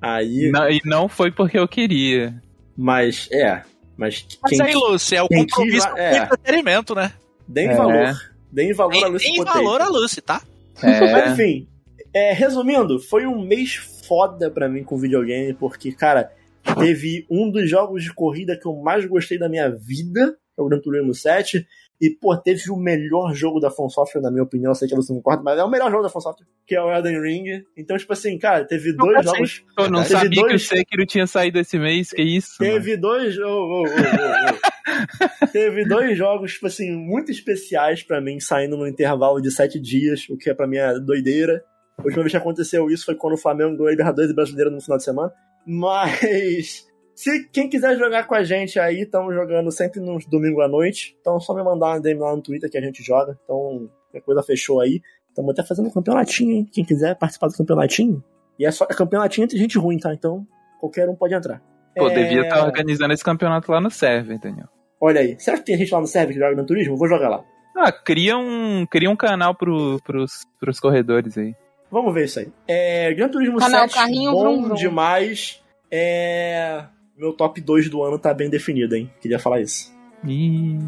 aí. Não- e não foi porque eu queria. Mas, é. Mas Mas quem aí, Lúcio, é o compromisso lá- com é. o entretenimento, né? deem É. valor. Deem valor à Em, Lucy em Potato. valor a Lucy, tá? Mas É, enfim, é, resumindo, foi um mês foda pra mim com videogame, porque, cara, teve um dos jogos de corrida que eu mais gostei da minha vida, é o Gran Turismo 7, e, pô, teve o melhor jogo da From Software, na minha opinião, eu sei que você não concorda, mas é o melhor jogo da From Software, que é o Elden Ring. Então, tipo assim, cara, teve dois gostei. jogos... eu não Teve sabia que o dois- Sekiro tinha saído esse mês, que isso? mano? Teve dois. ô, ô, ô, ô, ô. Teve dois jogos, tipo assim, muito especiais pra mim, saindo no intervalo de sete dias, o que é pra mim é doideira. A última vez que aconteceu isso foi quando o Flamengo ganhou a Libertadores Brasileiro no final de semana. Mas. Se quem quiser jogar com a gente aí, estamos jogando sempre no domingo à noite. Então é só me mandar uma DM lá no Twitter que a gente joga. Então, a coisa fechou aí. Estamos até fazendo um campeonatinho, hein? Quem quiser participar do campeonatinho. E é só é campeonatinho entre gente ruim, tá? Então, qualquer um pode entrar. Pô, É, devia estar organizando esse campeonato lá no server, entendeu? Olha aí, será que tem gente lá no server que joga no turismo? Vou jogar lá. Ah, cria um, cria um canal pro, pros, pros corredores aí. Vamos ver isso aí. É, Gran Turismo Canal 7, Carrinho bom Vrum Vrum. demais. É, meu top 2 do ano tá bem definido, hein? Queria falar isso. Ih.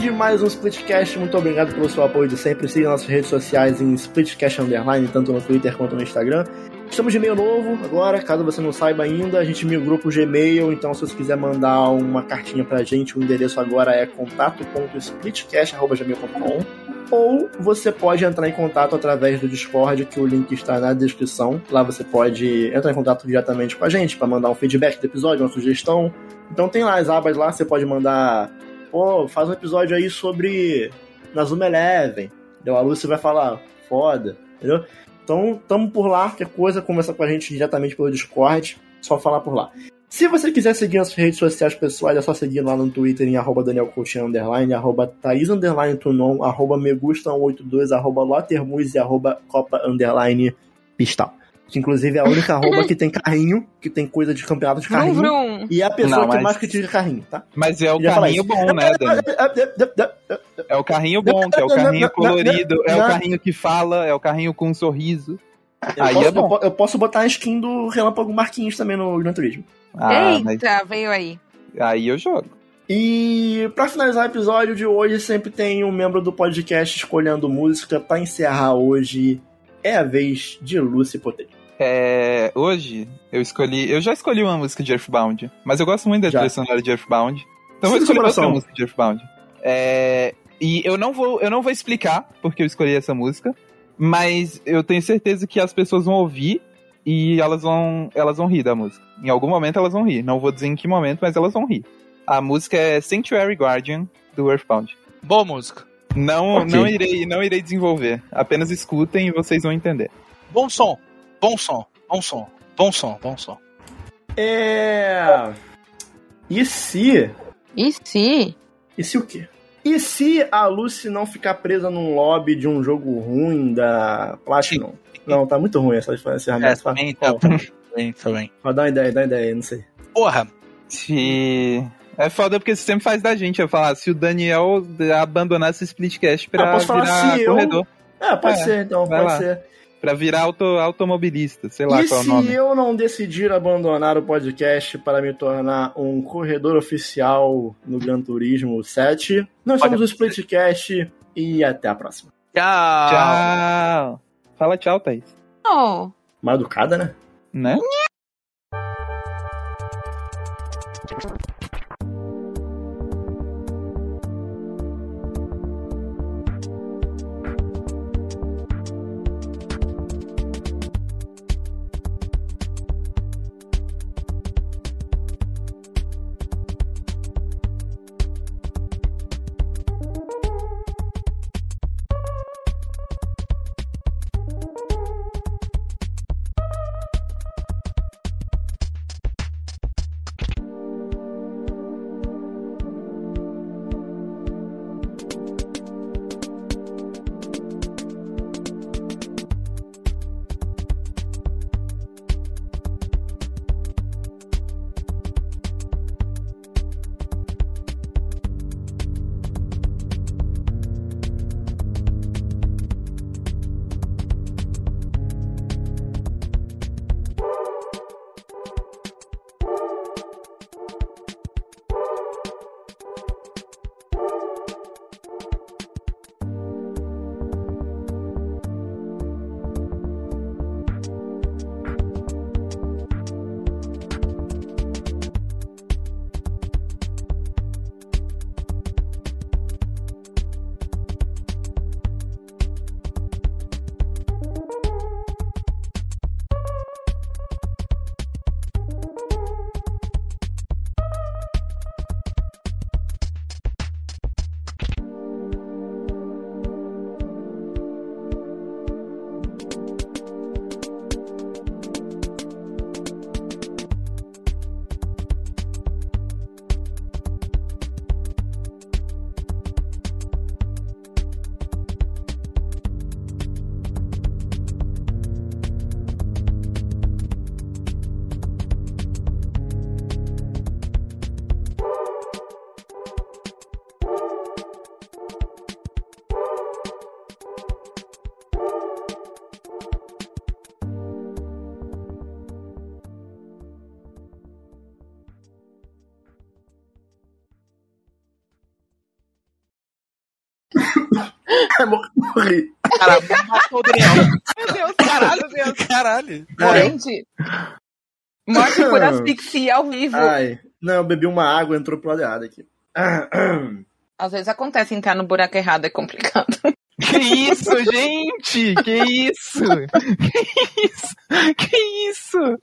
De mais um Splitcast. Muito obrigado pelo seu apoio de sempre. Siga nossas redes sociais em Splitcast Underline, tanto no Twitter quanto no Instagram. Estamos de e-mail novo agora, caso você não saiba ainda, a gente migrou pro Gmail, então se você quiser mandar uma cartinha pra gente, o endereço agora é contato.splitcast.gmail.com ou você pode entrar em contato através do Discord, que o link está na descrição. Lá você pode entrar em contato diretamente com a gente para mandar um feedback do episódio, uma sugestão. Então tem lá as abas lá, você pode mandar pô, faz um episódio aí sobre Nazuma Eleven. Entendeu? A Lucy vai falar, foda, entendeu? Então, tamo por lá, qualquer coisa, conversa com a gente diretamente pelo Discord, só falar por lá. Se você quiser seguir nossas redes sociais pessoais, é só seguir lá no Twitter em arroba Daniel Coutinho, underline, arroba Thaís, underline, arroba Megusta182, arroba Lotermuz e arroba Copa, underline, Pistal. Que inclusive é a única arroba que tem carrinho, que tem coisa de campeonato de Vrum, carrinho. vrum. E é a pessoa Não, que mas- mais critica carrinho, tá? Mas é o carrinho bom, né, Dani? É o carrinho bom, que é o carrinho colorido, é o carrinho que fala, é o carrinho com um sorriso. Eu, Aí posso, é bom. eu po- eu posso botar a skin do Relâmpago Marquinhos também no Gran Turismo. Ah, mas Eita, veio aí. aí eu jogo. E pra finalizar o episódio de hoje, sempre tem um membro do podcast escolhendo música. Pra encerrar hoje, é a vez de Lucy Potato. É, hoje eu escolhi. Eu já escolhi uma música de Earthbound, mas eu gosto muito da trilha sonora de Earthbound. Então eu Sim, escolher outra coração. música de Earthbound. É, e eu não vou, eu não vou explicar porque eu escolhi essa música, mas eu tenho certeza que as pessoas vão ouvir e elas vão, elas vão rir da música. Em algum momento elas vão rir. Não vou dizer em que momento, mas elas vão rir. A música é Sanctuary Guardian do Earthbound. Boa música. Não, Ok. não irei, não irei desenvolver. Apenas escutem e vocês vão entender. Bom som. Bom som. Bom som. Bom som. Bom som. É. E se. E se? E se o quê? E se a Lucy não ficar presa num lobby de um jogo ruim da Platinum? Não, tá muito ruim essa essa É, ferramenta. também, tá, também, também. Ó, dá uma ideia, dá uma ideia, não sei. Porra, Se... É foda porque você sempre faz da gente. Eu falar, se o Daniel abandonasse o Splitcast pra Ah, posso falar virar se eu- É, pode É, ser, então, pode lá. ser. pra virar auto, automobilista, sei lá e qual é o se nome. eu não decidir abandonar o podcast para me tornar um corredor oficial no Gran Turismo 7, nós Olha, somos o Splitcast e até a próxima. tchau. Tchau. Fala tchau, Thaís. Oh. Mal educada, né? Né? Caralho. Ai, Gente, morte por asfixia ao vivo. ai. Não, eu bebi uma água e entrou pro lado errado aqui. Às vezes acontece entrar no buraco errado, é complicado. Que isso, gente? Que isso? Que isso? Que isso?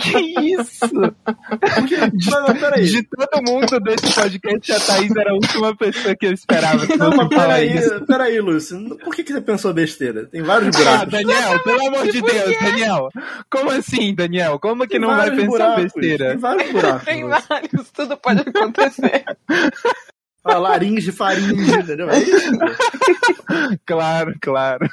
Que isso? Mas, mas peraí. De todo mundo desse podcast, a Thaís era a última pessoa que eu esperava que Não, mas peraí, isso. peraí, Lúcio. Por que, que você pensou besteira? Tem vários Ah, buracos. Daniel, pelo amor de Deus, quê? Daniel. Como assim, Daniel? Como que Tem não vai pensar buracos, besteira? Tem vários buracos. Tem vários, tudo pode acontecer. Ah, laringe, faringe, entendeu? É isso. Claro, claro.